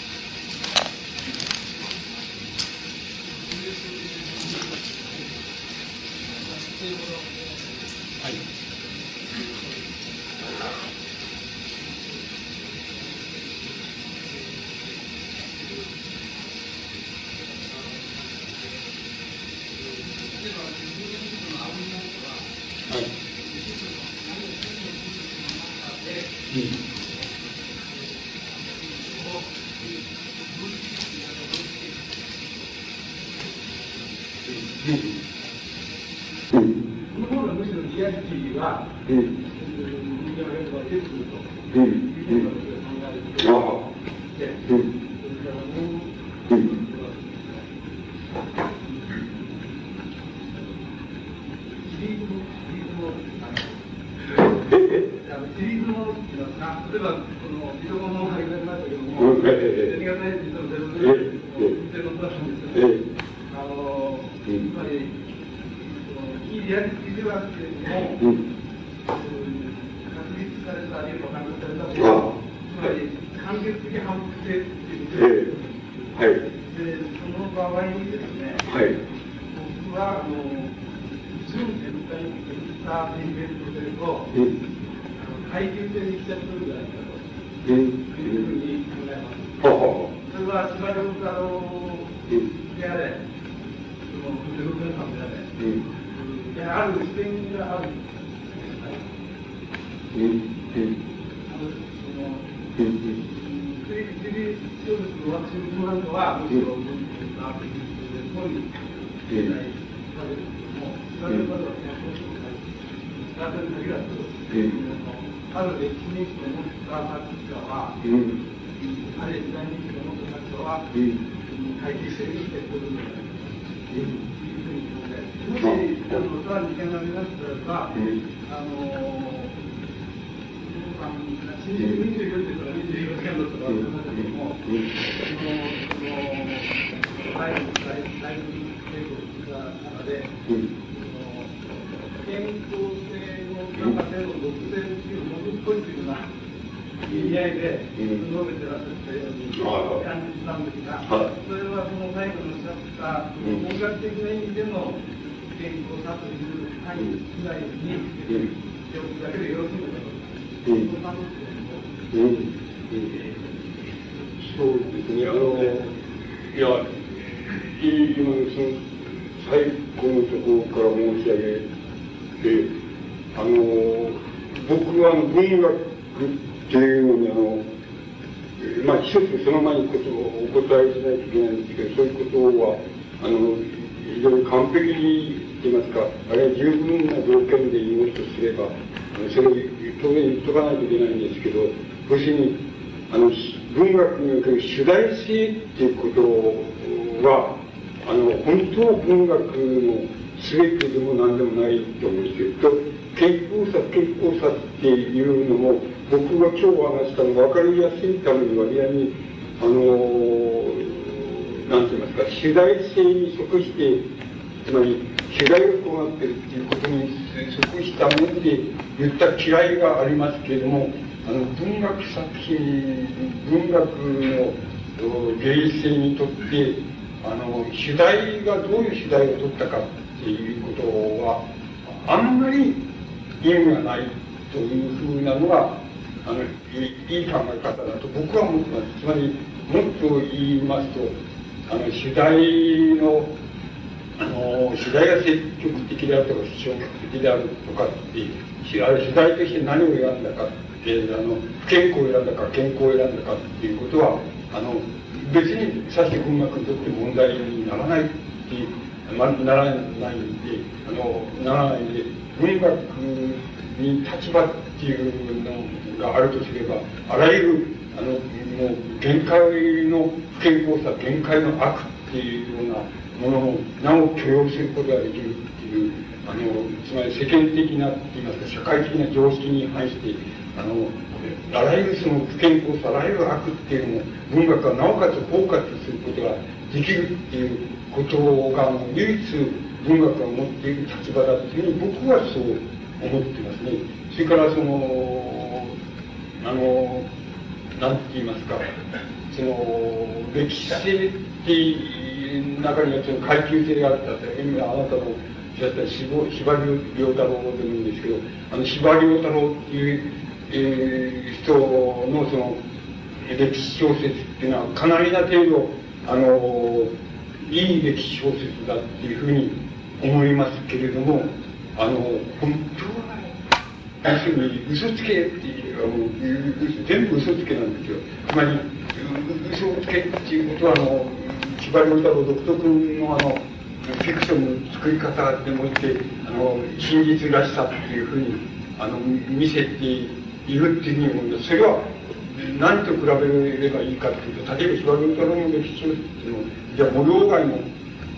いうのも僕が今日お話したの分かりやすいために割合にあの何て言いますか主題性に即してつまり主題をなってるっていうことに即したもので言った嫌いがありますけれどもあの文学作品文学の芸術性にとってあの主題がどういう主題を取ったかっていうことはあんまり意味がない。というふうなのがあのいいい考え方だと僕は思ってます。つまりもっと言いますとあの主題のあの主題が積極的であるとか消極的であるとかっていうあれ主題として何を選んだかってあの不健康を選んだか健康を選んだかっていうことはあの別にさして文学にとって問題にならないっていうま、ならないんであのならないんで文学立場っていうのがあるとすればあらゆるあのもう限界の不健康さ限界の悪っていうようなものをなお許容することができるっていうあのつまり世間的なって言いますか社会的な常識に反してあのあらゆるその不健康さあらゆる悪っていうのを文学がなおかつ包括することができるっていうことが唯一文学が持っている立場だっていうふうに僕はそう思ってますね。それからそのあのなんて言いますかその歴史性っていう中にはその階級性があったって今あなたのおっしゃった司馬遼太郎でもいいんですけどあの司馬遼太郎っていう、えー、人のその歴史小説っていうのはかなりな程度あのいい歴史小説だっていうふうに思いますけれどもあの本当は要するに嘘つけっていうあの全部嘘つけなんですよ。つまり嘘つけっていうことはあの司馬太郎独特のあのフィクションの作り方でもってあの真実らしさっていうふうにあの見せているっていうふうに思うんですそれは何と比べればいいかっていうと例えば司馬太郎の歴史小説っていうのじゃあ模様外の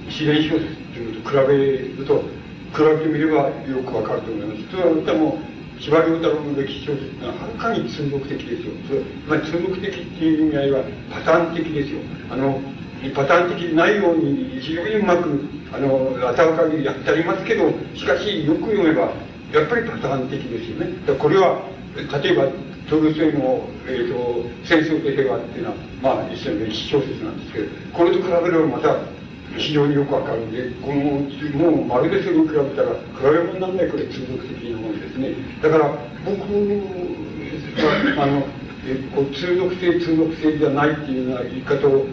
自然小説っていうのと比べると比べてみればよくわかると思います。それはでも司馬太郎の歴史小説ってのはるかに通俗的ですよ。それまあ、通俗的っていう意味合いはパターン的ですよ。あの、パターン的ないように非常にうまく、あの、頭かりやってありますけど、しかしよく読めば、やっぱりパターン的ですよね。これは、例えば、トルスイの、えーと、戦争と平和っていうのは、まあ、一緒の歴史小説なんですけど、これと比べればまた、非常によくわかるんで、この、もうまるでそれを比べたら、比べ物にならないくらい通俗的なものですね。だから、僕は、あの、えこう通俗性、通俗性じゃないっていうような言い方を、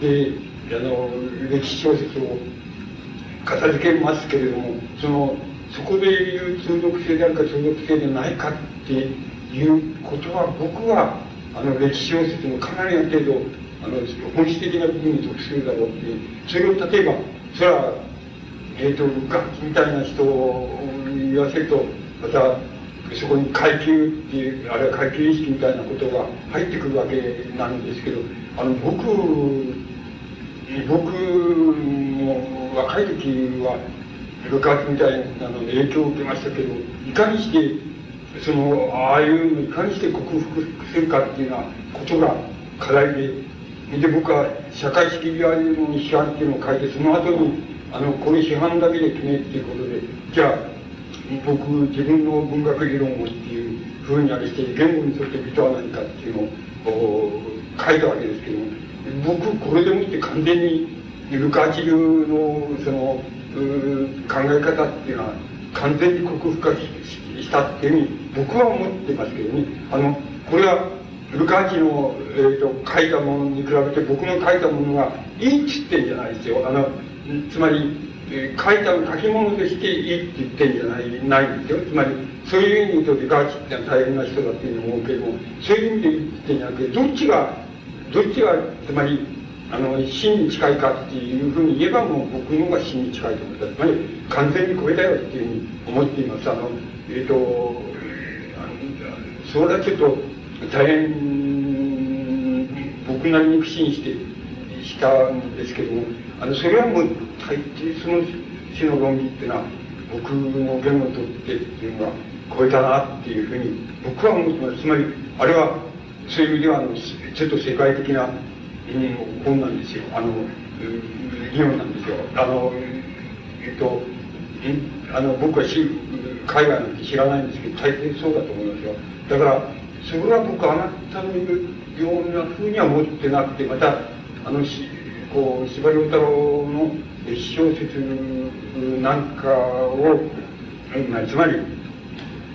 で、あの、歴史小説を片付けますけれども、その、そこでいう通俗性であるか通俗性でないかっていうことは、僕は、あの、歴史小説のかなりの程度、あの、本質的な部分に属するだろうって、それを例えば、それは、えっ、ー、と、楽器みたいな人に言わせると、また、そこに階級っていう、あるいは階級意識みたいなことが入ってくるわけなんですけど、あの、僕、僕も若い時は、部活みたいなの影響を受けましたけど、いかにして、その、ああいうのいかにして克服するかっていうようなことが課題で、で、僕は社会主義リアリズムの批判っていうのを書いて、その後に、あの、これ批判だけで決めっていうことで、じゃあ、僕、自分の文学理論をっていうふうにあれして、言語にとって美とは何かっていうのを書いたわけですけども、僕、これでもって完全に、ルカーチ流の、その、考え方っていうのは、完全に克服化したっていうふうに、僕は思ってますけどね。あの、これは、ルカチの、えーと、書いたものに比べて僕の書いたものがいいっつってんじゃないですよ。あのつまり、えー、書いた書き物としていいって言ってんじゃないないんですよ。つまりそういう意味で言うとルカーチってのは大変な人だっていうのも思うけどもそういう意味で言ってんじゃなくてどっちがどっちがつまりあの真に近いかっていうふうに言えばもう僕の方が真に近いと思ったつまり完全に超えたよっていうふうに思っています。あのえっ、ー、とあのそれはちょっと大変僕なりに苦心してしたんですけどもあのそれはもう大抵その死の論議っていうのは僕の言語とってっていうのは超えたなっていうふうに僕は思ってます。つまりあれはそういう意味ではあのちょっと世界的な、うん、本なんですよ。あの議論なんですよ。あのえっとあの僕は海外なんて知らないんですけど大抵そうだと思いますよ。だからそれは僕あなたの言うようなふうには思ってなくて、また、あの、しこう、司馬太郎の小説なんかを、まあ、つまり、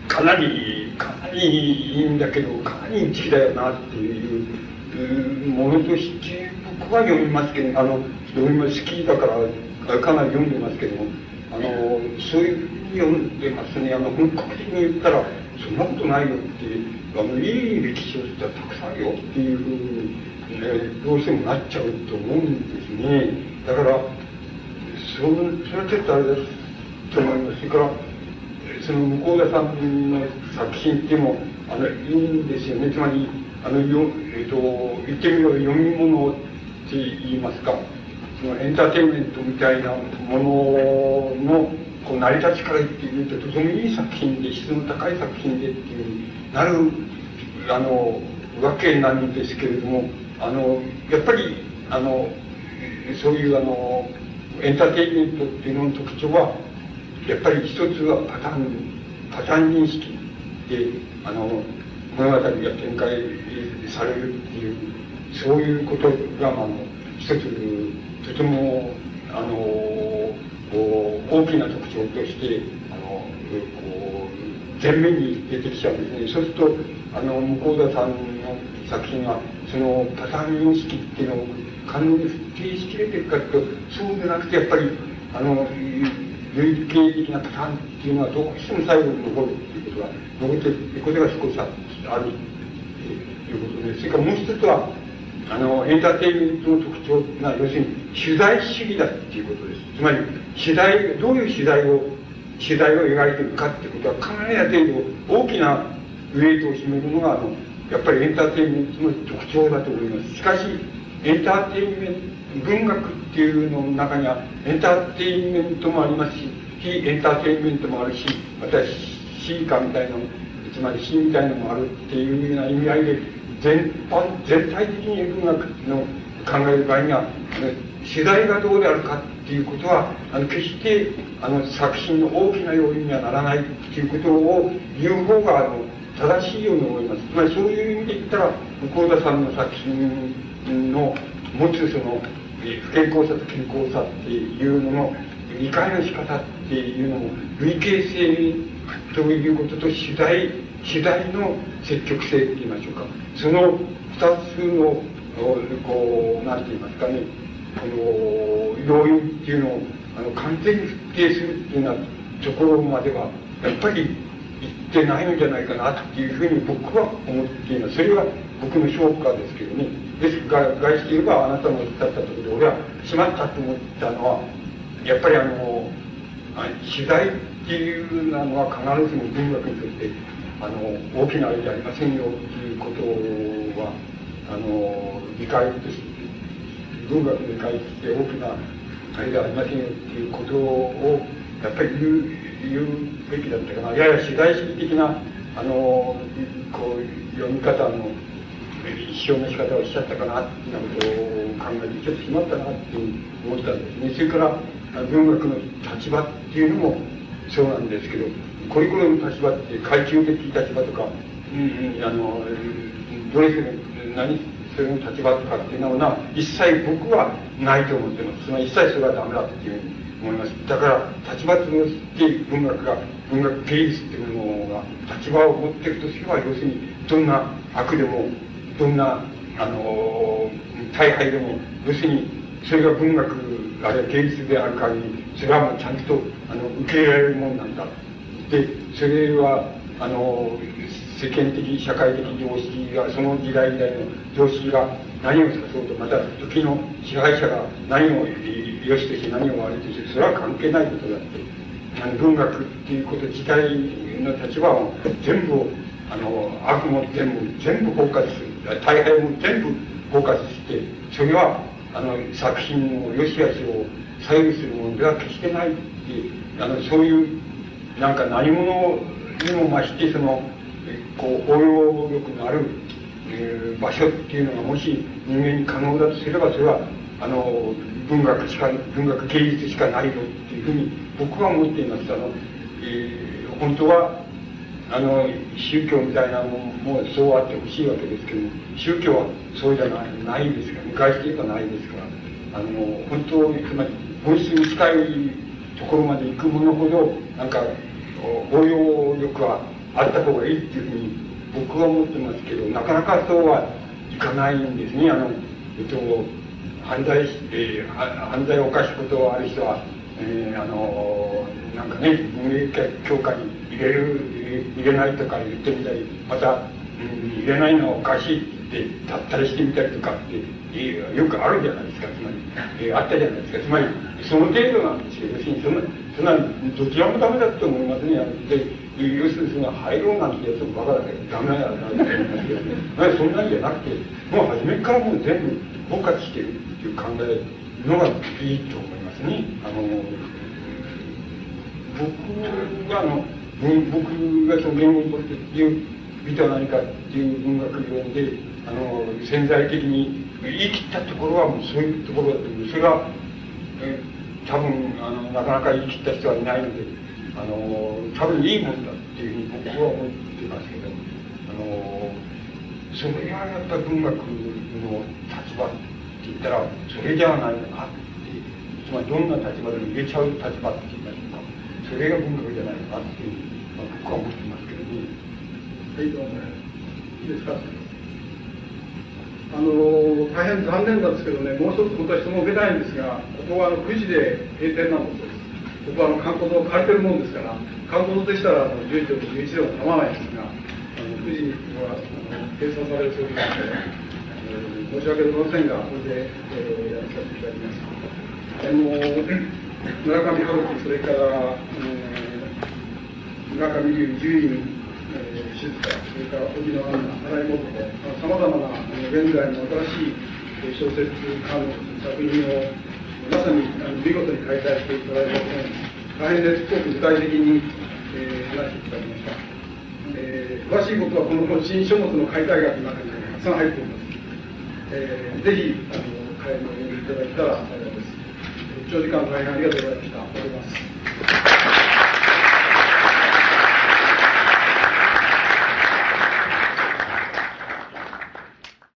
かなり、かなりいいんだけど、かなり好きだよなっていうものとして、僕は読みますけど、あの、読みます、好きだから、かなり読んでますけども、あの、そういうふうに読んでますね。あの、本格的に言ったら、そんなことないよって、あの、いい歴史をしたらたくさんよっていうふうに、ね、どうしてもなっちゃうと思うんですね。だから、そそれはちょっとあれですと思います。それから、その向田さんの作品っていうのも、あの、いいんですよね。つまり、あの、よえっ、ー、と、言ってみれば読み物って言いますか、そのエンターテインメントみたいなものの、こう成り立ちから言ってみるととてもいい作品で質の高い作品でっていうなるあのわけなんですけれどもあのやっぱりあのそういうあのエンターテインメントっていうのの特徴はやっぱり一つはパターンパターン認識であの物語が展開されるっていうそういうことがあの一つとてもあの大きな特徴としてあのこう前面に出てきちゃうんですねそうするとあの向田さんの作品はそのパターン認識っていうのを可能に否定しきれてるかとそうでなくてやっぱりあの類型的なパターンっていうのはどうしても最後に残るっていうことが残っていることが少しあるということでそれからもう一つはあのエンターテインメントの特徴が要するに取材主義だっていうことです。つまり取材どういう取材を取材を描いているかってことはかなりな程度大きなウェイトを占めるのがあのやっぱりエンターテインメントの特徴だと思います。しかしエンターテインメント文学っていうのの中にはエンターテインメントもありますし非エンターテインメントもあるしまたシーカーみたいなつまり詩みたいなのもあるっていうような意味合いで全般全体的に文学の考える場合には取材がどうであるかっていうことはあの決してあの作品の大きな要因にはならないっていうことを言う方があの正しいように思います。つまりそういう意味で言ったら向田さんの作品の持つその不健康さと健康さっていうのの理解の仕方っていうのも類型性ということと取材取材の積極性って言いましょうか。その二つのこう何て言いますかね。この要因っていうのをあの完全に否定するっていうようなところまではやっぱり言ってないんじゃないかなっていうふうに僕は思っています。それは僕の評価ですけどね。ですが外して言えばあなたのおっしゃったところで俺はしまったと思ったのはやっぱりあの取材っていうのは必ずしも文学にとってあの大きなあれじゃありませんよっていうことはあの理解として文学に対して大きなあれではありませんよっていうことをやっぱり言う言うべきだったかな。やや取材主義的なあのこう読み方の一生の仕方をしちゃったかなっていうことを考えてちょっとしまったなって思ったんです。ねそれから文学の立場っていうのもそうなんですけどこれこれの立場って階級的立場とか、うん、あのどれそれ何それの立場とかっていうのは一切僕はないと思ってます。つまり一切それはダメだっていうふうに思います。だから立場として文学が文学芸術っていうものが立場を持っていくとすれば要するにどんな悪でもどんなあの大敗でも要するにそれが文学あるいは芸術である限りそれはもうちゃんとあの受け入れられるものなんだでそれはあの世間的社会的常識がその時代時代の常識が何を指そうとまた時の支配者が何を良しとして何を悪いとしてそれは関係ないことだってあの文学っていうこと自体の立場を全部あの悪も全部全部包括する。大敗も全部包括してそれはあの作品の良し悪しを左右するものでは決してないってあのそういうなんか何者にも増してそのこう応用力のある、えー、場所っていうのがもし人間に可能だとすればそれはあの文学しか文学芸術しかないよっていうふうに僕は思っていますあの、えー、本当はあの宗教みたいなもんもそうあってほしいわけですけど宗教はそうじゃないないですから昔で言えばないですか。らあの本当につまり本質に近いところまで行くものほどなんか応用力はあった方がいいっていうふうに僕は思ってますけどなかなかそうはいかないんですね。あのえっと犯罪、えー、犯罪を犯すことがある人は、えー、あのなんかね運営強化に入れる入れないとか言ってみたりまた、うん、入れないのはおかしいってたったりしてみたりとかってよくあるじゃないですか。つまり、えー、あったじゃないですか。つまりその程度なんですけど要するにそんなそんなどちらもダメだと思いますねで要するにその入ろうなんてやつもバカだけどダメだなと思いますけどねそんなんじゃなくてもう初めからもう全部包括してるっていう考えのがいいと思いますね。あの僕はあの僕がその言語にとっていう美とは何かっていう文学理論であの潜在的に言い切ったところはもうそういうところだと思うそれが、え多分あのなかなか言い切った人はいないのであの多分いいもんだっていうふうに僕は思ってますけどあのそれがやっぱ文学の立場って言ったらそれじゃないのかってつまりどんな立場でも入れちゃう立場って言いましょうかそれが文学じゃないのかっていう、まあ、僕は思ってますけどね。はいどうもいいですか？あの大変残念なんですけどね、もう一つ本当は質問を受けたいんですが、ここはあの9時で閉店なんです。ここはあの観光堂を借りてるもんですから、観光堂でしたらあの10時と11時でも構わないんですが、あの9時にはあの閉鎖されるそうですので、えー、申し訳ございませんが、これで、えー、やらさせていただきます。あの村上春樹、それから、えー、村上龍、獣院、静か、それから荻野アンナ、新井元子、さまざまな現在の新しい小説家の作品をまさに見事に開催していただいたこと大変ですごく具体的に、えー、話していただきました。えー、詳しいことはこの新書物の解体学の中にたくさん入っています。えー、ぜひ、あの、会のお読みいただけたら幸いです。長時間大変ありがとうございました。終わります。